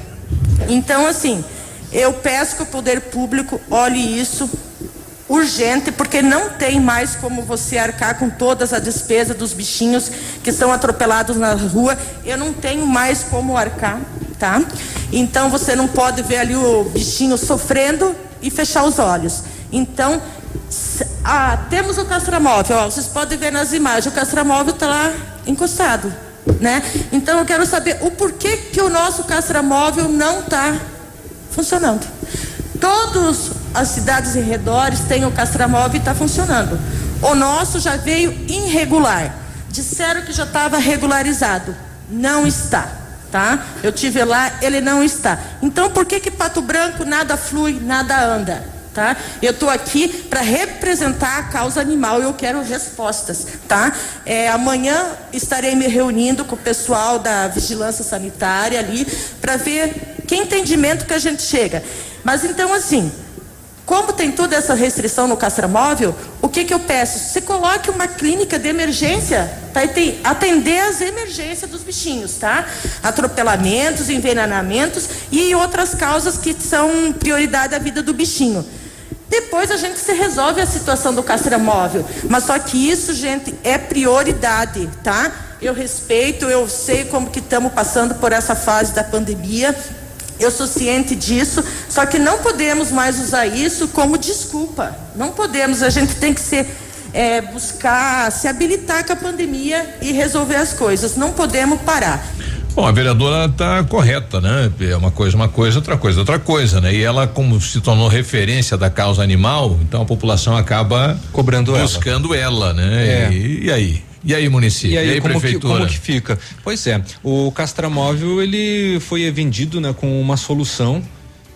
Então, assim, eu peço que o poder público olhe isso urgente, porque não tem mais como você arcar com todas as despesas dos bichinhos que são atropelados na rua. Eu não tenho mais como arcar, tá? Então você não pode ver ali o bichinho sofrendo e fechar os olhos. Então, ah, temos o castramóvel, vocês podem ver nas imagens, o castramóvel está lá encostado, né? Então eu quero saber o porquê que o nosso castramóvel não está funcionando. Todas as cidades em redores têm o castramóvel e está funcionando. O nosso já veio irregular. disseram que já estava regularizado. Não está, tá? Eu tive lá, ele não está. Então por que que Pato Branco nada flui, nada anda? Tá? Eu estou aqui para representar a causa animal e eu quero respostas, tá? É, amanhã estarei me reunindo com o pessoal da vigilância sanitária ali para ver que entendimento que a gente chega. Mas então assim, como tem toda essa restrição no castramóvel, o que, que eu peço? Você coloque uma clínica de emergência para atender as emergências dos bichinhos, tá? Atropelamentos, envenenamentos e outras causas que são prioridade da vida do bichinho. Depois a gente se resolve a situação do castramóvel. Mas só que isso, gente, é prioridade, tá? Eu respeito, eu sei como que estamos passando por essa fase da pandemia. Eu sou ciente disso, só que não podemos mais usar isso como desculpa. Não podemos, a gente tem que ser é, buscar se habilitar com a pandemia e resolver as coisas. Não podemos parar. Bom, a vereadora está correta, né? É uma coisa, uma coisa, outra coisa, outra coisa, né? E ela, como se tornou referência da causa animal, então a população acaba cobrando buscando ela, ela né? É. E, e, aí? E aí, município? E aí, e aí como, que, prefeitura? como que fica? Pois é, o castramóvel ele foi vendido, né, com uma solução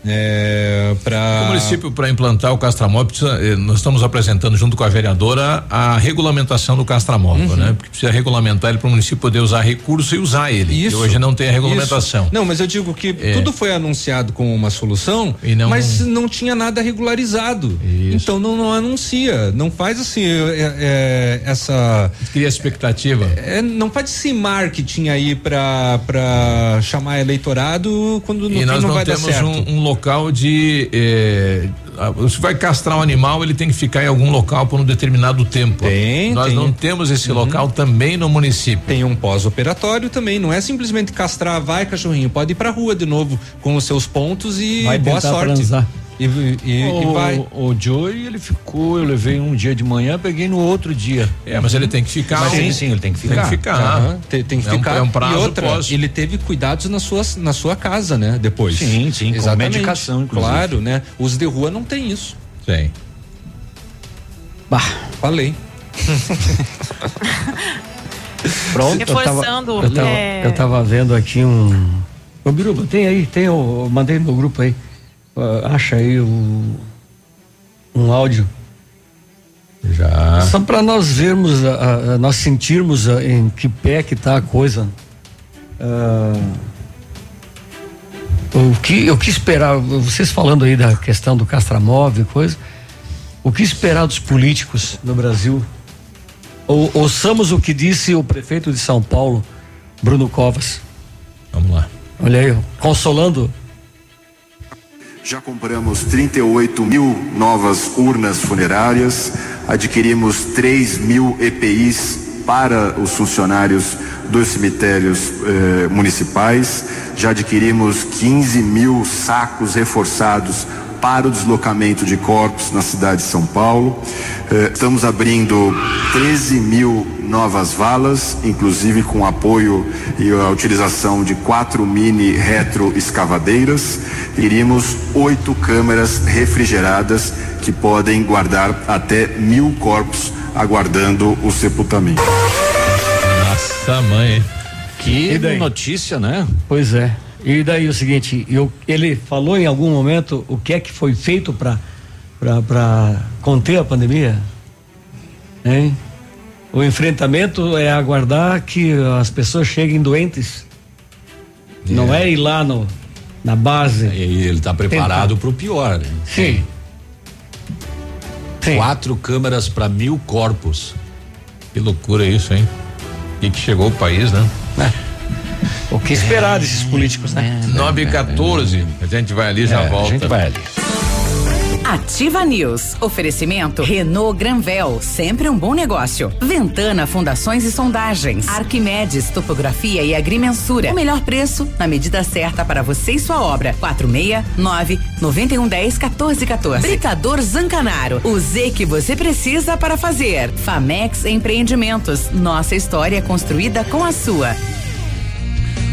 é, para O município, para implantar o castramóvel, precisa, eh, nós estamos apresentando junto com a vereadora a regulamentação do castramóvel, Uhum. né? Porque precisa regulamentar ele para o município poder usar recurso e usar ele. Isso. E hoje não tem a regulamentação. Isso. Não, mas eu digo que É. tudo foi anunciado como uma solução, não- mas não tinha nada regularizado. Então não, não anuncia, não faz assim é, é, essa cria expectativa. É, não faz esse marketing aí para chamar eleitorado quando no E nós não, não, vai dar temos certo. um, um local de. eh, ah, se vai castrar um animal, ele tem que ficar em algum local por um determinado tempo. Tem, Nós tem. não temos esse Uhum. local também no município. Tem um pós-operatório também, não é simplesmente castrar, vai cachorrinho, pode ir pra rua de novo com os seus pontos e Vai boa sorte. transar. E, e- e o, vai. O Joey, ele ficou, eu levei um dia de manhã, peguei no outro dia. É, mas ele tem que ficar. Mas um- sim, sim, ele tem que tem ficar. que ficar. Aham, tem, tem que É um- ficar. é um prazo e outra, pós. ele teve cuidados na sua, na sua casa, né? Depois. Sim, sim, com Exatamente. medicação, inclusive. Claro, né? Os de rua não tem isso. Tem. Bah. Falei. Pronto, Reforçando, Eu tava, eu tava, é- eu tava vendo aqui um. Ô Biruba, tem aí, tem, eu mandei no grupo aí. Ah, acha aí o, um áudio. Já. Só para nós vermos, a- nós sentirmos a- em que pé que tá a coisa. Ah, o que o que esperar? Vocês falando aí da questão do castramóvel e coisa. O que esperar dos políticos no Brasil? Ou, ouçamos o que disse o prefeito de São Paulo, Bruno Covas. Vamos lá. Olha aí, consolando. Já compramos 38 mil novas urnas funerárias, adquirimos 3 mil EPIs para os funcionários dos cemitérios eh, municipais, já adquirimos 15 mil sacos reforçados para o deslocamento de corpos na cidade de São Paulo. Eh, estamos abrindo 13 mil novas valas, inclusive com apoio e a utilização de quatro mini retroescavadeiras. Iríamos oito câmeras refrigeradas que podem guardar até mil corpos aguardando o sepultamento. Nossa mãe. hein? Que notícia, né? Pois é. E daí o seguinte, eu, ele falou em algum momento o que é que foi feito para para conter a pandemia? Hein? O enfrentamento é aguardar que as pessoas cheguem doentes. Não é ir lá no, na base. E ele está preparado para o pior, né? Sim. Quatro câmeras para mil corpos. Que loucura isso, hein? O que, que chegou o país, né? O que esperar desses políticos, né? 9 e 14. A gente vai ali e já É, a volta. gente vai ali. Ativa News. Oferecimento Renault Granvel, sempre um bom negócio. Ventana Fundações e Sondagens. Arquimedes Topografia e Agrimensura. O melhor preço na medida certa para você e sua obra. 469 9110 1414. Britador Zancanaro. O Z que você precisa para fazer. Famex Empreendimentos. Nossa história construída com a sua.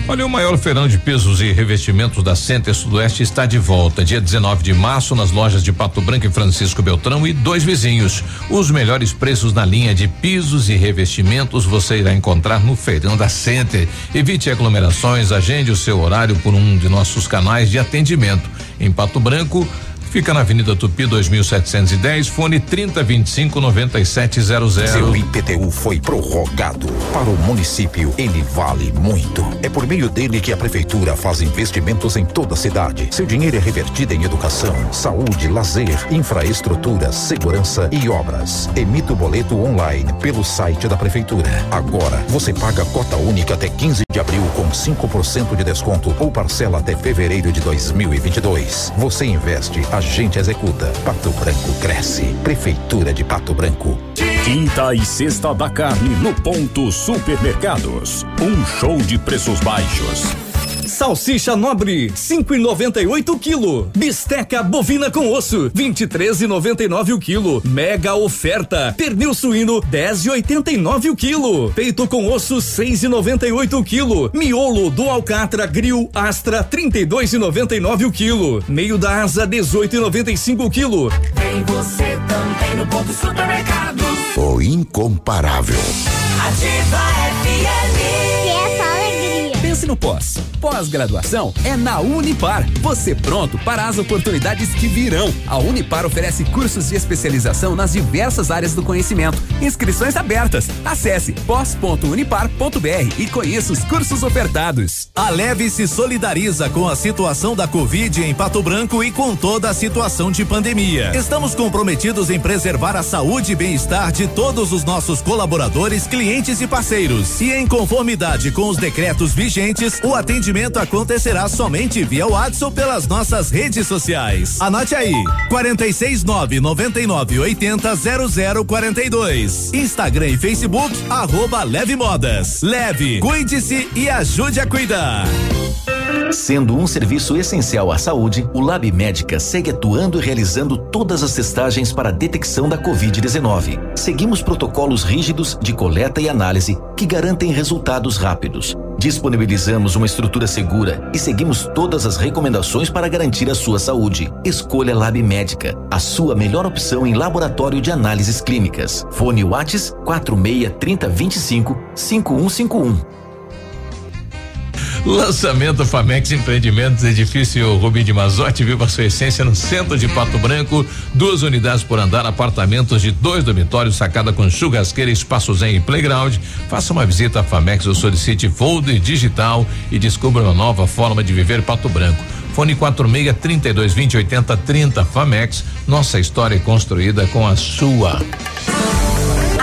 Olha, o maior feirão de pisos e revestimentos da Center Sudoeste está de volta. Dia 19 de março, nas lojas de Pato Branco e Francisco Beltrão e dois vizinhos. Os melhores preços na linha de pisos e revestimentos você irá encontrar no feirão da Center. Evite aglomerações, agende o seu horário por um de nossos canais de atendimento. Em Pato Branco, Fica na Avenida Tupi 2710, fone 3025 9700. Seu IPTU foi prorrogado. Para o município, ele vale muito. É por meio dele que a prefeitura faz investimentos em toda a cidade. Seu dinheiro é revertido em educação, saúde, lazer, infraestrutura, segurança e obras. Emita o boleto online pelo site da prefeitura. Agora, você paga cota única até 15 de abril com 5% de desconto ou parcela até fevereiro de 2022. Você investe, a gente executa. Pato Branco cresce. Prefeitura de Pato Branco. Quinta e sexta da carne no ponto supermercados. Um show de preços baixos. Salsicha nobre, 5,98 o quilo. Bisteca bovina com osso, 23,99 o quilo. Mega oferta. Pernil suíno, 10,89 o quilo. Peito com osso, 6,98 o quilo. Miolo do Alcatra Grill Astra, 32,99 o quilo. Meio da asa, 18,95 o quilo. Tem você também no ponto supermercado. O incomparável. Ativa FM. No pós. Pós-graduação é na Unipar. Você pronto para as oportunidades que virão. A Unipar oferece cursos de especialização nas diversas áreas do conhecimento. Inscrições abertas. Acesse pós.unipar.br e conheça os cursos ofertados. A Leve se solidariza com a situação da Covid em Pato Branco e com toda a situação de pandemia. Estamos comprometidos em preservar a saúde e bem-estar de todos os nossos colaboradores, clientes e parceiros. E em conformidade com os decretos vigentes, o atendimento acontecerá somente via WhatsApp pelas nossas redes sociais. Anote aí: 469 99 80 0042. Instagram e Facebook, arroba Leve Modas. Leve, cuide-se e ajude a cuidar. Sendo um serviço essencial à saúde, o Lab Médica segue atuando e realizando todas as testagens para a detecção da Covid-19. Seguimos protocolos rígidos de coleta e análise que garantem resultados rápidos. Disponibilizamos uma estrutura segura e seguimos todas as recomendações para garantir a sua saúde. Escolha Lab Médica, a sua melhor opção em laboratório de análises clínicas. Fone Whats 46 30 25 5151. Lançamento Famex Empreendimentos, edifício Rubim de Mazotti, viva sua essência no centro de Pato Branco. Duas unidades por andar, apartamentos de dois dormitórios, sacada com churrasqueira, espaço zen e playground. Faça uma visita à Famex ou solicite folder digital e descubra uma nova forma de viver Pato Branco. Fone 46 32 20 80 30 Famex. Nossa história é construída com a sua.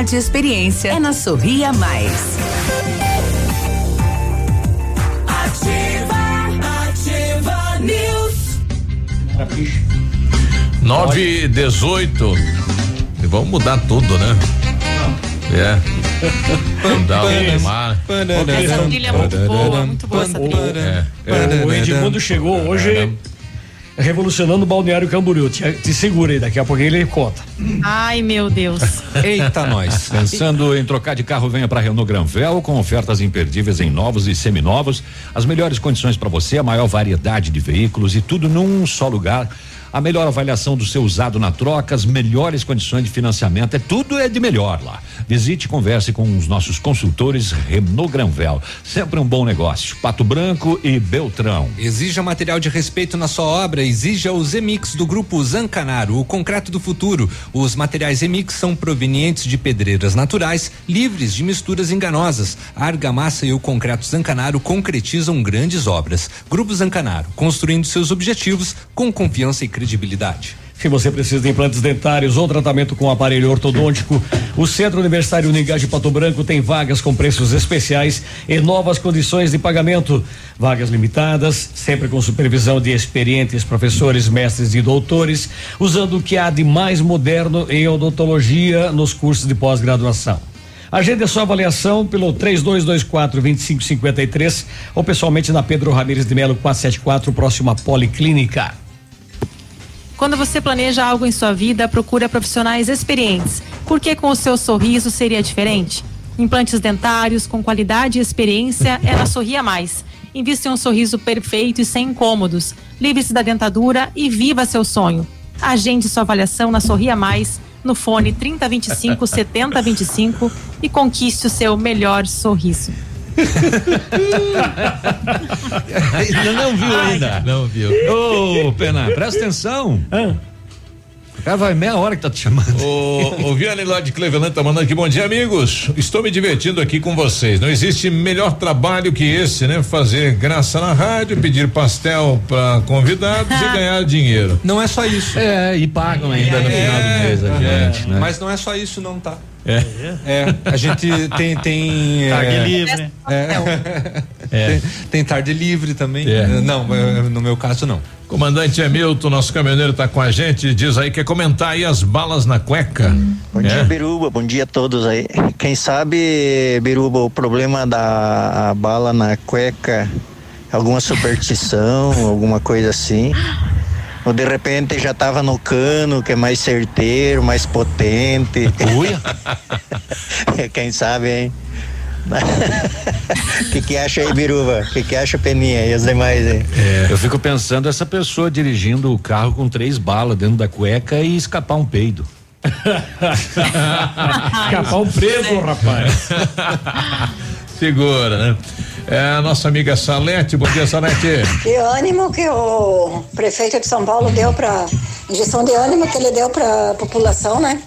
e experiência é na Sorria Mais. Ativa, ativa news. 9 e 18. E vamos mudar tudo, né? É. Mudar o Neymar. Essa trilha é muito boa, muito boa essa trilha. É. O Edmundo chegou hoje revolucionando o Balneário Camboriú. Te, te segura aí, daqui a pouquinho ele conta. Ai, meu Deus. Eita, nós. Pensando em trocar de carro, venha para Renault Granvel com ofertas imperdíveis em novos e seminovos. As melhores condições para você, a maior variedade de veículos e tudo num só lugar. A melhor avaliação do seu usado na troca, as melhores condições de financiamento, é tudo é de melhor lá. Visite e converse com os nossos consultores Renault Granvel. Sempre um bom negócio. Pato Branco e Beltrão. Exija material de respeito na sua obra, exija o Zemix do grupo Zancanaro, o concreto do futuro. Os materiais Zemix são provenientes de pedreiras naturais, livres de misturas enganosas. A argamassa e o concreto Zancanaro concretizam grandes obras. Grupo Zancanaro, construindo seus objetivos com confiança e credibilidade. Se você precisa de implantes dentários ou tratamento com aparelho ortodôntico, o Centro Universitário Unigás de Pato Branco tem vagas com preços especiais e novas condições de pagamento. Vagas limitadas, sempre com supervisão de experientes professores, mestres e doutores, usando o que há de mais moderno em odontologia nos cursos de pós-graduação. Agende a sua avaliação pelo 3224 2553 ou pessoalmente na Pedro Ramires de Melo 474, próximo à Policlínica. Quando você planeja algo em sua vida, procura profissionais experientes, porque com o seu sorriso seria diferente. Implantes dentários com qualidade e experiência na Sorria Mais. Invista em um sorriso perfeito e sem incômodos. Livre-se da dentadura e viva seu sonho. Agende sua avaliação na Sorria Mais, no fone 3025 7025 e conquiste o seu melhor sorriso. Ainda não viu ainda. Não viu. Ô, Pena, presta atenção. O cara vai meia hora que tá te chamando. O, o Vianney lá de Cleveland tá mandando aqui, bom dia amigos, estou me divertindo aqui com vocês, não existe melhor trabalho que esse, né? Fazer graça na rádio, pedir pastel para convidados e ganhar dinheiro. Não é só isso. É, e pagam ainda no final do mês a gente, né? Mas não é só isso, não, tá? É. É, a gente tem. tem Tarde é, livre. É. Tem, tem tarde livre também. É. Não, é, no meu caso não. Comandante Hamilton, nosso caminhoneiro tá com a gente, diz aí, quer comentar aí as balas na cueca? Bom É? dia, Biruba. Bom dia a todos aí. Quem sabe, Biruba, o problema da bala na cueca, alguma superstição, alguma coisa assim. Ou de repente já tava no cano, que é mais certeiro, mais potente. Uia. Quem sabe, hein? O que, que acha aí, Biruba? O que, que acha, Peninha e os demais aí? Eu fico pensando essa pessoa dirigindo o carro com três balas dentro da cueca e escapar um peido. Escapar um preso, rapaz. Segura, né? É a nossa amiga Salete, bom dia Salete. Que ânimo que o prefeito de São Paulo deu para injeção de ânimo que ele deu para população, né?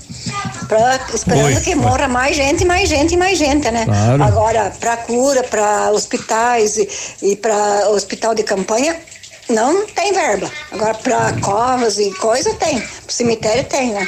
Pra, esperando Foi, que foi. morra mais gente, mais gente, mais gente, né? Claro. Agora, para cura, para hospitais e, e para hospital de campanha, não tem verba. Agora, para covas e coisa, tem. Pro cemitério tem, né?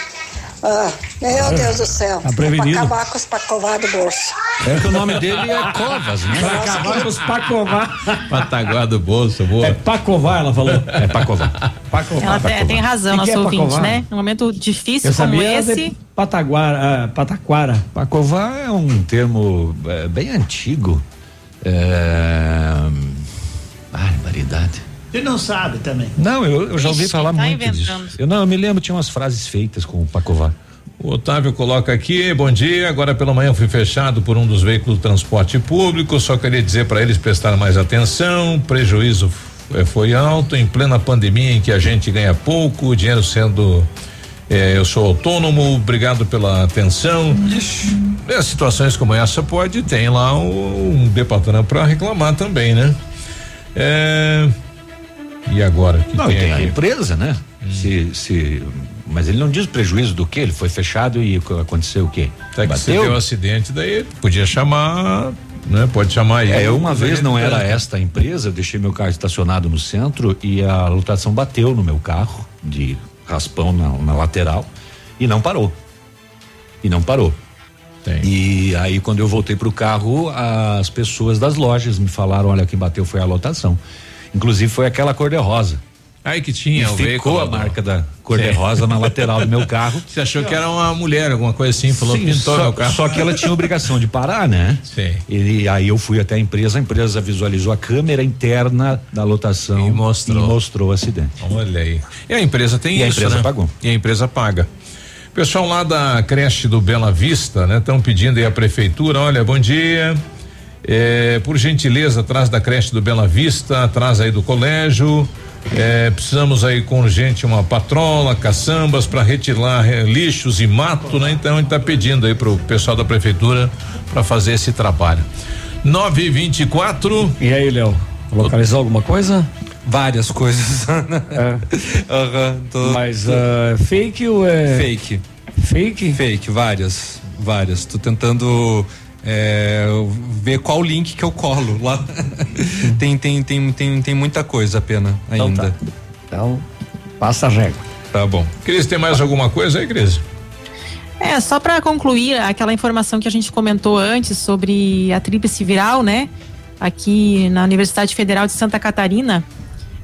Ah, meu Deus do céu. Tá É prevenido. pra acabar com os pacová do bolso. É que o nome dele é Covas, né? Pra acabar com os pacovar. Pataguá do bolso, boa. É pacovar, ela falou. É pacovar. Pacovar. Ela tem, tem razão, que nosso é ouvinte, pacovar? né? Num momento difícil Eu como de esse. Pataguara, ah, Pataquara. Pacovar é um termo é, bem antigo. É... Barbaridade. Ele não sabe também. Não, eu, eu já ouvi Ixi, falar tá muito inventando. disso. Eu não, eu me lembro, tinha umas frases feitas com o Pacovar. O Otávio coloca aqui, bom dia. Agora pela manhã eu fui fechado por um dos veículos de transporte público. Só queria dizer para eles prestarem mais atenção. Prejuízo eh, foi alto em plena pandemia em que a gente ganha pouco, o dinheiro sendo. eh, eu sou autônomo, obrigado pela atenção. É, situações como essa pode tem lá um, um para reclamar também, né? É, e agora? Que Não, e tem a empresa, né? Se, se, mas ele não diz prejuízo do que? Ele foi fechado e co- aconteceu o quê? Até que se deu um acidente, daí podia chamar, né? Pode chamar É, ele. eu uma vez não era tá- esta empresa, eu deixei meu carro estacionado no centro e a lotação bateu no meu carro, de raspão na, na lateral, e não parou. E não parou. E aí, quando eu voltei pro carro, as pessoas das lojas me falaram: olha, quem bateu foi a lotação. Inclusive, foi aquela cor de rosa. Aí que tinha e o ficou a marca da cor de rosa na lateral do meu carro. Você achou que era uma mulher, alguma coisa assim, falou, Sim, pintou só, meu carro. só que ela tinha obrigação de parar, né? Sim. E aí eu fui até a empresa, a empresa visualizou a câmera interna da lotação e mostrou, o acidente. Olha aí. E a empresa tem E a isso, empresa né? pagou. E a empresa paga. Pessoal lá da creche do Bela Vista, né? Estão pedindo aí a prefeitura, olha, bom dia. É, por gentileza, atrás da creche do Bela Vista, atrás aí do colégio. é, precisamos aí com urgente uma patrola, caçambas para retirar é, lixos e mato, né? Então a gente tá pedindo aí pro pessoal da prefeitura para fazer esse trabalho. 9 e 24 E aí, Léo? Localizou alguma coisa? Várias coisas. Aham, tô- Mas tô- ah, fake ou é. Fake. Fake? Fake, várias. Várias. Tô tentando é, ver qual link que eu colo lá. tem, tem, tem, tem, tem muita coisa, pena, Então ainda. tá. Então, passa a régua. Tá bom. Cris, tem mais alguma coisa aí, Cris? É, só para concluir aquela informação que a gente comentou antes sobre a tríplice viral, né? Aqui na Universidade Federal de Santa Catarina,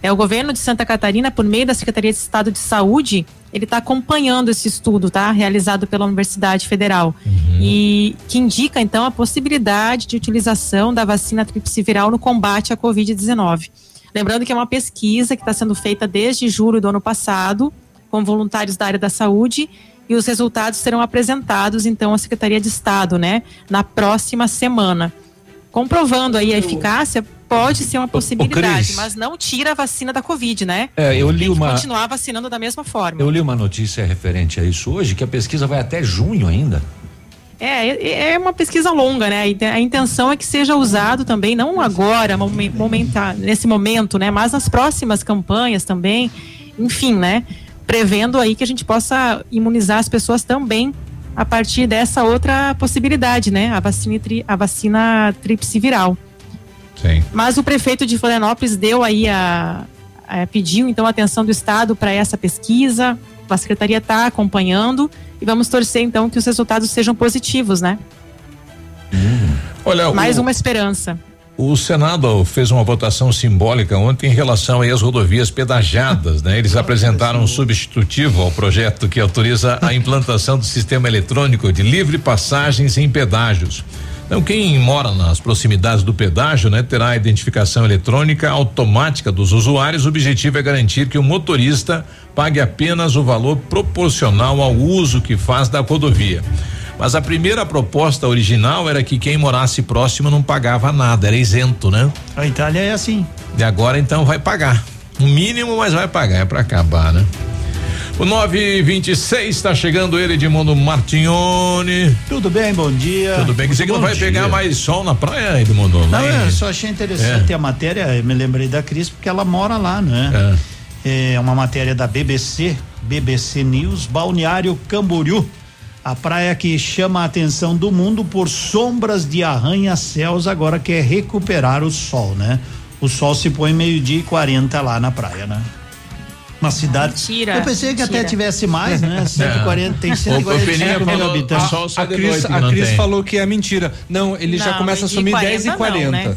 é o governo de Santa Catarina, por meio da Secretaria de Estado de Saúde, ele está acompanhando esse estudo, tá? Realizado pela Universidade Federal. Uhum. E que indica, então, a possibilidade de utilização da vacina tríplice viral no combate à Covid-19. Lembrando que é uma pesquisa que está sendo feita desde julho do ano passado, com voluntários da área da saúde e os resultados serão apresentados então à Secretaria de Estado, né, na próxima semana. Comprovando aí a eficácia, pode ser uma possibilidade, mas não tira a vacina da Covid, né? É, eu li uma continuar vacinando da mesma forma. Eu li uma notícia referente a isso hoje que a pesquisa vai até junho ainda. É, é- é uma pesquisa longa, né? A intenção é que seja usado também, não agora, momen- momentar, nesse momento, né? Mas nas próximas campanhas também, enfim, né? Prevendo aí que a gente possa imunizar as pessoas também a partir dessa outra possibilidade, né? A vacina, a vacina tríplice viral. Sim. Mas o prefeito de Florianópolis deu aí a, a- pediu então a atenção do estado para essa pesquisa. A secretaria está acompanhando e vamos torcer então que os resultados sejam positivos, né? Olha, Mais o, uma esperança. o Senado fez uma votação simbólica ontem em relação aí às rodovias pedagiadas, né? Eles apresentaram um substitutivo ao projeto que autoriza a implantação do sistema eletrônico de livre passagens em pedágios. Então, quem mora nas proximidades do pedágio, né, terá a identificação eletrônica automática dos usuários. O objetivo é garantir que o motorista pague apenas o valor proporcional ao uso que faz da rodovia. Mas a primeira proposta original era que quem morasse próximo não pagava nada, era isento, né? A Itália é assim. E agora então vai pagar. O mínimo, mas vai pagar, é para acabar, né? O 926 está chegando ele, Edmundo Martignoni. Tudo bem, bom dia. Tudo bem, que você que não vai dia. pegar mais sol na praia, Edmundo? Não, em- eu só achei interessante a matéria, eu me lembrei da Cris porque ela mora lá, né? É. uma matéria da BBC, BBC News, Balneário Camboriú. A praia que chama a atenção do mundo por sombras de arranha-céus agora quer recuperar o sol, né? O sol se põe meio-dia e 40 lá na praia, né? Uma cidade. Mentira, Eu pensei que até mentira. tivesse mais, né? 140, tem Ô, 145 mil habitantes. a- A, Cris, a Cris falou que é mentira. Não, ele já Não, começa a assumir 40 10 e não, 40 né?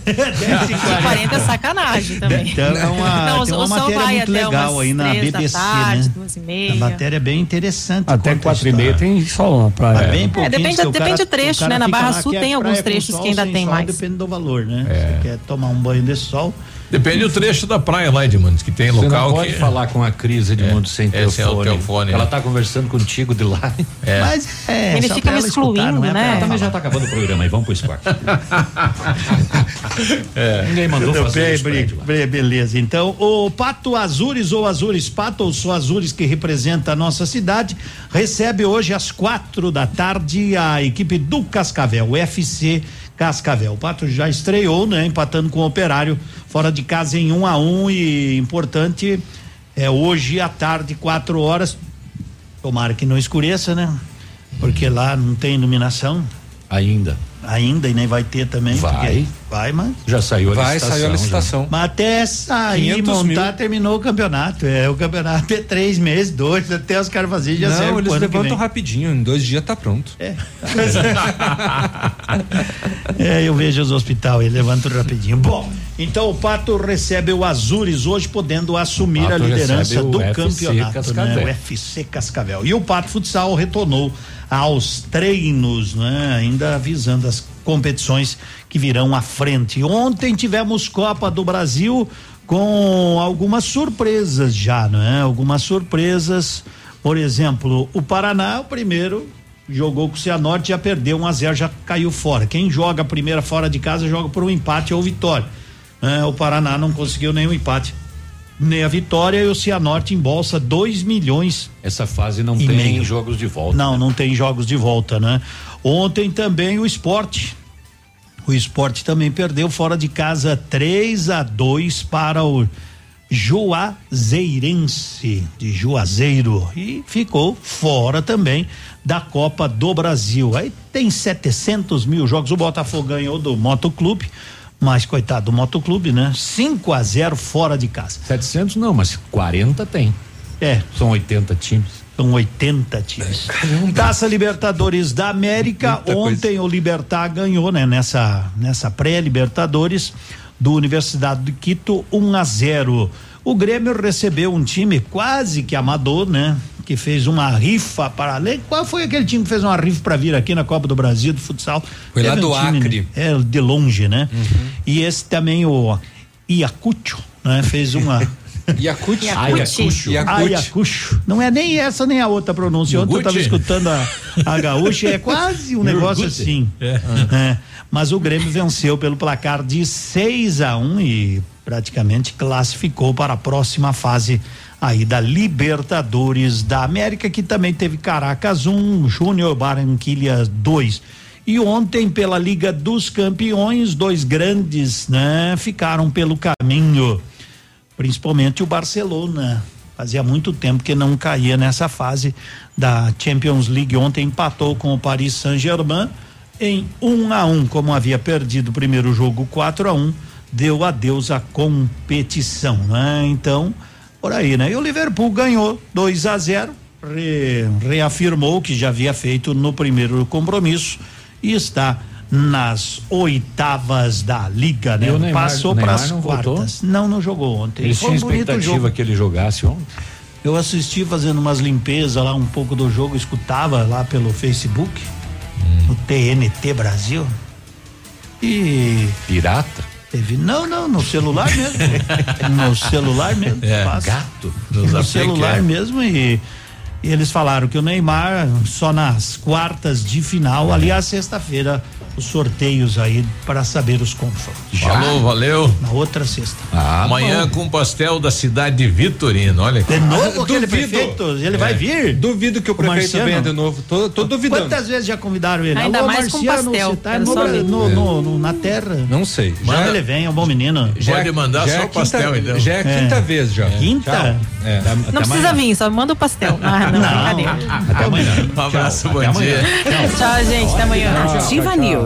40 é sacanagem também. Então, é uma, Não, o- tem uma matéria muito até legal aí na BBC, tarde, né? e. A matéria é bem interessante. Até conta a quatro e meia tem sol na praia. É bem É, pouquinho, depende, diz que o depende do trecho, né? Na Barra Sul tem alguns trechos que ainda tem mais. Depende do valor, né? É. Você quer tomar um banho de sol. Depende do trecho da praia lá, Edmundo, que tem Você local não pode que. falar com a Cris Edmundo sem é, telefone. o telefone, Ela né? tá conversando contigo de lá. É. Mas é, Ele só fica me ela escutar, excluindo, não é né? Também já tá acabando o programa aí, vamos pro esporte. É. Ninguém mandou Tudo fazer bem, ele. Bri- beleza. Então, o Pato Azures ou Azures Pato, ou só Azures que representa a nossa cidade, recebe hoje às quatro da tarde a equipe do Cascavel, o FC Cascavel. O Pato já estreou, né? Empatando com o Operário fora de casa em um a um e importante é hoje à tarde, quatro horas. Tomara que não escureça, né? Porque lá não tem iluminação. Ainda. Ainda e nem vai ter também. Vai. porque- Vai, mas. Já saiu a Vai, licitação. saiu a já. licitação. Mas até sair, 500 montar, mil. terminou o campeonato. É, o campeonato é três meses, dois, até os caras fazerem já Não, eles levantam rapidinho, em dois dias tá pronto. É. É, eu vejo os hospitais e levanto rapidinho. Bom, então o Pato recebe o Azures hoje, podendo assumir a liderança do FC campeonato, Cascavel. né? O FC Cascavel. E o Pato Futsal retornou aos treinos, né? Ainda visando as competições que virão à frente. Ontem tivemos Copa do Brasil com algumas surpresas já, não é? Algumas surpresas. Por exemplo, o Paraná, o primeiro, jogou com o Cianorte, já perdeu 1 a 0 já caiu fora. Quem joga a primeira fora de casa joga por um empate ou vitória. É, o Paraná não conseguiu nenhum empate. Nem a vitória e o Cianorte embolsa 2 milhões. Essa fase não tem meio. jogos de volta. Não, não tem jogos de volta, né? Ontem também o esporte. O esporte também perdeu fora de casa 3 a 2 para o Juazeirense de Juazeiro e ficou fora também da Copa do Brasil. Aí tem 700 mil jogos. O Botafogo ganhou do Motoclube, mas coitado do Motoclube, né? 5 a 0 fora de casa. 700 não, mas 40 tem. É. São 80 times. São 80 times. Taça Libertadores da América. Muita Ontem o Libertar ganhou, né? Nessa, nessa pré-Libertadores do Universidade de Quito, 1 a 0. O Grêmio recebeu um time quase que amador, né? Que fez uma rifa para. Qual foi aquele time que fez uma rifa para vir aqui na Copa do Brasil do futsal? Foi lá Teve do time, Acre. É, de longe, né? E esse também, o Iacucho, né? Fez uma. Iacucho. Ayacucho. Iacucho. Ayacucho. Não é nem essa nem a outra pronúncia. Ontem eu estava escutando a, a gaúcha, é quase um negócio assim. É. Mas o Grêmio venceu pelo placar de 6 a 1 e praticamente classificou para a próxima fase aí da Libertadores da América, que também teve Caracas 1, Júnior Barranquilha 2. E ontem, pela Liga dos Campeões, dois grandes, né, ficaram pelo caminho principalmente o Barcelona. Fazia muito tempo que não caía nessa fase da Champions League. Ontem empatou com o Paris Saint-Germain em 1 a 1 como havia perdido o primeiro jogo 4 a 1 deu adeus à competição, né? Então, por aí, né? E o Liverpool ganhou 2 a 0 re- reafirmou o que já havia feito no primeiro compromisso e está nas oitavas da liga, né? Neymar- Passou para as não voltou? quartas. Não, não jogou ontem. Um tinham bonito expectativa jogo. que ele jogasse ontem. Eu assisti fazendo umas limpezas lá um pouco do jogo, escutava lá pelo Facebook, Hum. no TNT Brasil. E Pirata? Teve, não, não, no celular mesmo. no celular mesmo. É, gato. No celular mesmo e, e eles falaram que o Neymar só nas quartas de final, aliás, sexta-feira, os sorteios aí para saber os confrontos. Falou, valeu. Na outra sexta. Amanhã com pastel da cidade de Vitorino, olha aqui. De novo aquele Duvido. prefeito? Ele vai É. vir? Duvido que o prefeito Marciano? venha de novo. Tô, tô duvidando. Quantas vezes já convidaram ele? Ainda Alô, mais com Marciano, pastel, você tá no, ver. no- no- no- na terra. Não sei. Manda ele vem, é um bom menino. Pode mandar já só é o pastel, quinta, então. Já é a É. quinta vez já. Quinta? É. Não precisa vir, só manda o pastel. Ah, não, brincadeira. Até amanhã. Um abraço, bom dia. Tchau, gente. Até amanhã. Ativa News.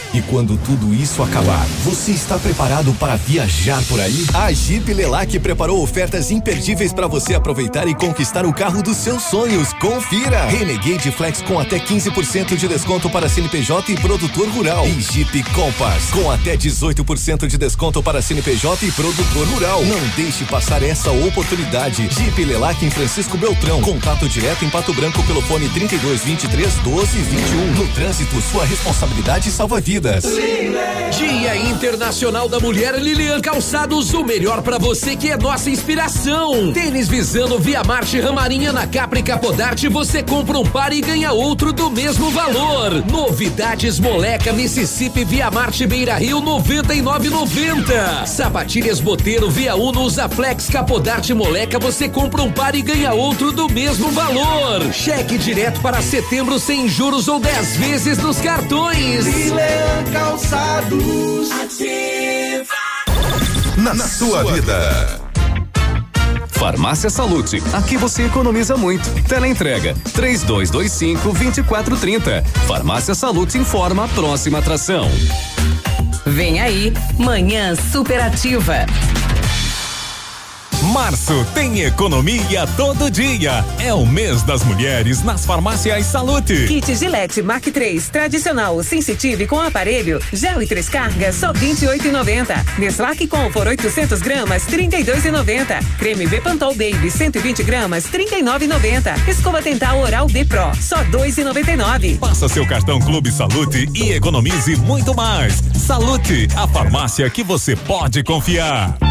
E quando tudo isso acabar, você está preparado para viajar por aí? A Jeep Lelac preparou ofertas imperdíveis para você aproveitar e conquistar o carro dos seus sonhos. Confira! Renegade Flex com até 15% de desconto para CNPJ e produtor rural. E Jeep Compass com até 18% de desconto para CNPJ e produtor rural. Não deixe passar essa oportunidade. Jeep Lelac em Francisco Beltrão. Contato direto em Pato Branco pelo fone 32 23 12 21. No trânsito, sua responsabilidade salva vidas. Dia Internacional da Mulher Lilian Calçados, o melhor pra você que é nossa inspiração. Tênis Visano Via Marte Ramarinha na Capri Capodarte, você compra um par e ganha outro do mesmo valor. Novidades Moleca Mississippi Via Marte Beira Rio 99,90. Sapatilhas Boteiro Via Uno Usa Flex Capodarte Moleca, você compra um par e ganha outro do mesmo valor. Cheque direto para setembro sem juros ou 10 vezes nos cartões. Calçados. Na, na sua vida. Farmácia Salute, aqui você economiza muito. Teleentrega, três dois, dois cinco, vinte e quatro, trinta. Farmácia Salute informa a próxima atração. Vem aí, Manhã Superativa. Março tem economia todo dia. É o mês das mulheres nas farmácias Salute. Kit Gillette Mark 3 tradicional sensitive com aparelho, gel e três cargas só 28,90. Neslac Comfort 800 gramas 32,90. Creme Bepantol Baby 120 gramas 39,90. Escova dental Oral D Pro só 2,99. Passa seu cartão Clube Salute e economize muito mais. Salute, a farmácia que você pode confiar.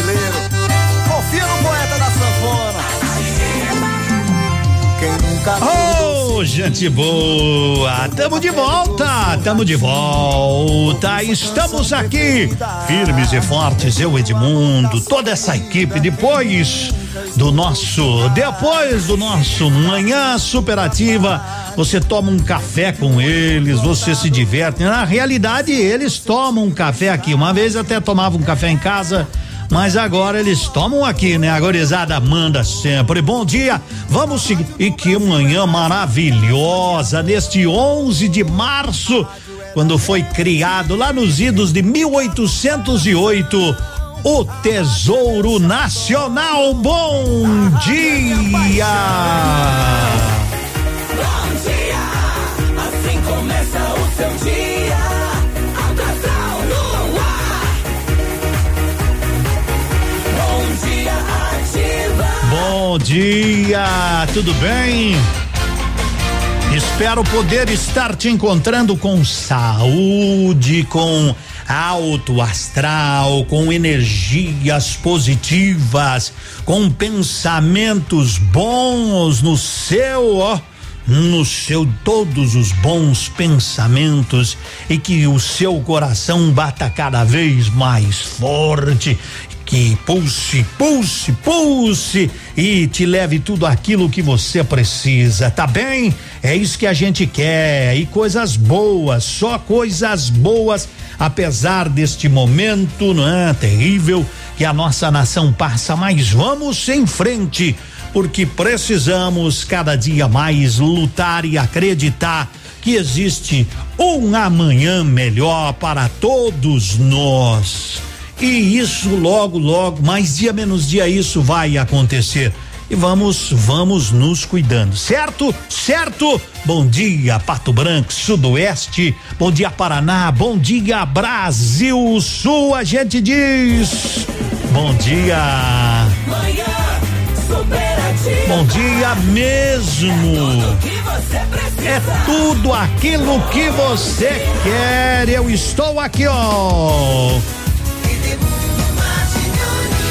Brasileiro. Confia no poeta da sanfona. Quem nunca gente boa, tamo de volta, tamo de volta, estamos aqui, firmes e fortes, eu Edmundo, toda essa equipe, depois do nosso, depois do nosso Manhã Superativa, você toma um café com eles, você se diverte, na realidade eles tomam um café aqui, uma vez até tomava um café em casa, mas agora eles tomam aqui, né? A gorizada manda sempre. Bom dia, vamos seguir. E que manhã maravilhosa, neste 11 de março, quando foi criado lá nos idos de 1808. O Tesouro Nacional. Bom dia! Bom dia! Assim começa o seu dia. Bom dia, tudo bem? Espero poder estar te encontrando com saúde, com alto astral, com energias positivas, com pensamentos bons no seu, ó, no seu todos os bons pensamentos e que o seu coração bata cada vez mais forte que pulse, pulse, pulse e te leve tudo aquilo que você precisa, tá bem? É isso que a gente quer e coisas boas, só coisas boas, apesar deste momento, não é? Terrível que a nossa nação passa, mas vamos em frente, porque precisamos cada dia mais lutar e acreditar que existe um amanhã melhor para todos nós. E isso logo, logo, mais dia menos dia, isso vai acontecer. E vamos, vamos nos cuidando, certo? Certo? Bom dia, Pato Branco, Sudoeste. Bom dia, Paraná. Bom dia, Brasil Sul. A gente diz. Bom dia. Manhã. Bom dia mesmo. É tudo aquilo que você quer. Eu estou aqui, ó.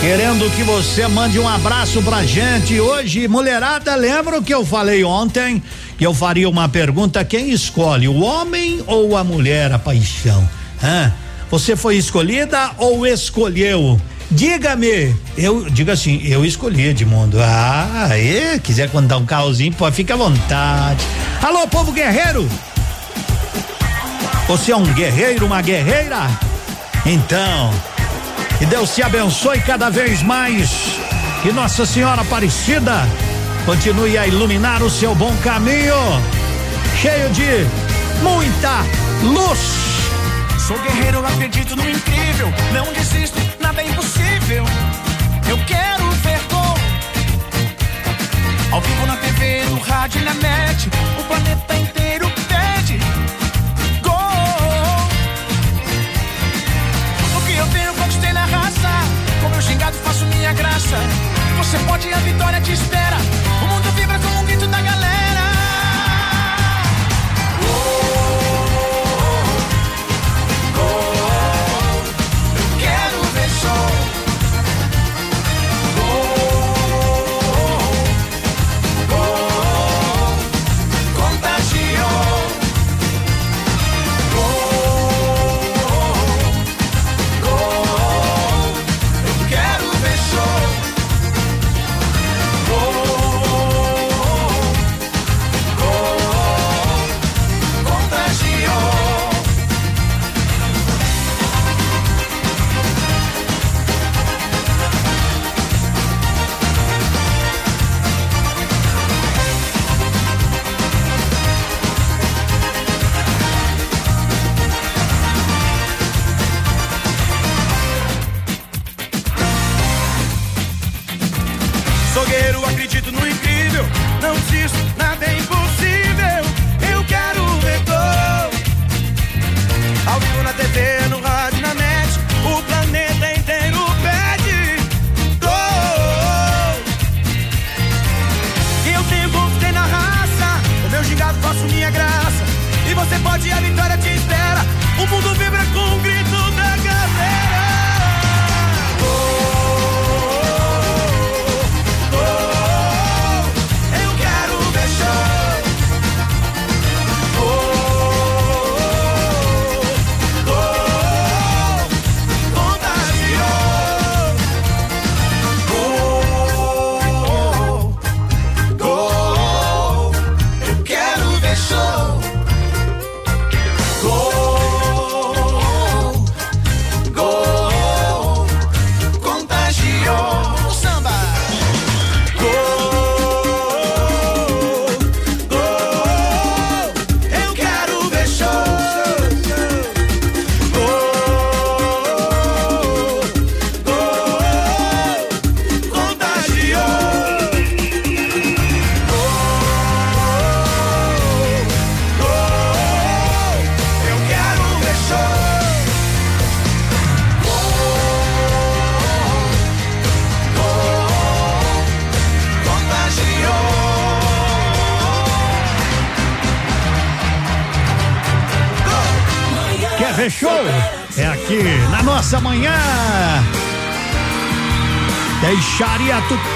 Querendo que você mande um abraço pra gente. Hoje, mulherada, lembra o que eu falei ontem? Que eu faria uma pergunta: quem escolhe, o homem ou a mulher, a paixão? Hã? Você foi escolhida ou escolheu? Diga-me, eu diga assim, eu escolhi Edmundo. Ah, e quiser contar um carrozinho, pode ficar à vontade. Alô, povo guerreiro! Você é um guerreiro, uma guerreira? Então, que Deus te abençoe cada vez mais. Que Nossa Senhora Aparecida continue a iluminar o seu bom caminho, cheio de muita luz. Sou guerreiro, acredito no incrível. Não desisto, nada é impossível. Eu quero ver gol. Ao vivo na TV, no rádio e na net. O planeta inteiro Você pode, a vitória te espera. O mundo vibra com o grito da galera.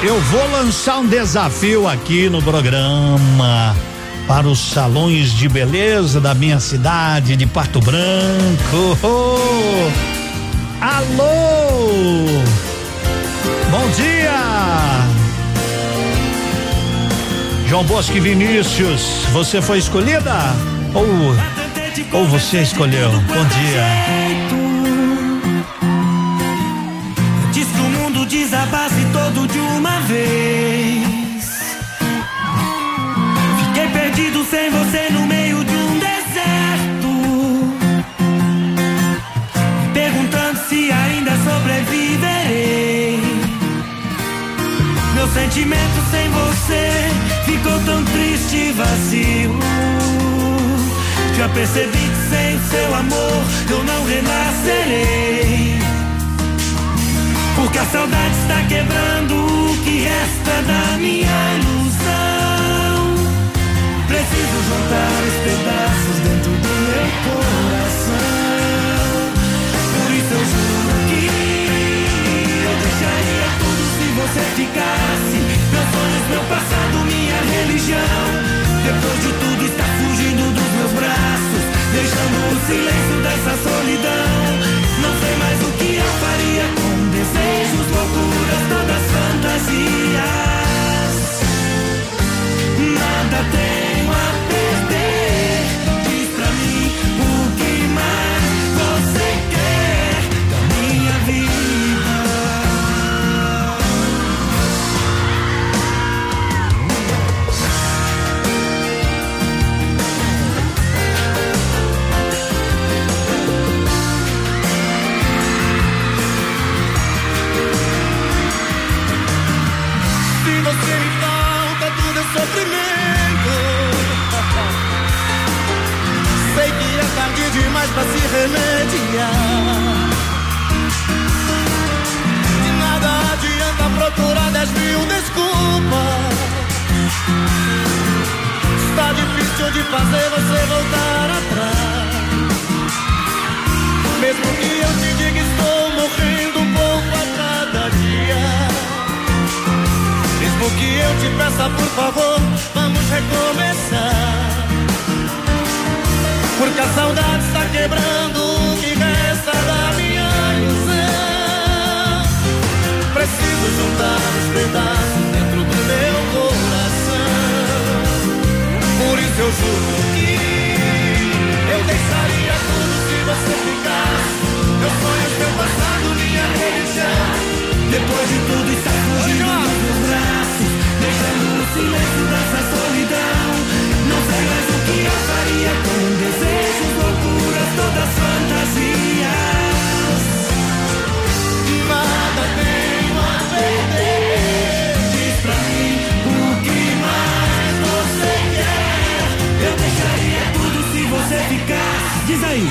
Eu vou lançar um desafio aqui no programa para os salões de beleza da minha cidade de Pato Branco. Oh! Alô! Bom dia! João Bosco e Vinícius, você foi escolhida? Ou, ou você escolheu? Bom dia. Diz que o mundo desabasse de uma vez. Fiquei perdido sem você no meio de um deserto. Perguntando se ainda sobreviverei. Meu sentimento sem você ficou tão triste e vazio. Já percebi que sem seu amor eu não renascerei. Porque a saudade está quebrando o que resta da minha ilusão. Preciso juntar os pedaços dentro do meu coração. Por isso eu juro que eu deixaria tudo se você ficasse. Meus sonhos, meu passado, minha religião. Depois de tudo está fugindo dos meus braços, deixando o silêncio dessa solidão. Loucuras, todas fantasias. Nada tenho a demais pra se remediar. De nada adianta procurar dez mil desculpas. Está difícil de fazer você voltar atrás. Mesmo que eu te diga estou morrendo um pouco a cada dia. Mesmo que eu te peça por favor, vamos recomeçar. Porque a saudade está quebrando o que resta da minha ilusão. Preciso juntar os pedaços dentro do meu coração. Por isso eu juro que eu deixaria tudo se você ficasse. Meus sonhos, meu passado, minha religião. Depois de tudo está fugindo dos meus braços, deixando o silêncio dessa solidão. Não sei mais o que eu faria com Diz aí.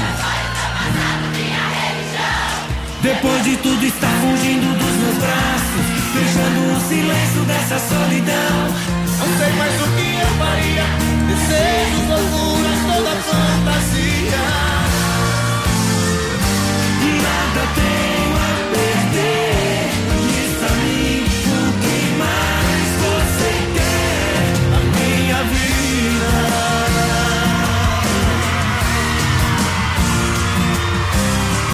Depois de tudo está fugindo dos meus braços, deixando o silêncio dessa solidão. Não sei mais o que eu faria, desejo loucuras, toda fantasia. Nada tem.